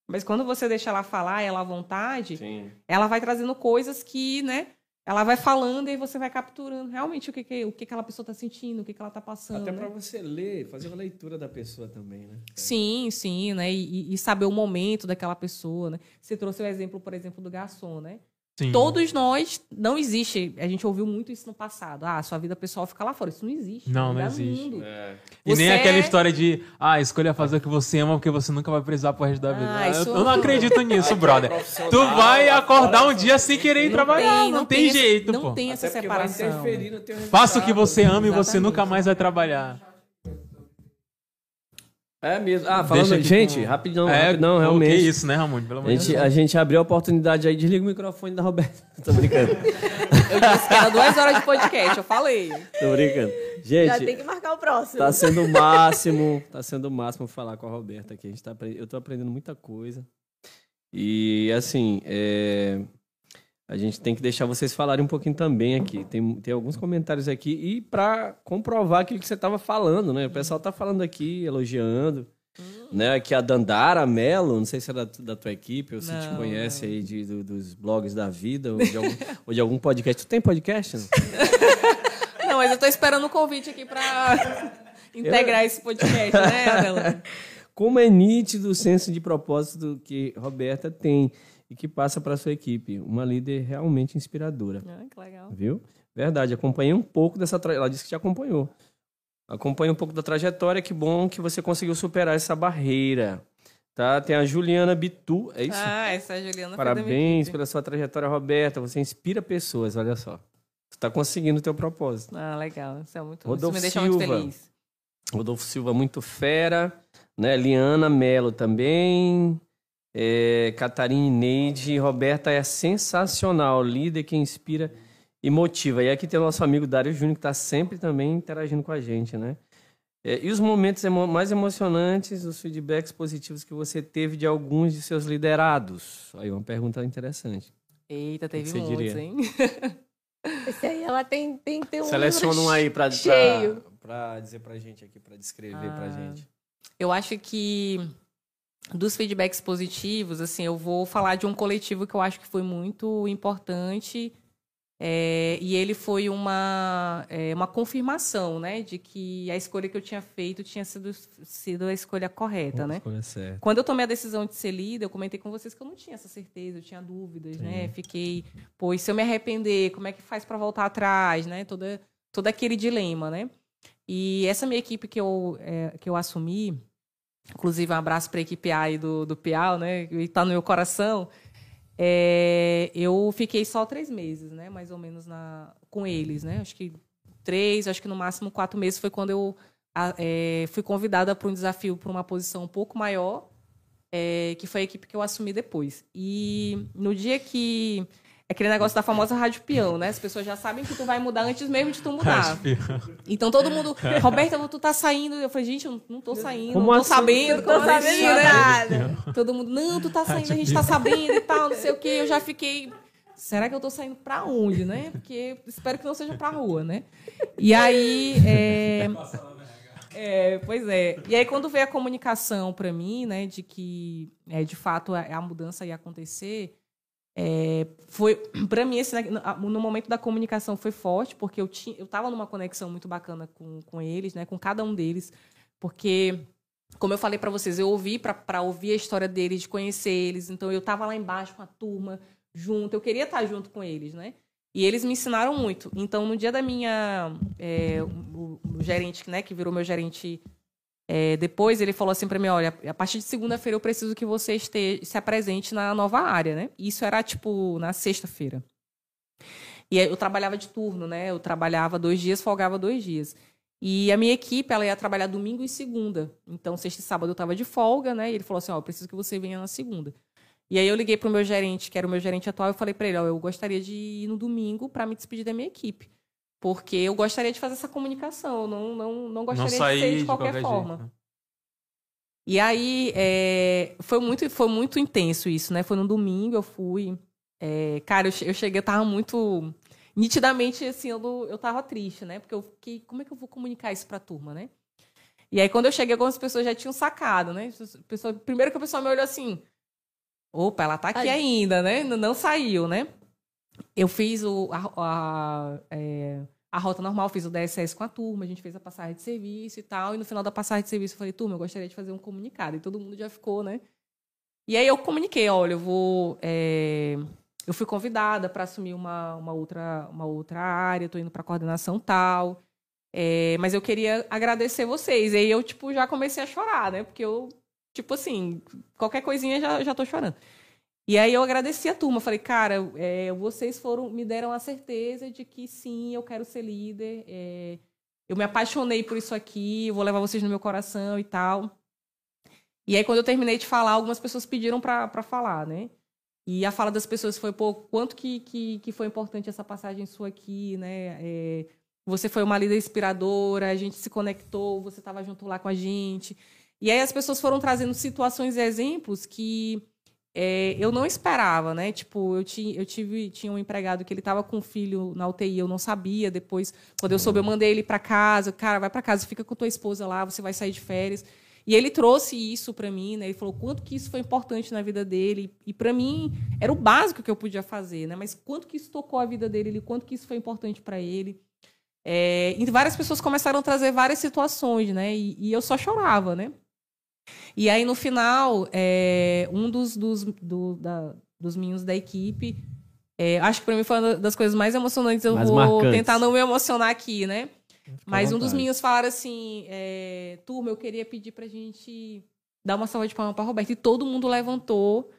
Speaker 4: Mas quando você deixa ela falar, ela à vontade,
Speaker 3: Sim.
Speaker 4: ela vai trazendo coisas que, né? Ela vai falando e você vai capturando realmente o que, que, o que, que aquela pessoa está sentindo, o que, que ela está passando.
Speaker 3: Até
Speaker 4: né?
Speaker 3: pra você ler, fazer uma leitura da pessoa também, né?
Speaker 4: Sim, sim, né? E, e saber o momento daquela pessoa, né? Você trouxe o exemplo, por exemplo, do garçom, né?
Speaker 2: Sim.
Speaker 4: Todos nós, não existe, a gente ouviu muito isso no passado. Ah, sua vida pessoal fica lá fora. Isso não existe.
Speaker 2: Não, não existe.
Speaker 4: mundo.
Speaker 3: É.
Speaker 2: E nem aquela
Speaker 4: é-
Speaker 2: história de, ah, escolha fazer o que você ama porque você nunca vai precisar pro resto da vida.
Speaker 4: Ah,
Speaker 2: Eu-
Speaker 4: isso-
Speaker 2: Eu não acredito nisso, brother. Tu vai acordar um dia sem querer ir trabalhar. Não, tem,
Speaker 4: essa-
Speaker 2: jeito,
Speaker 4: não
Speaker 2: pô.
Speaker 4: tem essa
Speaker 3: Até
Speaker 4: separação.
Speaker 3: interferir no teu
Speaker 2: Faça o que você ama e você
Speaker 4: Exatamente.
Speaker 2: nunca mais vai trabalhar.
Speaker 3: É mesmo. Ah, falando,
Speaker 2: Deixa aqui
Speaker 3: gente,
Speaker 2: com-
Speaker 3: rapidão,
Speaker 2: é,
Speaker 3: rapidão, realmente.
Speaker 2: Que isso, né, Ramon? Pelo
Speaker 3: A
Speaker 2: amor de
Speaker 3: gente,
Speaker 2: Deus.
Speaker 3: a gente abriu a oportunidade aí, desliga o microfone da Roberta. Tô brincando,
Speaker 4: Eu disse que era duas horas de podcast, eu falei.
Speaker 3: tô brincando.
Speaker 5: Já tem
Speaker 3: Gente,
Speaker 5: que marcar o próximo.
Speaker 3: tá sendo o máximo, tá sendo o máximo falar com a Roberta aqui. A gente tá, eu tô aprendendo muita coisa. E, assim, é, a gente tem que deixar vocês falarem um pouquinho também aqui. Tem, tem alguns comentários aqui e pra comprovar aquilo que você tava falando, né? O pessoal tá falando aqui, elogiando. Né, que a Dandara Mello, não sei se é da, da tua equipe ou se te
Speaker 4: Não,
Speaker 3: conhece aí de, do- dos blogs da vida ou de, algum, ou de algum podcast. Tu tem podcast? Não?
Speaker 4: Não, mas eu tô esperando o convite aqui pra. integrar esse podcast, né, Adelante?
Speaker 3: Como é nítido o senso de propósito que Roberta tem e que passa para sua equipe. Uma líder realmente inspiradora.
Speaker 4: Ah, que legal.
Speaker 3: Viu? Verdade, acompanhei um pouco dessa. Tra... Ela disse que te acompanhou. Acompanhe um pouco da trajetória. Que bom que você conseguiu superar essa barreira. Tá? Tem a Juliana Bitu, é isso?
Speaker 4: Ah, essa é a Juliana
Speaker 3: Parabéns pela sua trajetória, Roberta. Você inspira pessoas, olha só. Você está conseguindo o teu propósito.
Speaker 4: Ah, legal. Isso é muito
Speaker 3: Rodolfo
Speaker 4: isso me deixa
Speaker 3: Silva.
Speaker 4: muito feliz.
Speaker 3: Rodolfo Silva, muito fera. Né? Liana Melo também. É, Catarine Neide. Roberta é sensacional. Líder que inspira e motiva. E aqui tem o nosso amigo Dário Júnior, que está sempre também interagindo com a gente, né? É, e os momentos emo mais emocionantes, os feedbacks positivos que você teve de alguns de seus liderados? Aí uma pergunta interessante.
Speaker 4: Eita, teve
Speaker 3: você
Speaker 4: muitos,
Speaker 3: diria?
Speaker 4: hein?
Speaker 5: Esse aí ela tem, tem que ter um
Speaker 3: Seleciona um aí para dizer pra gente aqui, para descrever pra
Speaker 4: Ah.
Speaker 3: gente.
Speaker 4: Eu acho que dos feedbacks positivos, assim, eu vou falar de um coletivo que eu acho que foi muito importante. é, e ele foi uma, é, uma confirmação, né, de que a escolha que eu tinha feito tinha sido, sido a escolha correta, né?
Speaker 3: Escolha.
Speaker 4: Quando eu tomei a decisão de ser líder, eu comentei com vocês que eu não tinha essa certeza, eu tinha dúvidas, né? Fiquei, e se eu me arrepender, como é que faz para voltar atrás, né? Toda, todo aquele dilema, né? E essa minha equipe que eu, é, que eu assumi, inclusive um abraço para a equipe A aí do, do Piau, né? Que está no meu coração. é, eu fiquei só três meses, né? Mais ou menos na, com eles, né? Acho que três, acho que no máximo quatro meses foi quando eu é, fui convidada para um desafio para uma posição um pouco maior, é, que foi a equipe que eu assumi depois. E no dia que. Aquele negócio da famosa rádio peão, né? As pessoas já sabem que tu vai mudar antes mesmo de tu mudar. Então todo mundo. Roberta, tu tá saindo. Eu falei, gente, eu não tô saindo,
Speaker 3: Como
Speaker 4: não tô
Speaker 3: assim?
Speaker 4: sabendo.
Speaker 5: Não tô
Speaker 4: como
Speaker 5: sabendo
Speaker 4: assim, né?
Speaker 5: nada.
Speaker 4: Todo mundo, não, tu tá saindo, a gente tá sabendo e tal, não sei o quê. Eu já fiquei. Será que eu tô saindo pra onde, né? Porque espero que não seja pra rua, né? E aí. É... É, pois é. E aí, quando veio a comunicação para mim, né, de que é, de fato a, a mudança ia acontecer, é, foi para mim esse, no- momento da comunicação foi forte, porque eu tinha, eu estava numa conexão muito bacana com, com eles, né, com cada um deles, porque como eu falei para vocês, eu ouvi para ouvir a história deles, de conhecer eles, então eu estava lá embaixo com a turma junto, eu queria estar junto com eles, né? E eles me ensinaram muito. Então, no dia da minha. é, o, o gerente, né, que virou meu gerente é, depois, ele falou assim para mim: olha, a partir de segunda-feira eu preciso que você esteja, se apresente na nova área, né? Isso era, tipo, na sexta-feira. E eu trabalhava de turno, né? Eu trabalhava dois dias, folgava dois dias. E a minha equipe, ela ia trabalhar domingo e segunda. Então, sexta e sábado eu estava de folga, né? E ele falou assim: ó, eu preciso que você venha na segunda. E aí eu liguei pro meu gerente, que era o meu gerente atual, e falei para ele, ó, eu gostaria de ir no domingo para me despedir da minha equipe. Porque eu gostaria de fazer essa comunicação, eu não, não, não
Speaker 2: Não
Speaker 4: gostaria de
Speaker 2: sair
Speaker 4: ser de
Speaker 2: de
Speaker 4: qualquer,
Speaker 2: qualquer
Speaker 4: forma.
Speaker 2: jeito. né?
Speaker 4: E aí é, foi, muito, foi muito intenso isso, né? Foi no domingo, eu fui. é, cara, eu, che- eu cheguei, eu tava muito. Nitidamente, assim, eu, não- eu tava triste, né? Porque eu fiquei, como é que eu vou comunicar isso pra turma, né? E aí, quando eu cheguei, algumas pessoas já tinham sacado, né? As pessoas- primeiro que a pessoa me olhou assim. Opa, ela tá aqui
Speaker 5: Ai.
Speaker 4: ainda, né? Não, não saiu, né? Eu fiz o, a, a, é, a rota normal, fiz o DSS com a turma, a gente fez a passagem de serviço e tal. E no final da passagem de serviço eu falei, turma, eu gostaria de fazer um comunicado. E todo mundo já ficou, né? E aí eu comuniquei, olha, eu vou. é, eu fui convidada para assumir uma, uma, outra, uma outra área, estou indo para coordenação tal. é, mas eu queria agradecer vocês. E aí eu, tipo, já comecei a chorar, né? Porque eu, tipo assim, qualquer coisinha já, já chorando. E aí eu agradeci a turma, falei, cara, é, vocês foram, me deram a certeza de que sim, eu quero ser líder. é, eu me apaixonei por isso aqui, vou levar vocês no meu coração e tal. E aí, quando eu terminei de falar, algumas pessoas pediram para falar, né? E a fala das pessoas foi, pô, quanto que, que, que foi importante essa passagem sua aqui, né? É, você foi uma líder inspiradora, a gente se conectou, você estava junto lá com a gente. E aí as pessoas foram trazendo situações e exemplos que é, eu não esperava, né? Tipo, eu, ti, eu tive, tinha um empregado que ele estava com um filho na UTI, eu não sabia. Depois, quando eu soube, eu mandei ele para casa. Cara, vai para casa, fica com tua esposa lá, você vai sair de férias. E ele trouxe isso para mim, né? Ele falou quanto que isso foi importante na vida dele. E para mim era o básico que eu podia fazer, né? Mas quanto que isso tocou a vida dele, quanto que isso foi importante para ele. É, e várias pessoas começaram a trazer várias situações, né? E, e eu só chorava, né? E aí, no final, é, um dos, dos, do, da, dos meninos da equipe, é, acho que para mim foi uma das coisas mais emocionantes. Eu
Speaker 3: Mais
Speaker 4: vou
Speaker 3: marcantes.
Speaker 4: tentar não me emocionar aqui, né? Mas um dos meninos falaram assim: é, turma, eu queria pedir pra gente dar uma salva de palmas pra Roberta. E todo mundo levantou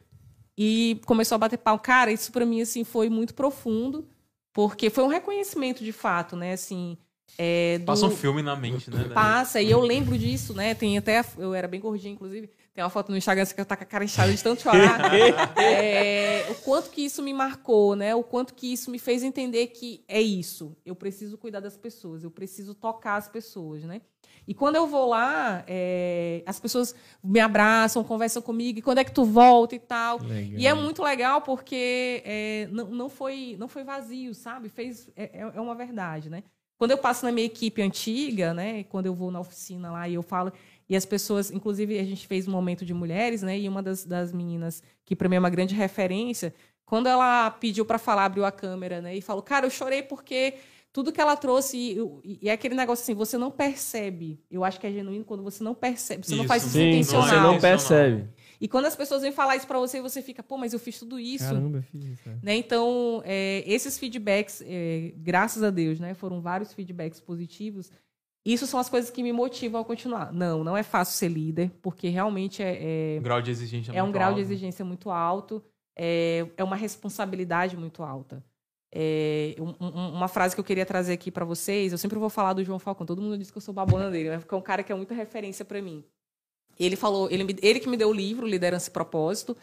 Speaker 4: e começou a bater palma. Cara, isso pra mim assim, foi muito profundo, porque foi um reconhecimento de fato, né? Assim, é, do-
Speaker 2: Passa um filme na mente, né?
Speaker 4: Passa, e eu lembro disso, né? Tem até. a- Eu era bem gordinha, inclusive. Tem uma foto no Instagram que eu tá com a cara inchada de tanto chorar. É, o quanto que isso me marcou, né? O quanto que isso me fez entender que é isso. Eu preciso cuidar das pessoas, eu preciso tocar as pessoas, né? E quando eu vou lá, é, as pessoas me abraçam, conversam comigo, e quando é que tu volta e tal.
Speaker 3: Legal.
Speaker 4: E é muito legal porque é, não, não, foi, não foi vazio, sabe? Fez, é, é é uma verdade, né? Quando eu passo na minha equipe antiga, né? Quando eu vou na oficina lá e eu falo, e as pessoas, inclusive a gente fez um momento de mulheres, né? E uma das, das meninas, que para mim é uma grande referência, quando ela pediu para falar, abriu a câmera, né? E falou, cara, eu chorei porque tudo que ela trouxe, e, e- e é aquele negócio assim, você não percebe. Eu acho que é genuíno quando você não percebe, você não
Speaker 2: Isso.
Speaker 4: faz isso
Speaker 3: Sim,
Speaker 4: intencional.
Speaker 3: você não percebe.
Speaker 4: E quando as pessoas vêm falar isso para você, você fica, pô, mas eu fiz tudo isso.
Speaker 3: Caramba, eu fiz isso. né?
Speaker 4: Né? Então, é, esses feedbacks, é, graças a Deus, né, foram vários feedbacks positivos. Isso são as coisas que me motivam a continuar. Não, não é fácil ser líder, porque realmente é, é,
Speaker 2: O grau de exigência
Speaker 4: é um
Speaker 2: muito
Speaker 4: grau
Speaker 2: alto.
Speaker 4: de exigência muito alto, é, é uma responsabilidade muito alta. É, um- um- uma frase que eu queria trazer aqui para vocês, eu sempre vou falar do João Falcão, todo mundo diz que eu sou babona dele, né? porque é um cara que é muita referência para mim. Ele falou, ele, ele que me deu o livro, Liderança e Propósito,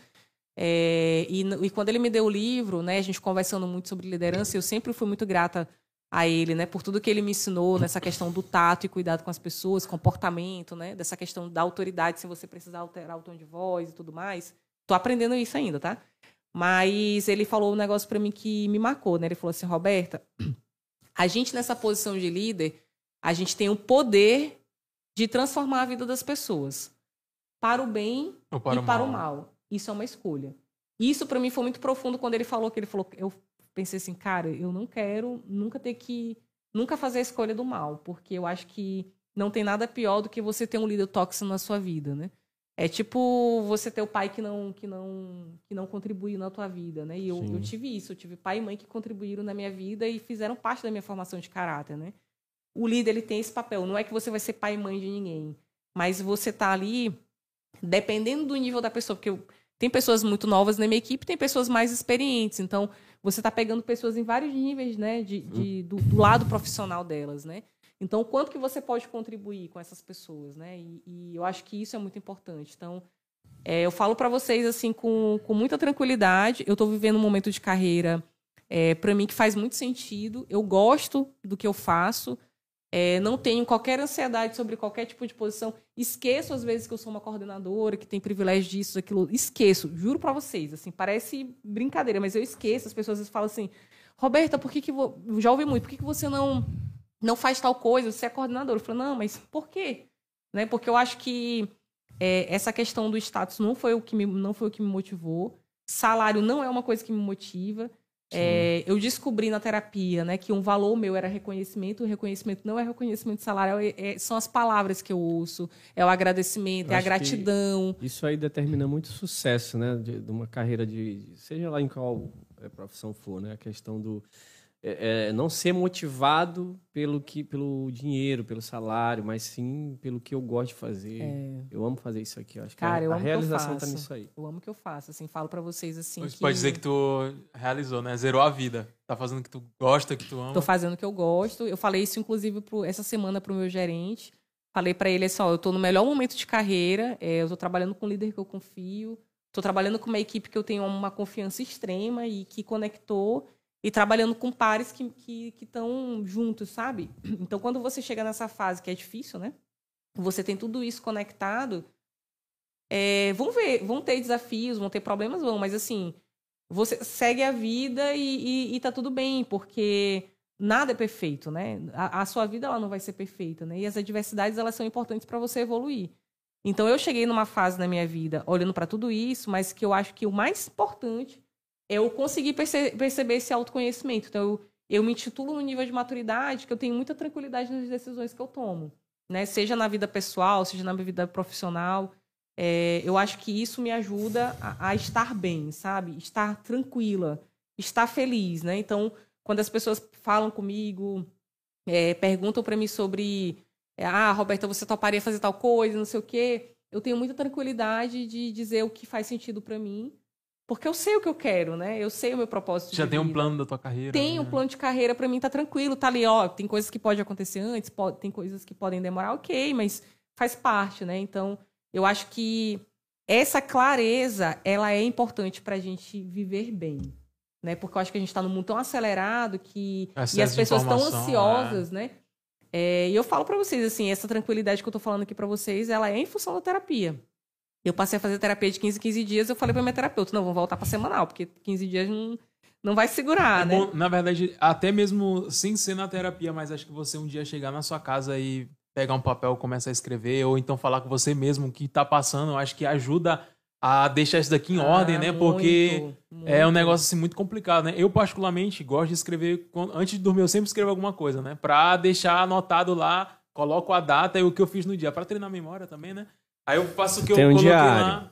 Speaker 4: é, e, e quando ele me deu o livro, né, a gente conversando muito sobre liderança, eu sempre fui muito grata a ele, né, por tudo que ele me ensinou nessa questão do tato e cuidado com as pessoas, comportamento, né, dessa questão da autoridade, se você precisar alterar o tom de voz e tudo mais. Tô aprendendo isso ainda, tá? Mas ele falou um negócio para mim que me marcou, né? Ele falou assim, Roberta, a gente nessa posição de líder, a gente tem o poder de transformar a vida das pessoas para o bem
Speaker 2: para
Speaker 4: e
Speaker 2: o
Speaker 4: para o
Speaker 2: mal.
Speaker 4: Isso é uma escolha. Isso para mim foi muito profundo quando ele falou que ele falou, eu pensei assim, cara, eu não quero nunca ter que nunca fazer a escolha do mal, porque eu acho que não tem nada pior do que você ter um líder tóxico na sua vida, né? É tipo você ter o pai que não que não que não contribuiu na tua vida, né? E eu, eu tive isso, eu tive pai e mãe que contribuíram na minha vida e fizeram parte da minha formação de caráter, né? O líder ele tem esse papel, não é que você vai ser pai e mãe de ninguém, mas você tá ali dependendo do nível da pessoa, porque eu- tem pessoas muito novas na minha equipe, tem pessoas mais experientes, então você tá pegando pessoas em vários níveis, né, de, de- do, do lado profissional delas, né? Então, quanto que você pode contribuir com essas pessoas, né? E, e eu acho que isso é muito importante. Então, é, eu falo para vocês assim com, com muita tranquilidade. Eu estou vivendo um momento de carreira é, para mim que faz muito sentido. Eu gosto do que eu faço. É, não tenho qualquer ansiedade sobre qualquer tipo de posição. Esqueço às vezes que eu sou uma coordenadora, que tem privilégio disso, daquilo. Esqueço, juro para vocês. Assim, parece brincadeira, mas eu esqueço. As pessoas falam assim: Roberta, por que que vo... eu já ouvi muito? Por que que você não não faz tal coisa? Você é coordenadora? Eu falo: Não, mas por quê? Né? Porque eu acho que é, essa questão do status não foi o que me, não foi o que me motivou. Salário não é uma coisa que me motiva. É, eu descobri na terapia né, que um valor meu era reconhecimento, o reconhecimento não é reconhecimento salarial, é- é- são as palavras que eu ouço, é o agradecimento,
Speaker 3: Eu
Speaker 4: é a gratidão.
Speaker 3: Isso aí determina muito sucesso, né? De, de uma carreira de. Seja lá em qual eh, profissão for, né? A questão do. É, é, não ser motivado pelo, que, pelo dinheiro, pelo salário, mas sim pelo que eu gosto de fazer. Eu amo fazer isso aqui. eu Acho que
Speaker 4: É. Cara,
Speaker 3: a,
Speaker 4: eu
Speaker 3: a
Speaker 4: amo o que eu
Speaker 3: realização tá
Speaker 4: faço.
Speaker 3: nisso aí.
Speaker 4: Eu amo o que eu faço, assim, falo pra vocês assim.
Speaker 2: Você
Speaker 4: que
Speaker 2: pode dizer que tu realizou, né? Zerou a vida. Tá fazendo o que tu gosta, que tu ama.
Speaker 4: Tô fazendo o que eu gosto. Eu falei isso, inclusive, pro, essa semana pro meu gerente. Falei pra ele assim, ó, eu tô no melhor momento de carreira, é, eu tô trabalhando com um líder que eu confio, tô trabalhando com uma equipe que eu tenho uma confiança extrema e que conectou, e trabalhando com pares que estão que, que juntos, sabe? Então, quando você chega nessa fase que é difícil, né? Você tem tudo isso conectado, é, vão ver, vão ter desafios, vão ter problemas, vão, mas assim, você segue a vida e, e, e tá tudo bem, porque nada é perfeito, né? A, a sua vida ela não vai ser perfeita, né? E as adversidades elas são importantes para você evoluir. Então eu cheguei numa fase na minha vida olhando para tudo isso, mas que eu acho que o mais importante eu conseguir perce- perceber esse autoconhecimento. Então eu, eu me intitulo no nível de maturidade que eu tenho muita tranquilidade nas decisões que eu tomo, né? Seja na vida pessoal, seja na vida profissional. É, eu acho que isso me ajuda a, a, estar bem, sabe? Estar tranquila, estar feliz, né? Então, quando as pessoas falam comigo, é, perguntam para mim sobre, é, ah, Roberta, você toparia fazer tal coisa, não sei o quê, eu tenho muita tranquilidade de dizer o que faz sentido para mim porque eu sei o que eu quero, né? Eu sei o meu propósito.
Speaker 2: Já tem vida. um plano da tua carreira.
Speaker 4: Tem né? um plano de carreira para mim, tá tranquilo, tá ali, ó. Tem coisas que podem acontecer antes, pode, tem coisas que podem demorar, ok, mas faz parte, né? Então, eu acho que essa clareza, ela é importante para a gente viver bem, né? Porque eu acho que a gente está num mundo tão acelerado que Excesso e as pessoas tão ansiosas, é. né? É, e eu falo para vocês assim, essa tranquilidade que eu tô falando aqui para vocês, ela é em função da terapia. Eu passei a fazer terapia de 15 em 15 dias, eu falei para minha terapeuta, não, vamos voltar para semanal, porque 15 dias não, não vai segurar, é né? Bom,
Speaker 2: na verdade, até mesmo sem ser na terapia, mas acho que você um dia chegar na sua casa e pegar um papel, começar a escrever, ou então falar com você mesmo o que está passando, acho que ajuda a deixar isso daqui em ah, ordem, né? Porque muito. é um negócio assim muito complicado, né? Eu particularmente gosto de escrever antes de dormir, eu sempre escrevo alguma coisa, né? Para deixar anotado lá, coloco a data e o que eu fiz no dia, para treinar a memória também, né? Aí eu faço o que
Speaker 3: Tem
Speaker 2: eu
Speaker 3: um
Speaker 2: coloquei
Speaker 3: diário.
Speaker 2: lá.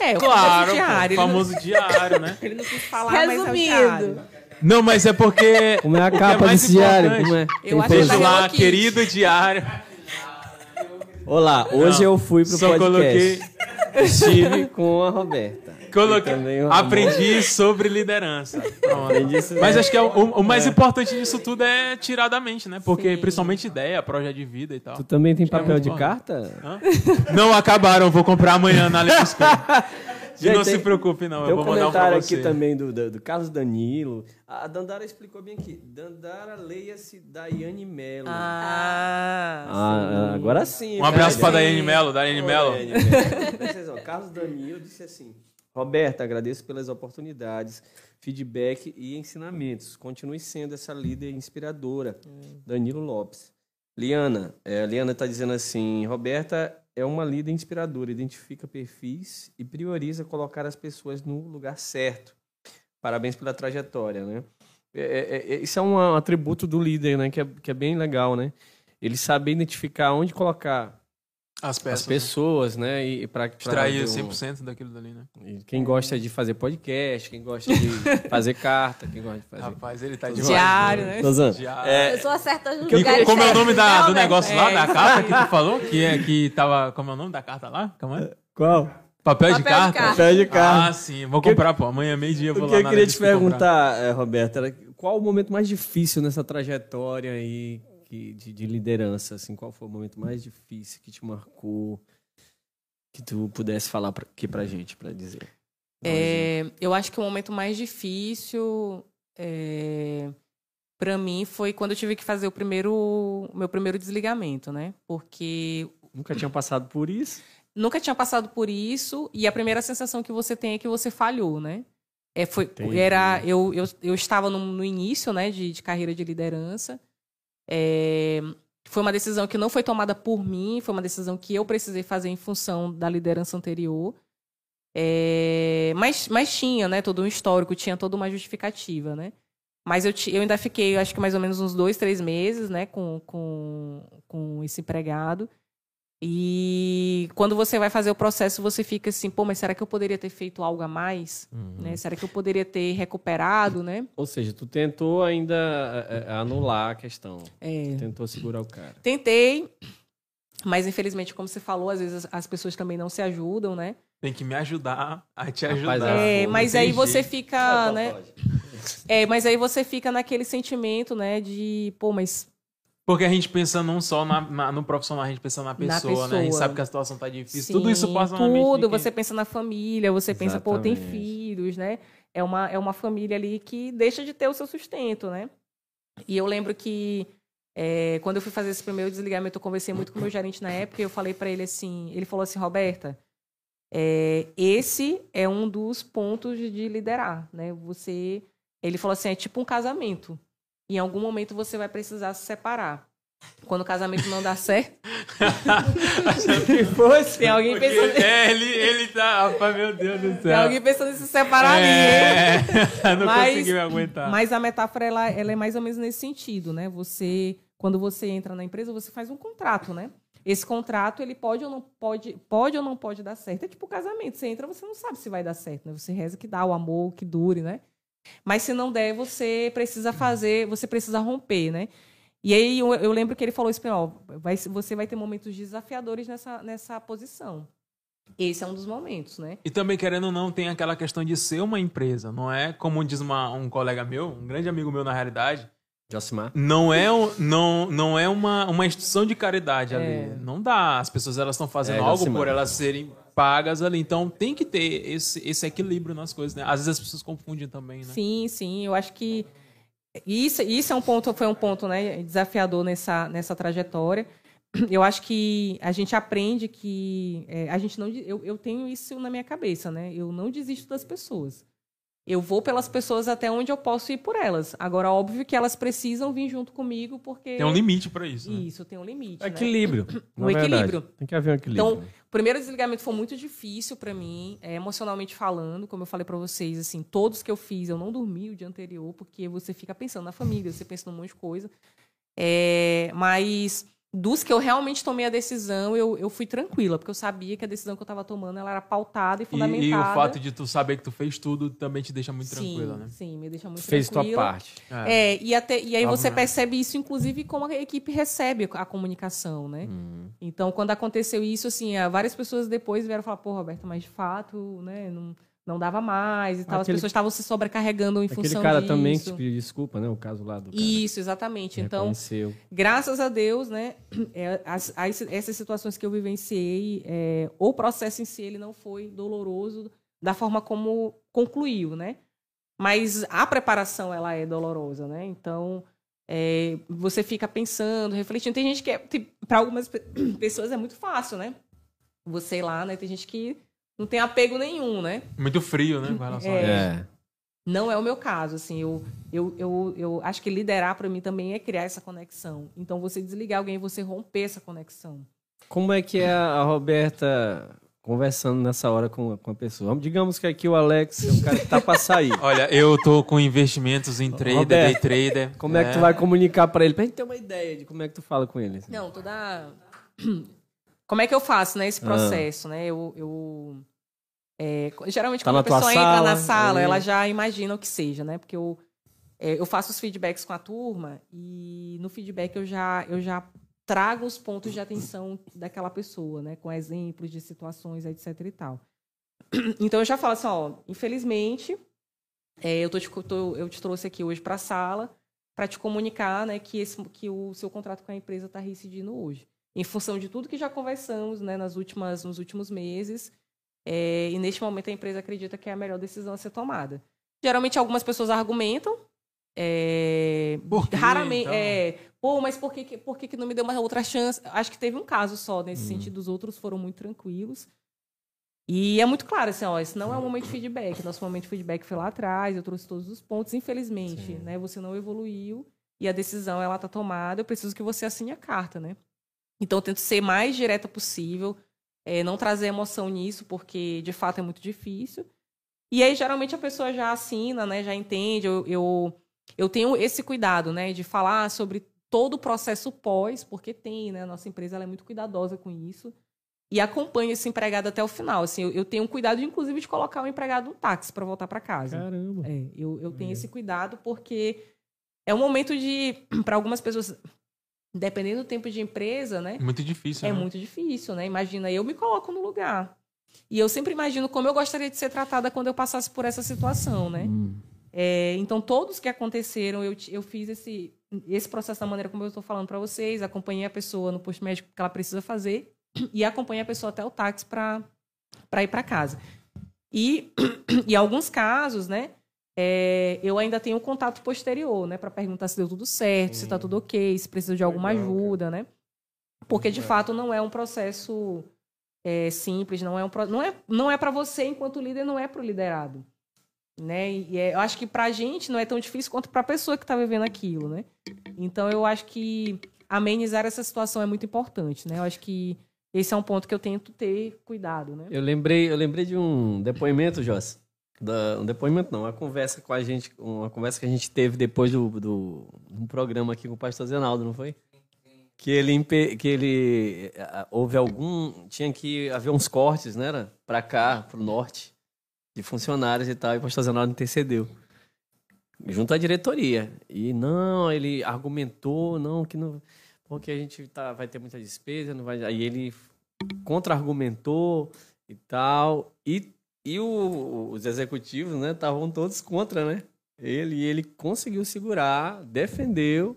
Speaker 4: É, o
Speaker 2: Claro,
Speaker 4: diário.
Speaker 2: pô, o famoso diário, né?
Speaker 4: não, ele não quis falar, mas é o
Speaker 5: Resumindo.
Speaker 4: diário.
Speaker 2: Não, mas é porque.
Speaker 3: Como é a
Speaker 2: o que
Speaker 3: capa
Speaker 2: mais
Speaker 3: desse diário? Como é?
Speaker 4: Eu acho que tá
Speaker 2: lá, querido diário.
Speaker 3: Olá, hoje
Speaker 2: Não,
Speaker 3: eu fui pro
Speaker 2: Só coloquei.
Speaker 3: podcast. Estive com a Roberta.
Speaker 2: Coloquei.
Speaker 3: E também o
Speaker 2: Aprendi sobre liderança. Pronto.
Speaker 3: Aprendi isso-
Speaker 2: Mas acho que é o, o mais importante disso tudo é tirar da mente, né? Porque
Speaker 4: Sim.
Speaker 2: principalmente ideia, projeto de vida e tal.
Speaker 3: Tu também tem
Speaker 2: Acho é
Speaker 3: papel
Speaker 2: muito
Speaker 3: de
Speaker 2: bom.
Speaker 3: carta?
Speaker 2: Hã? Não acabaram, vou comprar amanhã na Alex E
Speaker 3: Gente,
Speaker 2: não se
Speaker 3: tem-
Speaker 2: preocupe, não.
Speaker 3: Tem
Speaker 2: Eu
Speaker 3: um
Speaker 2: vou mandar um pra
Speaker 3: comentário
Speaker 2: você.
Speaker 3: aqui também do, do, do Carlos Danilo. A Dandara explicou bem aqui. Dandara leia-se Daiane Mello.
Speaker 4: Ah,
Speaker 3: Ah, agora sim.
Speaker 2: Um abraço pra
Speaker 3: Daiane
Speaker 2: Daiane Mello, Daiane Mello.
Speaker 3: Atenção, Carlos Danilo disse assim: Roberta, agradeço pelas oportunidades, feedback e ensinamentos. Continue sendo essa líder inspiradora. Danilo Lopes. Liana, é, Liana está dizendo assim: Roberta é uma líder inspiradora, identifica perfis e prioriza colocar as pessoas no lugar certo. Parabéns pela trajetória, né? É, é, é, isso é um atributo do líder, né? Que é, que é bem legal, né? Ele saber identificar onde colocar
Speaker 2: As peças.
Speaker 3: as pessoas, né? E para
Speaker 2: Extrair 100% daquilo dali, né?
Speaker 3: quem gosta de fazer podcast, quem gosta de fazer carta, quem gosta de fazer.
Speaker 2: Rapaz, ele tá demais.
Speaker 4: diário, né?
Speaker 3: Tô zoando.
Speaker 2: Diário.
Speaker 3: É,
Speaker 5: acerta no
Speaker 2: E
Speaker 5: lugar
Speaker 2: como é o nome da- do
Speaker 5: né?
Speaker 2: negócio lá,
Speaker 4: É,
Speaker 2: da
Speaker 4: isso
Speaker 2: carta que tu falou? Que, é, que tava. Como é o nome da carta lá? Calma aí.
Speaker 3: qual?
Speaker 2: Papel, de
Speaker 5: Papel de
Speaker 2: carta?
Speaker 5: carta.
Speaker 3: Papel de carta.
Speaker 2: Ah, sim. Vou
Speaker 3: que-
Speaker 2: comprar, pô. Amanhã, meio-dia, eu vou
Speaker 3: o
Speaker 2: lá
Speaker 3: que eu queria te
Speaker 2: comprar.
Speaker 3: perguntar, eh, Roberta, era qual o momento mais difícil nessa trajetória aí que- de, de liderança? Assim, qual foi o momento mais difícil que te marcou? Que tu pudesse falar pra, aqui pra gente, pra dizer. Um.
Speaker 4: É, eu acho que o momento mais difícil é, para mim foi quando eu tive que fazer o primeiro, meu primeiro desligamento, né? Porque
Speaker 3: Nunca tinha passado por isso?
Speaker 4: nunca tinha passado por isso e a primeira sensação que você tem é que você falhou, né? É, foi,
Speaker 3: Entendi.
Speaker 4: era, eu, eu, eu estava no, no início né, de, de carreira de liderança. É, foi uma decisão que não foi tomada por mim, foi uma decisão que eu precisei fazer em função da liderança anterior. É, mas, mas tinha né, todo um histórico, tinha toda uma justificativa, né? Mas eu, eu ainda fiquei, acho que mais ou menos uns dois, três meses, né, com, com, com esse empregado. E quando você vai fazer o processo, você fica assim, pô, mas será que eu poderia ter feito algo a mais? Né? Será que eu poderia ter recuperado, né?
Speaker 3: Ou seja, tu tentou ainda eh, eh, anular a questão.
Speaker 4: É,
Speaker 3: Tentou segurar o cara.
Speaker 4: tentei, mas infelizmente, como você falou, às vezes as- as pessoas também não se ajudam, né?
Speaker 2: Tem que me ajudar a te
Speaker 3: Rapaz,
Speaker 2: ajudar.
Speaker 4: É,
Speaker 3: não
Speaker 4: mas aí você fica, né? É, mas aí você fica naquele sentimento, né, de, pô, mas
Speaker 2: Porque a gente pensa não só na- na- no profissional, a gente pensa na pessoa, né? A gente
Speaker 4: pessoa.
Speaker 2: sabe que a situação tá difícil.
Speaker 4: Sim,
Speaker 2: tudo isso passa na mente.
Speaker 4: Tudo, você pensa na família, você pensa, pô, tem
Speaker 3: Exatamente.
Speaker 4: filhos, né? É uma, é uma família ali que deixa de ter o seu sustento, né? E eu lembro que é, quando eu fui fazer esse primeiro desligamento, eu conversei muito com o meu gerente na época e eu falei para ele assim, ele falou assim, Roberta, é, esse é um dos pontos de liderar, né? Você, ele falou assim, é tipo um casamento. Em algum momento você vai precisar se separar. quando o casamento não dá certo.
Speaker 2: Achando que fosse.
Speaker 4: Tem alguém pensando-
Speaker 2: É, ele, ele tá. Rapaz, meu Deus do céu.
Speaker 4: Tem alguém pensando em se separar ali,
Speaker 2: é, não
Speaker 4: Mas-
Speaker 2: consegui me aguentar.
Speaker 4: Mas a metáfora ela, ela é mais ou menos nesse sentido, né? Você, quando você entra na empresa, você faz um contrato, né? Esse contrato ele pode ou não pode, pode ou não pode dar certo. É tipo casamento. Você entra, você não sabe se vai dar certo, né? Você reza que dá o amor, que dure, né? Mas se não der, você precisa fazer, você precisa romper, né? E aí eu, eu lembro que ele falou isso, ó, vai, você vai ter momentos desafiadores nessa, nessa posição. Esse é um dos momentos, né?
Speaker 2: E também, querendo ou não, tem aquela questão de ser uma empresa. Não é como diz uma- um colega meu, um grande amigo meu na realidade.
Speaker 3: Josimar.
Speaker 2: Não é, não, não é uma, uma instituição de caridade ali.
Speaker 4: É.
Speaker 2: Não dá. As pessoas elas estão fazendo
Speaker 3: É,
Speaker 2: algo
Speaker 3: Josimar.
Speaker 2: por elas serem pagas ali. Então tem que ter esse, esse equilíbrio nas coisas, né? Às vezes as pessoas confundem também, né?
Speaker 4: Sim, sim. Eu acho que isso, isso é um ponto, foi um ponto né, desafiador nessa, nessa trajetória. Eu acho que a gente aprende que é, a gente não. Eu, eu tenho isso na minha cabeça, né? Eu não desisto das pessoas. Eu vou pelas pessoas até onde eu posso ir por elas. Agora, óbvio que elas precisam vir junto comigo, porque.
Speaker 2: Tem um limite pra isso. né?
Speaker 4: Isso, tem um limite. né?
Speaker 3: Equilíbrio.
Speaker 4: O
Speaker 3: na verdade.
Speaker 4: equilíbrio.
Speaker 3: Tem que haver um equilíbrio.
Speaker 4: Então, o primeiro desligamento foi muito difícil para mim, é, emocionalmente falando, como eu falei para vocês, assim, todos que eu fiz, eu não dormi o dia anterior, porque você fica pensando na família, você pensa num monte de coisa. É, mas dos que eu realmente tomei a decisão, eu, eu fui tranquila, porque eu sabia que a decisão que eu estava tomando ela era pautada e
Speaker 2: E,
Speaker 4: fundamentada.
Speaker 2: e o fato de tu saber que tu fez tudo também te deixa muito
Speaker 4: sim,
Speaker 2: tranquila, né?
Speaker 4: Sim, me deixa muito
Speaker 3: Fez tua
Speaker 4: tranquila.
Speaker 3: parte.
Speaker 4: É, e, até, e aí você percebe isso, inclusive, como a equipe recebe a comunicação, né?
Speaker 3: Hum.
Speaker 4: Então, quando aconteceu isso, assim, ah, várias pessoas depois vieram falar, pô, Roberta, mas de fato, né, não, não dava mais e tal. As
Speaker 3: Aquele-
Speaker 4: pessoas estavam se sobrecarregando em
Speaker 3: Aquele
Speaker 4: função
Speaker 3: cara
Speaker 4: disso.
Speaker 3: também que te pediu desculpa, né? O caso lá do cara.
Speaker 4: Isso, exatamente.
Speaker 3: que
Speaker 4: Então, graças a Deus, né, é, as- as- essas situações que eu vivenciei, é, o processo em si, ele não foi doloroso da forma como concluiu, né? Mas a preparação, ela é dolorosa, né? Então, é, você fica pensando, refletindo. Tem gente que, é, para algumas pe- pessoas, é muito fácil, né? Você ir lá, né? Tem gente que não tem apego nenhum, né?
Speaker 2: Muito frio, né? Com relação a
Speaker 4: É.
Speaker 2: isso.
Speaker 3: É.
Speaker 4: Não é o meu caso, assim, eu, eu, eu, eu acho que liderar para mim também é criar essa conexão. Então, você desligar alguém, você romper essa conexão.
Speaker 3: Como é que é a Roberta conversando nessa hora com, com a pessoa? Digamos que aqui o Alex é um cara que tá pra sair.
Speaker 2: Olha, eu tô com investimentos em trader, day
Speaker 3: Roberto,
Speaker 2: trader.
Speaker 3: Como é que tu vai comunicar pra ele? Pra gente ter uma ideia de como é que tu fala com ele.
Speaker 4: Não, toda. Como é que eu faço, né, esse
Speaker 3: Ah.
Speaker 4: processo, né? Eu. eu é, geralmente,
Speaker 3: Tá
Speaker 4: quando a pessoa entra
Speaker 3: sala,
Speaker 4: na sala,
Speaker 3: aí-
Speaker 4: ela já imagina o que seja, né? Porque eu, é, eu faço os feedbacks com a turma e no feedback eu já, eu já trago os pontos de atenção daquela pessoa, né? Com exemplos de situações, etc e tal. Então eu já falo assim, ó, infelizmente, é, eu, tô te, tô- eu te trouxe aqui hoje para a sala para te comunicar, né, que, esse, que o seu contrato com a empresa está reincidindo hoje, em função de tudo que já conversamos, né, nas últimas, nos últimos meses. é, e neste momento a empresa acredita que é a melhor decisão a ser tomada. Geralmente algumas pessoas argumentam. é,
Speaker 2: Por quê,
Speaker 4: raramente.
Speaker 2: então?
Speaker 4: É, Pô, mas por que, por que, que não me deu uma outra chance? Acho que teve um caso só nesse
Speaker 3: Hum.
Speaker 4: sentido, os outros foram muito tranquilos. E é muito claro, assim, ó, esse não é o momento de feedback. Nosso momento de feedback foi lá atrás, eu trouxe todos os pontos. Infelizmente, né, você não evoluiu e a decisão ela tá tomada, eu preciso que você assine a carta, né? Então, eu tento ser mais direta possível, é, não trazer emoção nisso, porque de fato é muito difícil. E aí, geralmente, a pessoa já assina, né, já entende. Eu, eu, eu tenho esse cuidado, né, de falar sobre todo o processo pós, porque tem, né, a nossa empresa é muito cuidadosa com isso e acompanha esse empregado até o final. Assim, eu, eu tenho um cuidado, inclusive, de colocar o empregado no táxi para voltar para casa.
Speaker 3: Caramba.
Speaker 4: É, eu, eu tenho esse cuidado porque é um momento de, para algumas pessoas, dependendo do tempo de empresa, né?
Speaker 2: Muito difícil,
Speaker 4: É
Speaker 2: né?
Speaker 4: muito difícil, né? Imagina, eu me coloco no lugar. E eu sempre imagino como eu gostaria de ser tratada quando eu passasse por essa situação, né?
Speaker 3: Hum.
Speaker 4: É, então, todos que aconteceram, eu, eu fiz esse, esse processo da maneira como eu estou falando para vocês, acompanhei a pessoa no posto médico que ela precisa fazer e acompanhei a pessoa até o táxi para ir para casa. E, em alguns casos, né, é, eu ainda tenho um contato posterior, né, para perguntar se deu tudo certo, se está tudo ok, se precisa de alguma
Speaker 3: Legal, cara.
Speaker 4: ajuda, né? Porque, de fato, não é um processo é, simples, não é, um, não é, não é para você enquanto líder, não é para o liderado né? E é- eu acho que pra gente não é tão difícil quanto pra pessoa que tá vivendo aquilo, né? Então eu acho que amenizar essa situação é muito importante, né? Eu acho que esse é um ponto que eu tento ter cuidado, né?
Speaker 3: Eu lembrei, eu lembrei de um depoimento, Joss. Da, um depoimento não, uma conversa com a gente, uma conversa que a gente teve depois do, do um programa aqui com o pastor Zenaldo, não foi? Que ele, que ele houve algum, tinha que haver uns cortes, né, para cá, para o norte, de funcionários e tal, e o pastor Zenaldo intercedeu junto à diretoria. E não, ele argumentou, não, que não, porque a gente tá, vai ter muita despesa, não vai. Aí ele contra-argumentou e tal. E, e o, os executivos, né, estavam todos contra, né? Ele, e ele conseguiu segurar, defendeu,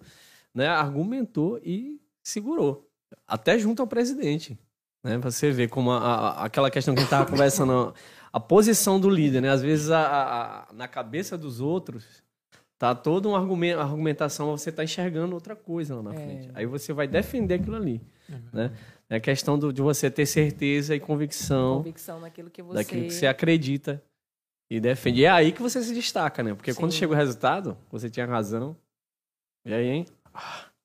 Speaker 3: né, argumentou e segurou. Até junto ao presidente. Né? Você vê como a, a, aquela questão que a gente estava conversando, a posição do líder, né? Às vezes a, a, na cabeça dos outros Tá toda uma argumentação, você tá enxergando outra coisa lá na é. frente. Aí você vai defender aquilo ali. É, né? é questão do, de você ter certeza e convicção,
Speaker 4: convicção naquilo que você...
Speaker 3: daquilo que você acredita e defende. E é aí que você se destaca, né? Porque Sim. quando chega o resultado, você tinha razão. E aí, hein?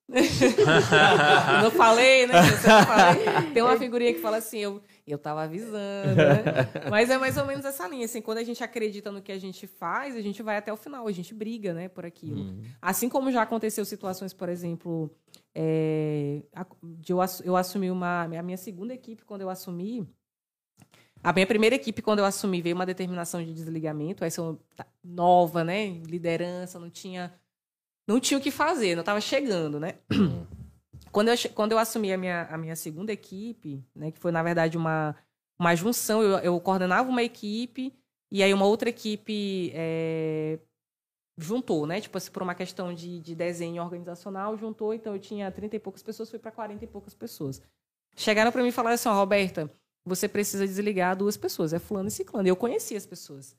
Speaker 4: não falei, né? Falei. Tem uma figurinha que fala assim, eu eu tava avisando, né? Mas é mais ou menos essa linha, assim, quando a gente acredita no que a gente faz, a gente vai até o final, a gente briga, né, por aquilo. Uhum. Assim como já aconteceu situações, por exemplo, é, de eu, eu assumi uma... A minha segunda equipe, quando eu assumi... A minha primeira equipe, quando eu assumi, veio uma determinação de desligamento, essa tá, nova, né, liderança, não tinha... Não tinha o que fazer, não estava chegando, né? Quando eu, quando eu assumi a minha, a minha segunda equipe, né, que foi, na verdade, uma, uma junção, eu, eu coordenava uma equipe e aí uma outra equipe é, juntou, né? Tipo assim, por uma questão de, de desenho organizacional, juntou, então eu tinha 30 e poucas pessoas, fui para 40 e poucas pessoas. Chegaram para mim e falaram assim, ó, Roberta, você precisa desligar duas pessoas, é fulano e ciclano. E eu conhecia as pessoas.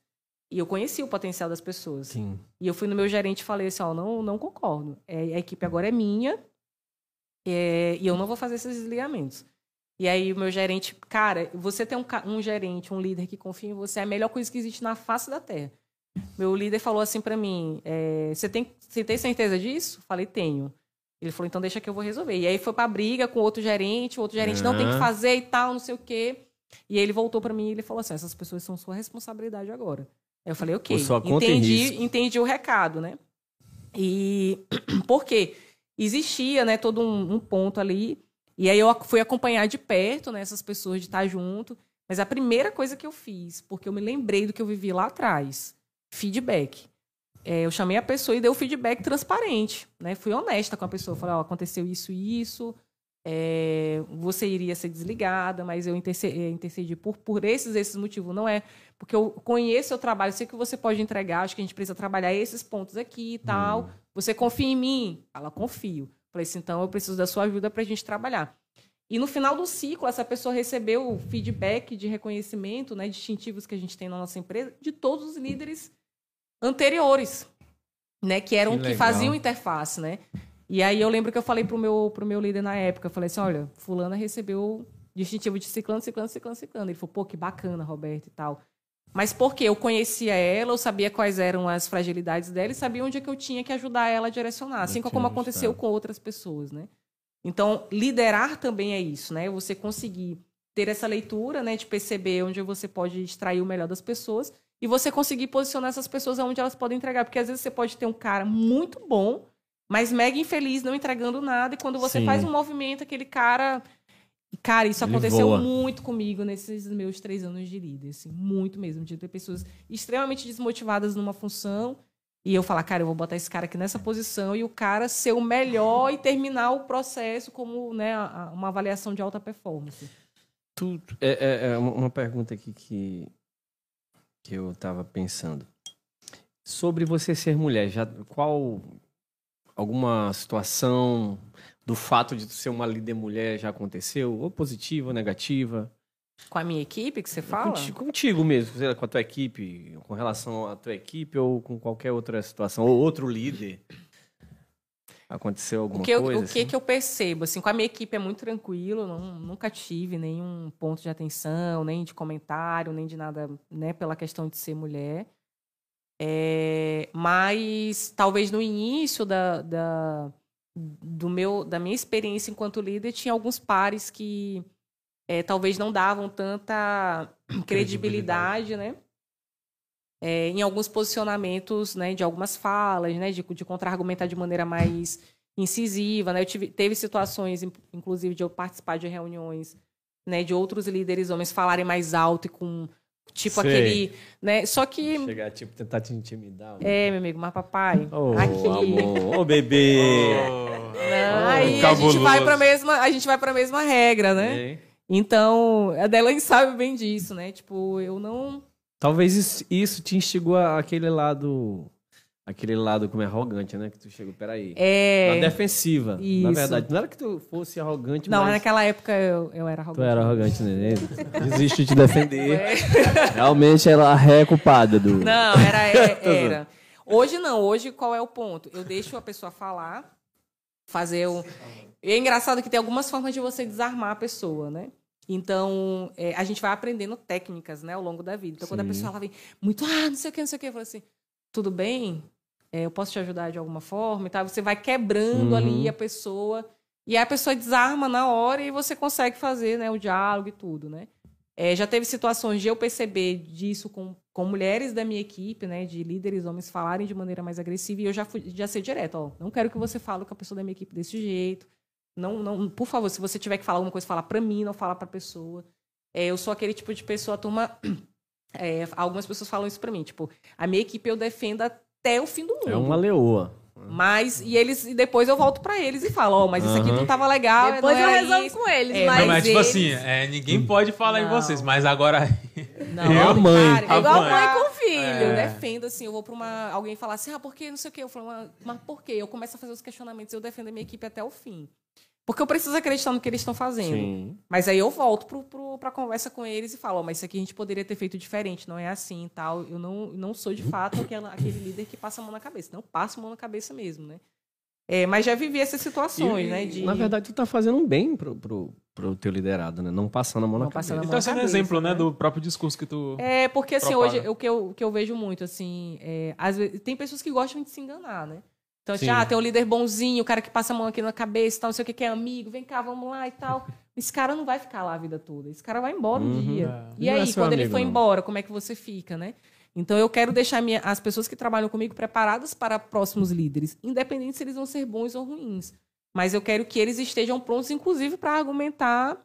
Speaker 4: E eu conhecia o potencial das pessoas.
Speaker 3: Sim.
Speaker 4: E eu fui no meu gerente e falei assim, ó, não, não concordo. É, a equipe agora é minha, é, e eu não vou fazer esses desligamentos. E aí o meu gerente, cara, você tem um, um, gerente, um líder que confia em você é a melhor coisa que existe na face da Terra. Meu líder falou assim para mim, é, você tem, você tem certeza disso? Falei, tenho. Ele falou, então deixa que eu vou resolver. E aí foi pra briga com outro gerente, o outro gerente uhum. não tem que fazer e tal, não sei o quê. E aí ele voltou para mim e ele falou assim, essas pessoas são sua responsabilidade agora. Aí eu falei, ok, entendi, entendi o recado, né? E por quê? Existia, né, todo um, um, ponto ali. E aí eu fui acompanhar de perto, né, essas pessoas de estar junto. Mas a primeira coisa que eu fiz, porque eu me lembrei do que eu vivi lá atrás, feedback. É, eu chamei a pessoa e dei o feedback transparente, né? Fui honesta com a pessoa, falei, oh, aconteceu isso e isso, é, você iria ser desligada, mas eu é, intercedi por, por esses esses motivos. Não é porque eu conheço o trabalho, sei que você pode entregar, acho que a gente precisa trabalhar esses pontos aqui e tal. Hum. Você confia em mim? Ela confio. Falei assim, então eu preciso da sua ajuda para a gente trabalhar. E no final do ciclo, essa pessoa recebeu feedback de reconhecimento, né, distintivos que a gente tem na nossa empresa, de todos os líderes anteriores, né, que eram que, que faziam interface, né? E aí eu lembro que eu falei pro meu, pro meu líder na época, eu falei assim, olha, fulana recebeu distintivo de ciclano, ciclano, ciclano, ciclano. Ele falou, pô, que bacana, Roberto e tal. Mas porque eu conhecia ela, eu sabia quais eram as fragilidades dela e sabia onde é que eu tinha que ajudar ela a direcionar, assim como aconteceu com outras pessoas, né? Então, liderar também é isso, né? Você conseguir ter essa leitura, né, de perceber onde você pode extrair o melhor das pessoas e você conseguir posicionar essas pessoas onde elas podem entregar, porque às vezes você pode ter um cara muito bom mas mega infeliz, não entregando nada. E quando você Sim. faz um movimento, aquele cara. Cara, isso Ele aconteceu voa. muito comigo nesses meus três anos de líder. Assim, muito mesmo. De ter pessoas extremamente desmotivadas numa função. E eu falar, cara, eu vou botar esse cara aqui nessa posição e o cara ser o melhor e terminar o processo como né, uma avaliação de alta performance.
Speaker 3: Tu, é, é, é uma pergunta aqui que, que eu estava pensando. Sobre você ser mulher, já qual alguma situação do fato de ser uma líder mulher já aconteceu? Ou positiva ou negativa?
Speaker 4: Com a minha equipe que você fala?
Speaker 3: Contigo, contigo mesmo, com a tua equipe, com relação à tua equipe ou com qualquer outra situação, ou outro líder. Aconteceu alguma
Speaker 4: o que eu,
Speaker 3: coisa?
Speaker 4: O que, assim? que eu percebo? Assim, com a minha equipe é muito tranquilo, não, nunca tive nenhum ponto de atenção, nem de comentário, nem de nada, né, pela questão de ser mulher. É, mas talvez no início da, da, do meu, da minha experiência enquanto líder, tinha alguns pares que é, talvez não davam tanta credibilidade, né? É, em alguns posicionamentos, né, de algumas falas, né, de, de contra-argumentar de maneira mais incisiva, né? Eu tive, teve situações, inclusive, de eu participar de reuniões, né, de outros líderes homens falarem mais alto e com tipo
Speaker 3: Sei.
Speaker 4: aquele, né? Só que
Speaker 3: Chegar, tipo, tentar te intimidar.
Speaker 4: é, meu amigo, mas papai,
Speaker 3: Ô,
Speaker 4: aqui
Speaker 3: amor. Ô, bebê.
Speaker 4: Não, aí a gente vai para mesma, a gente vai para mesma regra, né?
Speaker 3: É.
Speaker 4: Então, a Delaney sabe bem disso, né? Tipo, eu não
Speaker 3: Talvez isso, isso te instigou aquele lado... Aquele lado como é arrogante, né? Que tu chegou, peraí.
Speaker 4: é
Speaker 3: Na defensiva. Na
Speaker 4: Isso.
Speaker 3: verdade, não era que tu fosse arrogante,
Speaker 4: Não,
Speaker 3: mas
Speaker 4: naquela época eu, eu era
Speaker 3: tu
Speaker 4: arrogante.
Speaker 3: era arrogante, né? Desiste de defender.
Speaker 4: É.
Speaker 3: Realmente ela é culpada do...
Speaker 4: Não, era, é- era. Hoje não, hoje qual é o ponto? Eu deixo a pessoa falar, fazer o. E é engraçado que tem algumas formas de você desarmar a pessoa, né? Então, é, a gente vai aprendendo técnicas, né, ao longo da vida. Então, quando a
Speaker 3: Sim.
Speaker 4: pessoa ela vem muito, ah, não sei o que, não sei o que, eu falo assim, tudo bem? É, eu posso te ajudar de alguma forma e tal. Você vai quebrando
Speaker 3: Uhum.
Speaker 4: ali a pessoa. E aí a pessoa desarma na hora e você consegue fazer né, o diálogo e tudo, né? É, já teve situações de eu perceber disso com, com mulheres da minha equipe, né? De líderes homens falarem de maneira mais agressiva e eu já fui, já sei direto, ó, não quero que você fale com a pessoa da minha equipe desse jeito. Não, não, por favor, se você tiver que falar alguma coisa, fala para mim, não fala para a pessoa. É, eu sou aquele tipo de pessoa, turma. é, algumas pessoas falam isso para mim, tipo, a minha equipe eu defendo até o fim do mundo.
Speaker 3: É uma leoa.
Speaker 4: Mas, e eles, e depois eu volto pra eles e falo, ó, mas isso aqui não tava legal.
Speaker 5: Depois
Speaker 4: não
Speaker 5: eu resolvo
Speaker 4: isso.
Speaker 5: com eles,
Speaker 4: É,
Speaker 5: mas,
Speaker 2: Não, mas tipo
Speaker 5: eles-
Speaker 2: assim, é, ninguém pode falar em
Speaker 4: Não.
Speaker 2: vocês, mas agora.
Speaker 4: Não,
Speaker 3: É a mãe.
Speaker 4: cara,
Speaker 2: A
Speaker 4: igual
Speaker 2: mãe.
Speaker 4: mãe
Speaker 5: com filho.
Speaker 4: Eu
Speaker 2: É.
Speaker 4: defendo, assim, eu vou pra uma. Alguém falar assim, ah, por que não sei o quê? Eu falo, mas, mas por quê? Eu começo a fazer os questionamentos, eu defendo a minha equipe até o fim. Porque eu preciso acreditar no que eles estão fazendo.
Speaker 3: Sim.
Speaker 4: Mas aí eu volto pro, pro, pra conversa com eles e falo, ó, mas isso aqui a gente poderia ter feito diferente, não é assim e tal. Eu não, não sou, de fato, aquela, aquele líder que passa a mão na cabeça. Não passo a mão na cabeça mesmo, né? É, mas já vivi essas situações,
Speaker 3: E,
Speaker 4: né? De...
Speaker 3: Na verdade, tu tá fazendo um bem pro, pro, pro teu liderado, né? Não passando a mão
Speaker 4: Não
Speaker 3: na
Speaker 4: a
Speaker 3: cabeça.
Speaker 4: mão
Speaker 2: Então, sendo
Speaker 4: cabeça,
Speaker 2: exemplo, né,
Speaker 4: né?
Speaker 2: do próprio discurso que tu.
Speaker 4: É, porque assim,
Speaker 2: Propaga.
Speaker 4: hoje o que eu, o que eu vejo muito, assim, é, às vezes, tem pessoas que gostam de se enganar, né? Então, assim,
Speaker 3: Sim.
Speaker 4: ah, tem um líder bonzinho, o cara que passa a mão aqui na cabeça e tal, não sei o que, que é amigo, vem cá, vamos lá e tal. Esse cara não vai ficar lá a vida toda. Esse cara vai embora um
Speaker 3: Uhum.
Speaker 4: dia.
Speaker 2: É.
Speaker 4: E
Speaker 3: Não é
Speaker 4: aí,
Speaker 3: seu
Speaker 4: quando ele
Speaker 3: amigo,
Speaker 4: for
Speaker 3: não.
Speaker 4: embora, como é que você fica, né? Então, eu quero deixar minha- as pessoas que trabalham comigo preparadas para próximos líderes, independente se eles vão ser bons ou ruins. Mas eu quero que eles estejam prontos, inclusive, para argumentar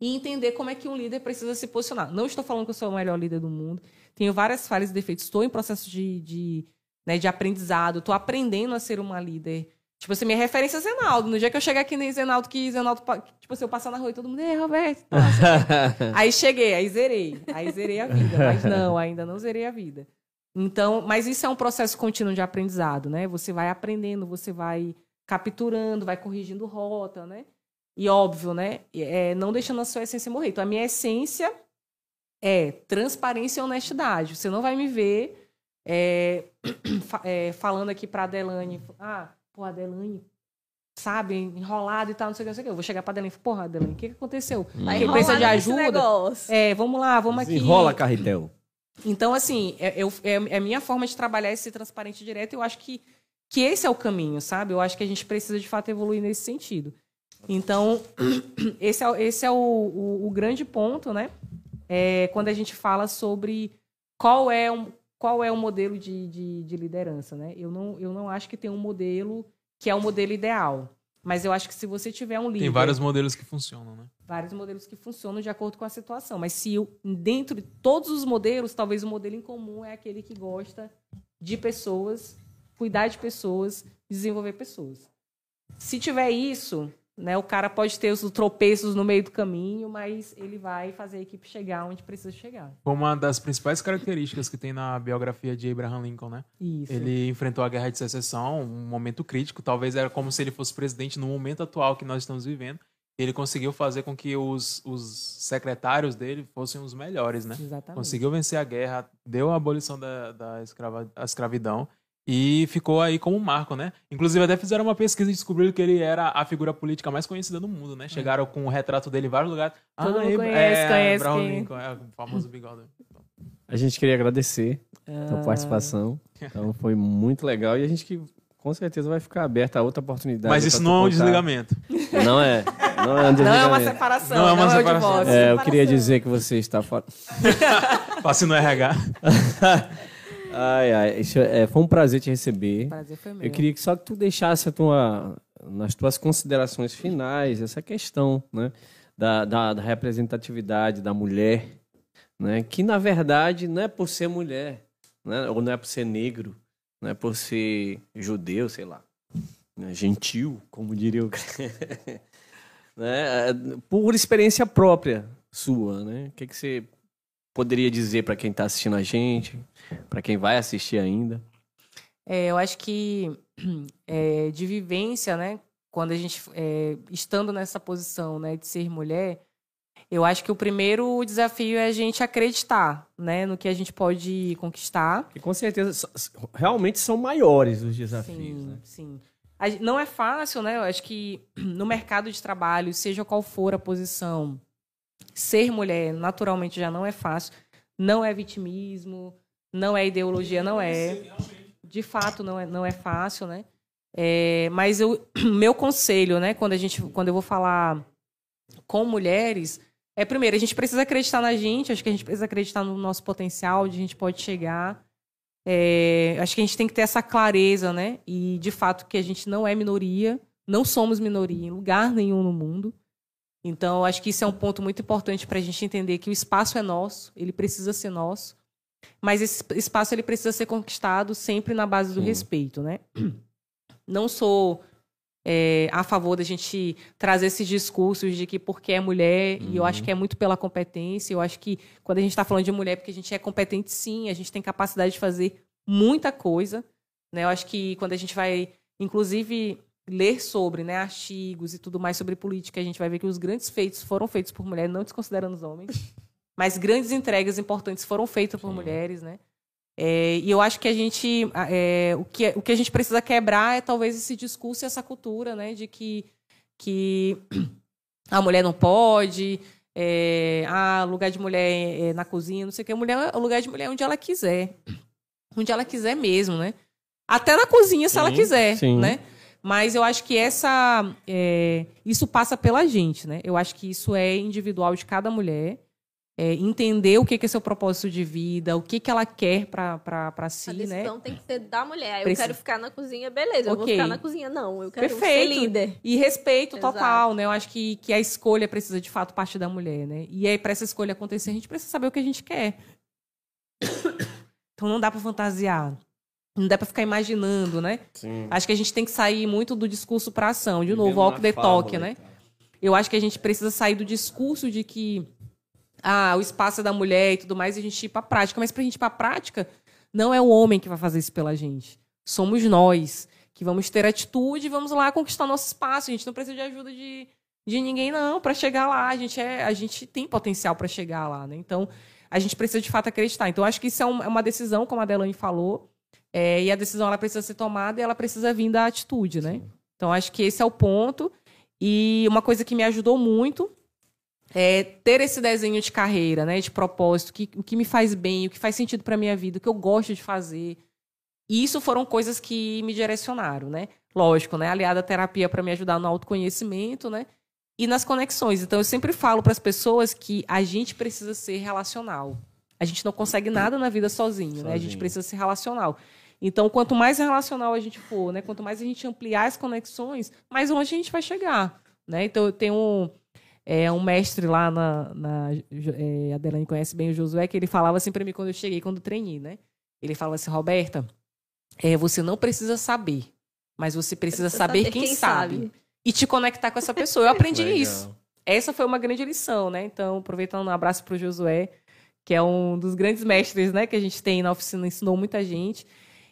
Speaker 4: e entender como é que um líder precisa se posicionar. Não estou falando que eu sou o melhor líder do mundo. Tenho várias falhas e defeitos. Estou em processo de, de, né, de aprendizado. Estou aprendendo a ser uma líder. Tipo assim, minha referência é Zenaldo. No dia que eu chegar aqui nem Zenaldo, que Zenaldo, tipo assim, eu passar na rua e todo mundo, ei, Roberto. tá, não sei o quê." aí cheguei, aí zerei. Aí zerei a vida. Mas não, ainda não zerei a vida. Então, mas isso é um processo contínuo de aprendizado, né? Você vai aprendendo, você vai capturando, vai corrigindo rota, né? E óbvio, né? É, não deixando a sua essência morrer. Então, a minha essência é transparência e honestidade. Você não vai me ver é, é, falando aqui pra Adelane, ah, pô, Adelane, sabe, enrolado e tal, não sei o que, não sei o que. Eu vou chegar pra Adelane e falar, porra, Adelane, o que, que aconteceu?
Speaker 5: Vai
Speaker 4: Quem precisa de ajuda? É, vamos lá, vamos aqui.
Speaker 3: Enrola, Carretel.
Speaker 4: Então, assim, é, eu- é, é a minha forma de trabalhar esse transparente direto. Eu acho que, que esse é o caminho, sabe? Eu acho que a gente precisa, de fato, evoluir nesse sentido. Então, esse é, o- esse é o, o- o grande ponto, né? É quando a gente fala sobre qual é um, qual é o modelo de, de, de liderança, né? Eu não, eu não acho que tem um modelo que é o modelo ideal. Mas eu acho que se você tiver um líder
Speaker 2: Tem vários modelos que funcionam, né?
Speaker 4: vários modelos que funcionam de acordo com a situação. Mas se eu, dentro de todos os modelos, talvez o modelo em comum é aquele que gosta de pessoas, cuidar de pessoas, desenvolver pessoas. Se tiver isso, né, o cara pode ter os tropeços no meio do caminho, mas ele vai fazer a equipe chegar onde precisa chegar.
Speaker 2: Foi uma das principais características que tem na biografia de Abraham Lincoln, né?
Speaker 4: Isso.
Speaker 2: Ele enfrentou a guerra de secessão, um momento crítico, talvez era como se ele fosse presidente no momento atual que nós estamos vivendo. Ele conseguiu fazer com que os, os secretários dele fossem os melhores, né?
Speaker 4: Exatamente.
Speaker 2: Conseguiu vencer a guerra, deu a abolição da, da escrava, a escravidão e ficou aí como um marco, né? Inclusive até fizeram uma pesquisa e descobriram que ele era a figura política mais conhecida do mundo, né? Chegaram com o retrato dele em vários lugares.
Speaker 4: Todo mundo
Speaker 2: Ab-
Speaker 4: conhece, conhece
Speaker 2: Abraham
Speaker 4: quem-
Speaker 2: Lincoln, é o famoso bigode.
Speaker 3: A gente queria agradecer a
Speaker 4: Ah.
Speaker 3: tua participação. Então foi muito legal. E a gente que com certeza vai ficar aberta a outra oportunidade.
Speaker 2: Mas isso não é um
Speaker 3: contar.
Speaker 2: desligamento.
Speaker 3: Não é. Não é um
Speaker 4: Não é uma separação,
Speaker 2: Não
Speaker 4: não
Speaker 2: é
Speaker 4: é,
Speaker 2: uma
Speaker 4: o
Speaker 2: separação.
Speaker 4: divórcio.
Speaker 3: É, eu queria
Speaker 5: Separação.
Speaker 3: dizer que você está fora.
Speaker 2: Passe no RH.
Speaker 3: Ai, ai, isso é, foi um prazer te receber.
Speaker 4: Prazer foi meu.
Speaker 3: Eu queria que só que tu deixasse a tua, nas tuas considerações finais essa questão, né, da, da, da representatividade da mulher, né, que na verdade não é por ser mulher, né, ou não é por ser negro, não é por ser judeu, sei lá, né, gentil, como diria o né, é, por experiência própria sua, né? O que, que você poderia dizer para quem está assistindo a gente, para quem vai assistir ainda?
Speaker 4: É, eu acho que é, de vivência, né? Quando a gente é, estando nessa posição, né, de ser mulher, eu acho que o primeiro desafio é a gente acreditar, né, no que a gente pode conquistar.
Speaker 3: E com certeza realmente são maiores os desafios,
Speaker 4: Sim,
Speaker 3: né?
Speaker 4: sim. Não é fácil, né? Eu acho que no mercado de trabalho, seja qual for a posição, ser mulher naturalmente já não é fácil. Não é vitimismo, não é ideologia, não é. De fato, não é, não é fácil, né? É, mas eu, meu conselho, né, quando, a gente, quando eu vou falar com mulheres, é primeiro, a gente precisa acreditar na gente, acho que a gente precisa acreditar no nosso potencial, onde a gente pode chegar. É, acho que a gente tem que ter essa clareza, né? E de fato que a gente não é minoria, não somos minoria em lugar nenhum no mundo. Então, acho que isso é um ponto muito importante para a gente entender que o espaço é nosso, ele precisa ser nosso, mas esse espaço ele precisa ser conquistado sempre na base do
Speaker 3: Sim.
Speaker 4: respeito, né? Não sou é, a favor da gente trazer esses discursos de que porque é mulher, e eu acho que é muito pela competência. Eu acho que quando a gente está falando de mulher, porque a gente é competente sim, a gente tem capacidade de fazer muita coisa. Né? Eu acho que quando a gente vai, inclusive, ler sobre né, artigos e tudo mais sobre política, a gente vai ver que os grandes feitos foram feitos por mulheres, não desconsiderando os homens. Mas grandes entregas importantes foram feitas por mulheres, né? É, e eu acho que a gente é, o, que, o que a gente precisa quebrar é talvez esse discurso e essa cultura, né, de que, que a mulher não pode, é, ah, lugar de mulher é na cozinha, não sei o que. A mulher, o lugar de mulher é onde ela quiser, onde ela quiser mesmo, né? Até na cozinha, se ela
Speaker 3: Sim,
Speaker 4: quiser,
Speaker 3: sim.
Speaker 4: né? Mas eu acho que essa, é, isso passa pela gente, né? Eu acho que isso é individual de cada mulher. É, entender o que que é seu propósito de vida, o que, que ela quer para si,
Speaker 5: A
Speaker 4: né?
Speaker 5: tem que ser da mulher. Eu
Speaker 4: Precisa-
Speaker 5: quero ficar na cozinha, beleza. Eu vou ficar na cozinha, não. Eu quero
Speaker 4: Perfeito.
Speaker 5: ser líder.
Speaker 4: E respeito
Speaker 5: Exato.
Speaker 4: total, né? Eu acho que, que a escolha precisa de fato partir da mulher, né? E aí, para essa escolha acontecer, a gente precisa saber o que a gente quer. Então não dá para fantasiar. Não dá para ficar imaginando, né?
Speaker 3: Sim.
Speaker 4: Acho que a gente tem que sair muito do discurso para ação. De novo, walk the talk, né? Eu acho que a gente precisa sair do discurso de que ah, o espaço é da mulher e tudo mais, e a gente ir para prática. Mas para a gente ir para prática, não é o homem que vai fazer isso pela gente. Somos nós que vamos ter atitude e vamos lá conquistar nosso espaço. A gente não precisa de ajuda de, de ninguém, não, para chegar lá. A gente, é, a gente tem potencial para chegar lá, né? Então, a gente precisa de fato acreditar. Então, acho que isso é um- é uma decisão, como a Delane falou, é, e a decisão ela precisa ser tomada e ela precisa vir da atitude, né? Então, acho que esse é o ponto. E uma coisa que me ajudou muito é ter esse desenho de carreira, né, de propósito, que, o que me faz bem, o que faz sentido para minha vida, o que eu gosto de fazer. E isso foram coisas que me direcionaram, né? Lógico, né, aliada à terapia para me ajudar no autoconhecimento, né? E nas conexões. Então eu sempre falo para as pessoas que a gente precisa ser relacional. A gente não consegue nada na vida sozinho, né? A gente
Speaker 3: Sozinho.
Speaker 4: precisa ser relacional. Então, quanto mais relacional a gente for, né? Quanto mais a gente ampliar as conexões, mais longe a gente vai chegar, né? Então, eu tenho um, é, um mestre lá na... na é, a Delane conhece bem o Josué, que ele falava assim para mim quando eu cheguei, quando eu treinei, né? Ele falava assim, Roberta, é, você não precisa saber, mas você precisa, saber, quem, sabe. E te conectar com essa pessoa. Eu aprendi
Speaker 3: Legal.
Speaker 4: isso essa foi uma grande lição, né? Então, aproveitando um abraço para o Josué, que é um dos grandes mestres, né, que a gente tem na oficina, ensinou muita gente.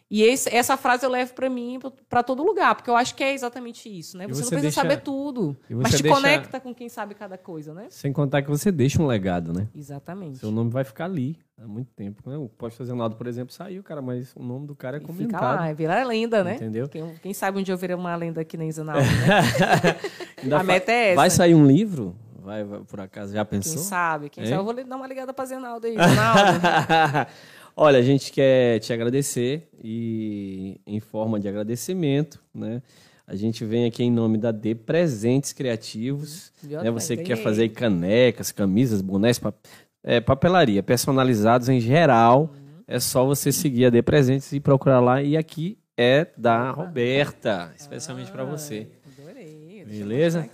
Speaker 4: E esse- essa frase eu levo para mim, para todo lugar, porque eu acho que é exatamente isso, né?
Speaker 3: E
Speaker 4: Você, não
Speaker 3: você
Speaker 4: precisa
Speaker 3: deixa-
Speaker 4: saber tudo,
Speaker 3: você
Speaker 4: mas te
Speaker 3: deixa-
Speaker 4: conecta com quem sabe cada coisa, né?
Speaker 3: Sem contar que você deixa um legado, né?
Speaker 4: Exatamente.
Speaker 3: Seu nome vai ficar ali há muito tempo. Né? O Pode Fazer Nada, por exemplo, saiu, cara, mas o nome do cara é
Speaker 4: E fica
Speaker 3: comentado.
Speaker 4: lá, vira lenda, né?
Speaker 3: Entendeu?
Speaker 4: Quem, quem sabe um dia eu virei uma lenda que nem Zanaldo, né? A meta é essa.
Speaker 3: Vai sair um livro? Vai, vai, por acaso, já
Speaker 4: Quem
Speaker 3: pensou?
Speaker 4: sabe? Quem
Speaker 3: Hein?
Speaker 4: sabe? Eu vou dar uma ligada pra Zenaldo aí. Zenaldo,
Speaker 3: Olha, a gente quer te agradecer e em forma de agradecimento, né? A gente vem aqui em nome da D Presentes Criativos.
Speaker 4: Viu,
Speaker 3: Né? Você que quer fazer canecas, camisas, bonés, pap- é, papelaria, personalizados em geral. É só você seguir a D Presentes e procurar lá. E aqui é da Roberta, especialmente para você.
Speaker 4: Adorei.
Speaker 3: Beleza?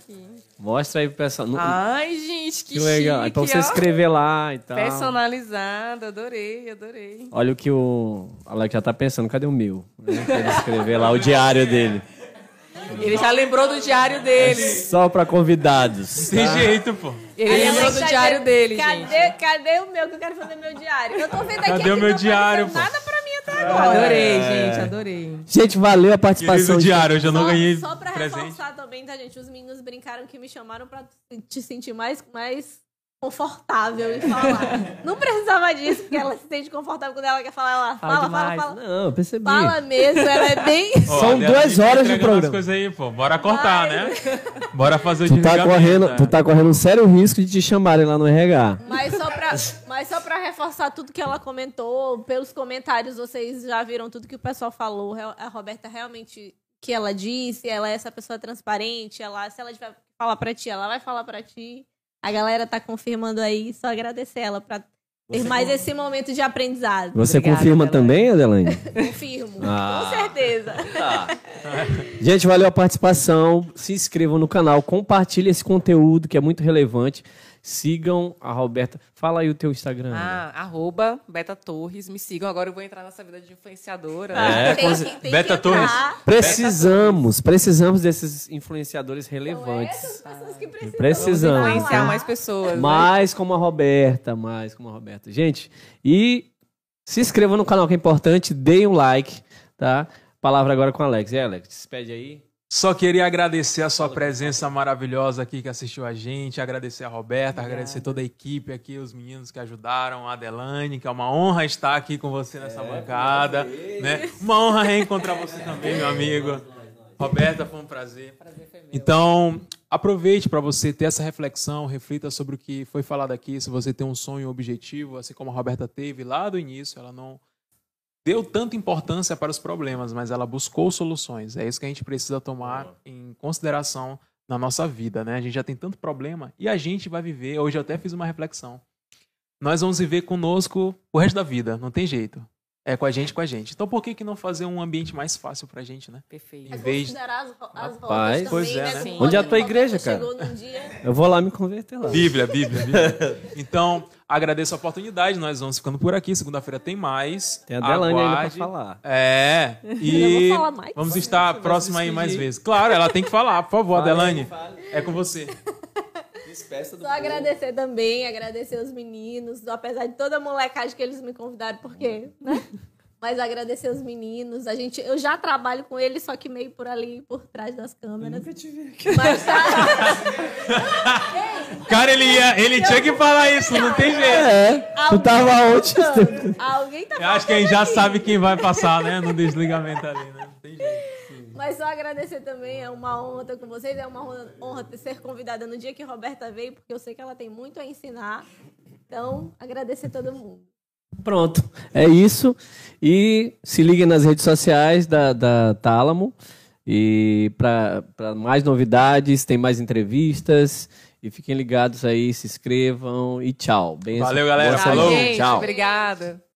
Speaker 3: Mostra aí pro pessoal. No-
Speaker 4: Ai, gente, que,
Speaker 3: que legal. É
Speaker 4: chique,
Speaker 3: pra você
Speaker 4: ó.
Speaker 3: escrever lá e tal.
Speaker 4: Personalizado, adorei, adorei.
Speaker 3: Olha o que o Alex já tá pensando, cadê o meu? Né? Ele escrever lá o diário dele.
Speaker 4: Ele já lembrou do diário dele.
Speaker 3: Só pra convidados.
Speaker 2: Tem
Speaker 3: tá?
Speaker 2: jeito, pô.
Speaker 4: Ele
Speaker 5: Aí
Speaker 4: lembrou do diário dele,
Speaker 5: cadê,
Speaker 4: gente.
Speaker 5: Cadê o meu que eu quero fazer meu diário? Eu tô vendo aqui.
Speaker 2: Cadê o meu diário, pô?
Speaker 5: Nada pra até agora.
Speaker 4: Adorei, gente, adorei.
Speaker 3: Gente, valeu a participação.
Speaker 2: Diário, hoje eu não
Speaker 5: só,
Speaker 2: ganhei
Speaker 5: só pra
Speaker 2: presente.
Speaker 5: reforçar também, tá, gente? Os meninos brincaram que me chamaram pra te sentir mais, mais confortável em falar. não precisava disso, porque ela se sente confortável quando ela quer falar. Ela fala, fala,
Speaker 3: demais.
Speaker 5: fala.
Speaker 3: Não, eu percebi.
Speaker 5: Fala mesmo, ela é bem.
Speaker 2: Ó,
Speaker 3: São duas
Speaker 2: tá
Speaker 3: horas de programa.
Speaker 2: coisas aí, pô. Bora cortar,
Speaker 5: Vai.
Speaker 2: né? Bora fazer o
Speaker 3: Tu tá,
Speaker 2: desligamento,
Speaker 3: correndo,
Speaker 2: né?
Speaker 3: tu tá correndo um sério risco de te chamarem lá no RH.
Speaker 5: Mas só, pra, mas só pra reforçar tudo que ela comentou, pelos comentários vocês já viram tudo que o pessoal falou. A Roberta realmente, que ela disse, ela é essa pessoa transparente, ela, se ela tiver falar pra ti, ela vai falar pra ti. A galera tá confirmando aí, só agradecer ela pra ter mais esse momento de aprendizado.
Speaker 3: Você
Speaker 4: Obrigada,
Speaker 3: confirma
Speaker 4: Adelaide.
Speaker 3: também, Adelaine?
Speaker 5: Confirmo,
Speaker 3: Ah.
Speaker 5: com certeza.
Speaker 3: Gente, valeu a participação. Se inscrevam no canal, compartilhem esse conteúdo que é muito relevante. Sigam a Roberta. Fala aí o teu Instagram.
Speaker 4: Ah, arroba Beta Torres. Me sigam. Agora eu vou entrar nessa vida de influenciadora.
Speaker 3: É,
Speaker 5: tem, tem
Speaker 2: Beta. Torres.
Speaker 3: Precisamos, precisamos desses influenciadores relevantes.
Speaker 5: essas pessoas que precisam.
Speaker 3: Precisamos.
Speaker 4: Influenciar mais pessoas. né?
Speaker 3: Mais como a Roberta, mais como a Roberta. Gente, e se inscreva no canal que é importante, deem um like, tá? Palavra agora com o Alex. E aí, Alex, despede aí.
Speaker 2: Só queria agradecer a sua presença maravilhosa aqui que assistiu a gente, agradecer a Roberta, agradecer toda a equipe aqui, os meninos que ajudaram, a Adelane, que é uma honra estar aqui com você nessa bancada, né? Uma honra reencontrar você também, meu amigo. Roberta, foi um prazer. Então, aproveite para você ter essa reflexão, reflita sobre o que foi falado aqui, se você tem um sonho, um objetivo, assim como a Roberta teve lá do início, ela não deu tanta importância para os problemas, mas ela buscou soluções. É isso que a gente precisa tomar em consideração na nossa vida, né? A gente já tem tanto problema e a gente vai viver. Hoje eu até fiz uma reflexão. Nós vamos viver conosco o resto da vida, não tem jeito. É com a gente, com a gente. Então por que que não fazer um ambiente mais fácil pra gente, né?
Speaker 4: Perfeito.
Speaker 2: Em vez
Speaker 5: Considerar as, ro- as
Speaker 3: Rapaz,
Speaker 5: rodas
Speaker 2: pois é,
Speaker 5: né?
Speaker 2: né?
Speaker 5: Como
Speaker 3: Onde é a tua igreja, cara?
Speaker 5: Chegou num dia...
Speaker 3: Eu vou lá me converter lá.
Speaker 2: Bíblia, Bíblia, Bíblia. Então, agradeço a oportunidade. Nós vamos ficando por aqui. Segunda-feira tem mais.
Speaker 3: Tem a Delane ainda pra falar.
Speaker 2: É.
Speaker 5: Eu
Speaker 2: E
Speaker 5: vou falar mais.
Speaker 2: vamos estar próxima aí mais vezes. Claro, ela tem que falar, por favor, Adelane. É com você.
Speaker 5: Só agradecer também, agradecer os meninos, apesar de toda a molecagem que eles me convidaram, porque, né? Mas agradecer os meninos. A gente, eu já trabalho com eles, só que meio por ali, por trás das câmeras. nunca te vi aqui. Mas tá.
Speaker 2: Cara, ele, ia, ele tinha que falar isso, não tem jeito.
Speaker 3: É, tu tava ontem.
Speaker 5: faltando. Alguém tá
Speaker 2: Eu acho que a gente já
Speaker 5: aqui.
Speaker 2: sabe quem vai passar, né? No desligamento ali, né? Não tem jeito.
Speaker 5: Mas só agradecer também, é uma honra estar com vocês, é uma honra, ser convidada no dia que a Roberta veio, porque eu sei que ela tem muito a ensinar. Então, agradecer todo mundo.
Speaker 3: Pronto, é isso. E se liguem nas redes sociais da, da Tálamo. E para mais novidades, tem mais entrevistas. E fiquem ligados aí, se inscrevam e tchau. Benção.
Speaker 2: Valeu, galera.
Speaker 3: Boa
Speaker 4: Tchau,
Speaker 2: Falou.
Speaker 4: gente.
Speaker 3: Tchau.
Speaker 4: Obrigada.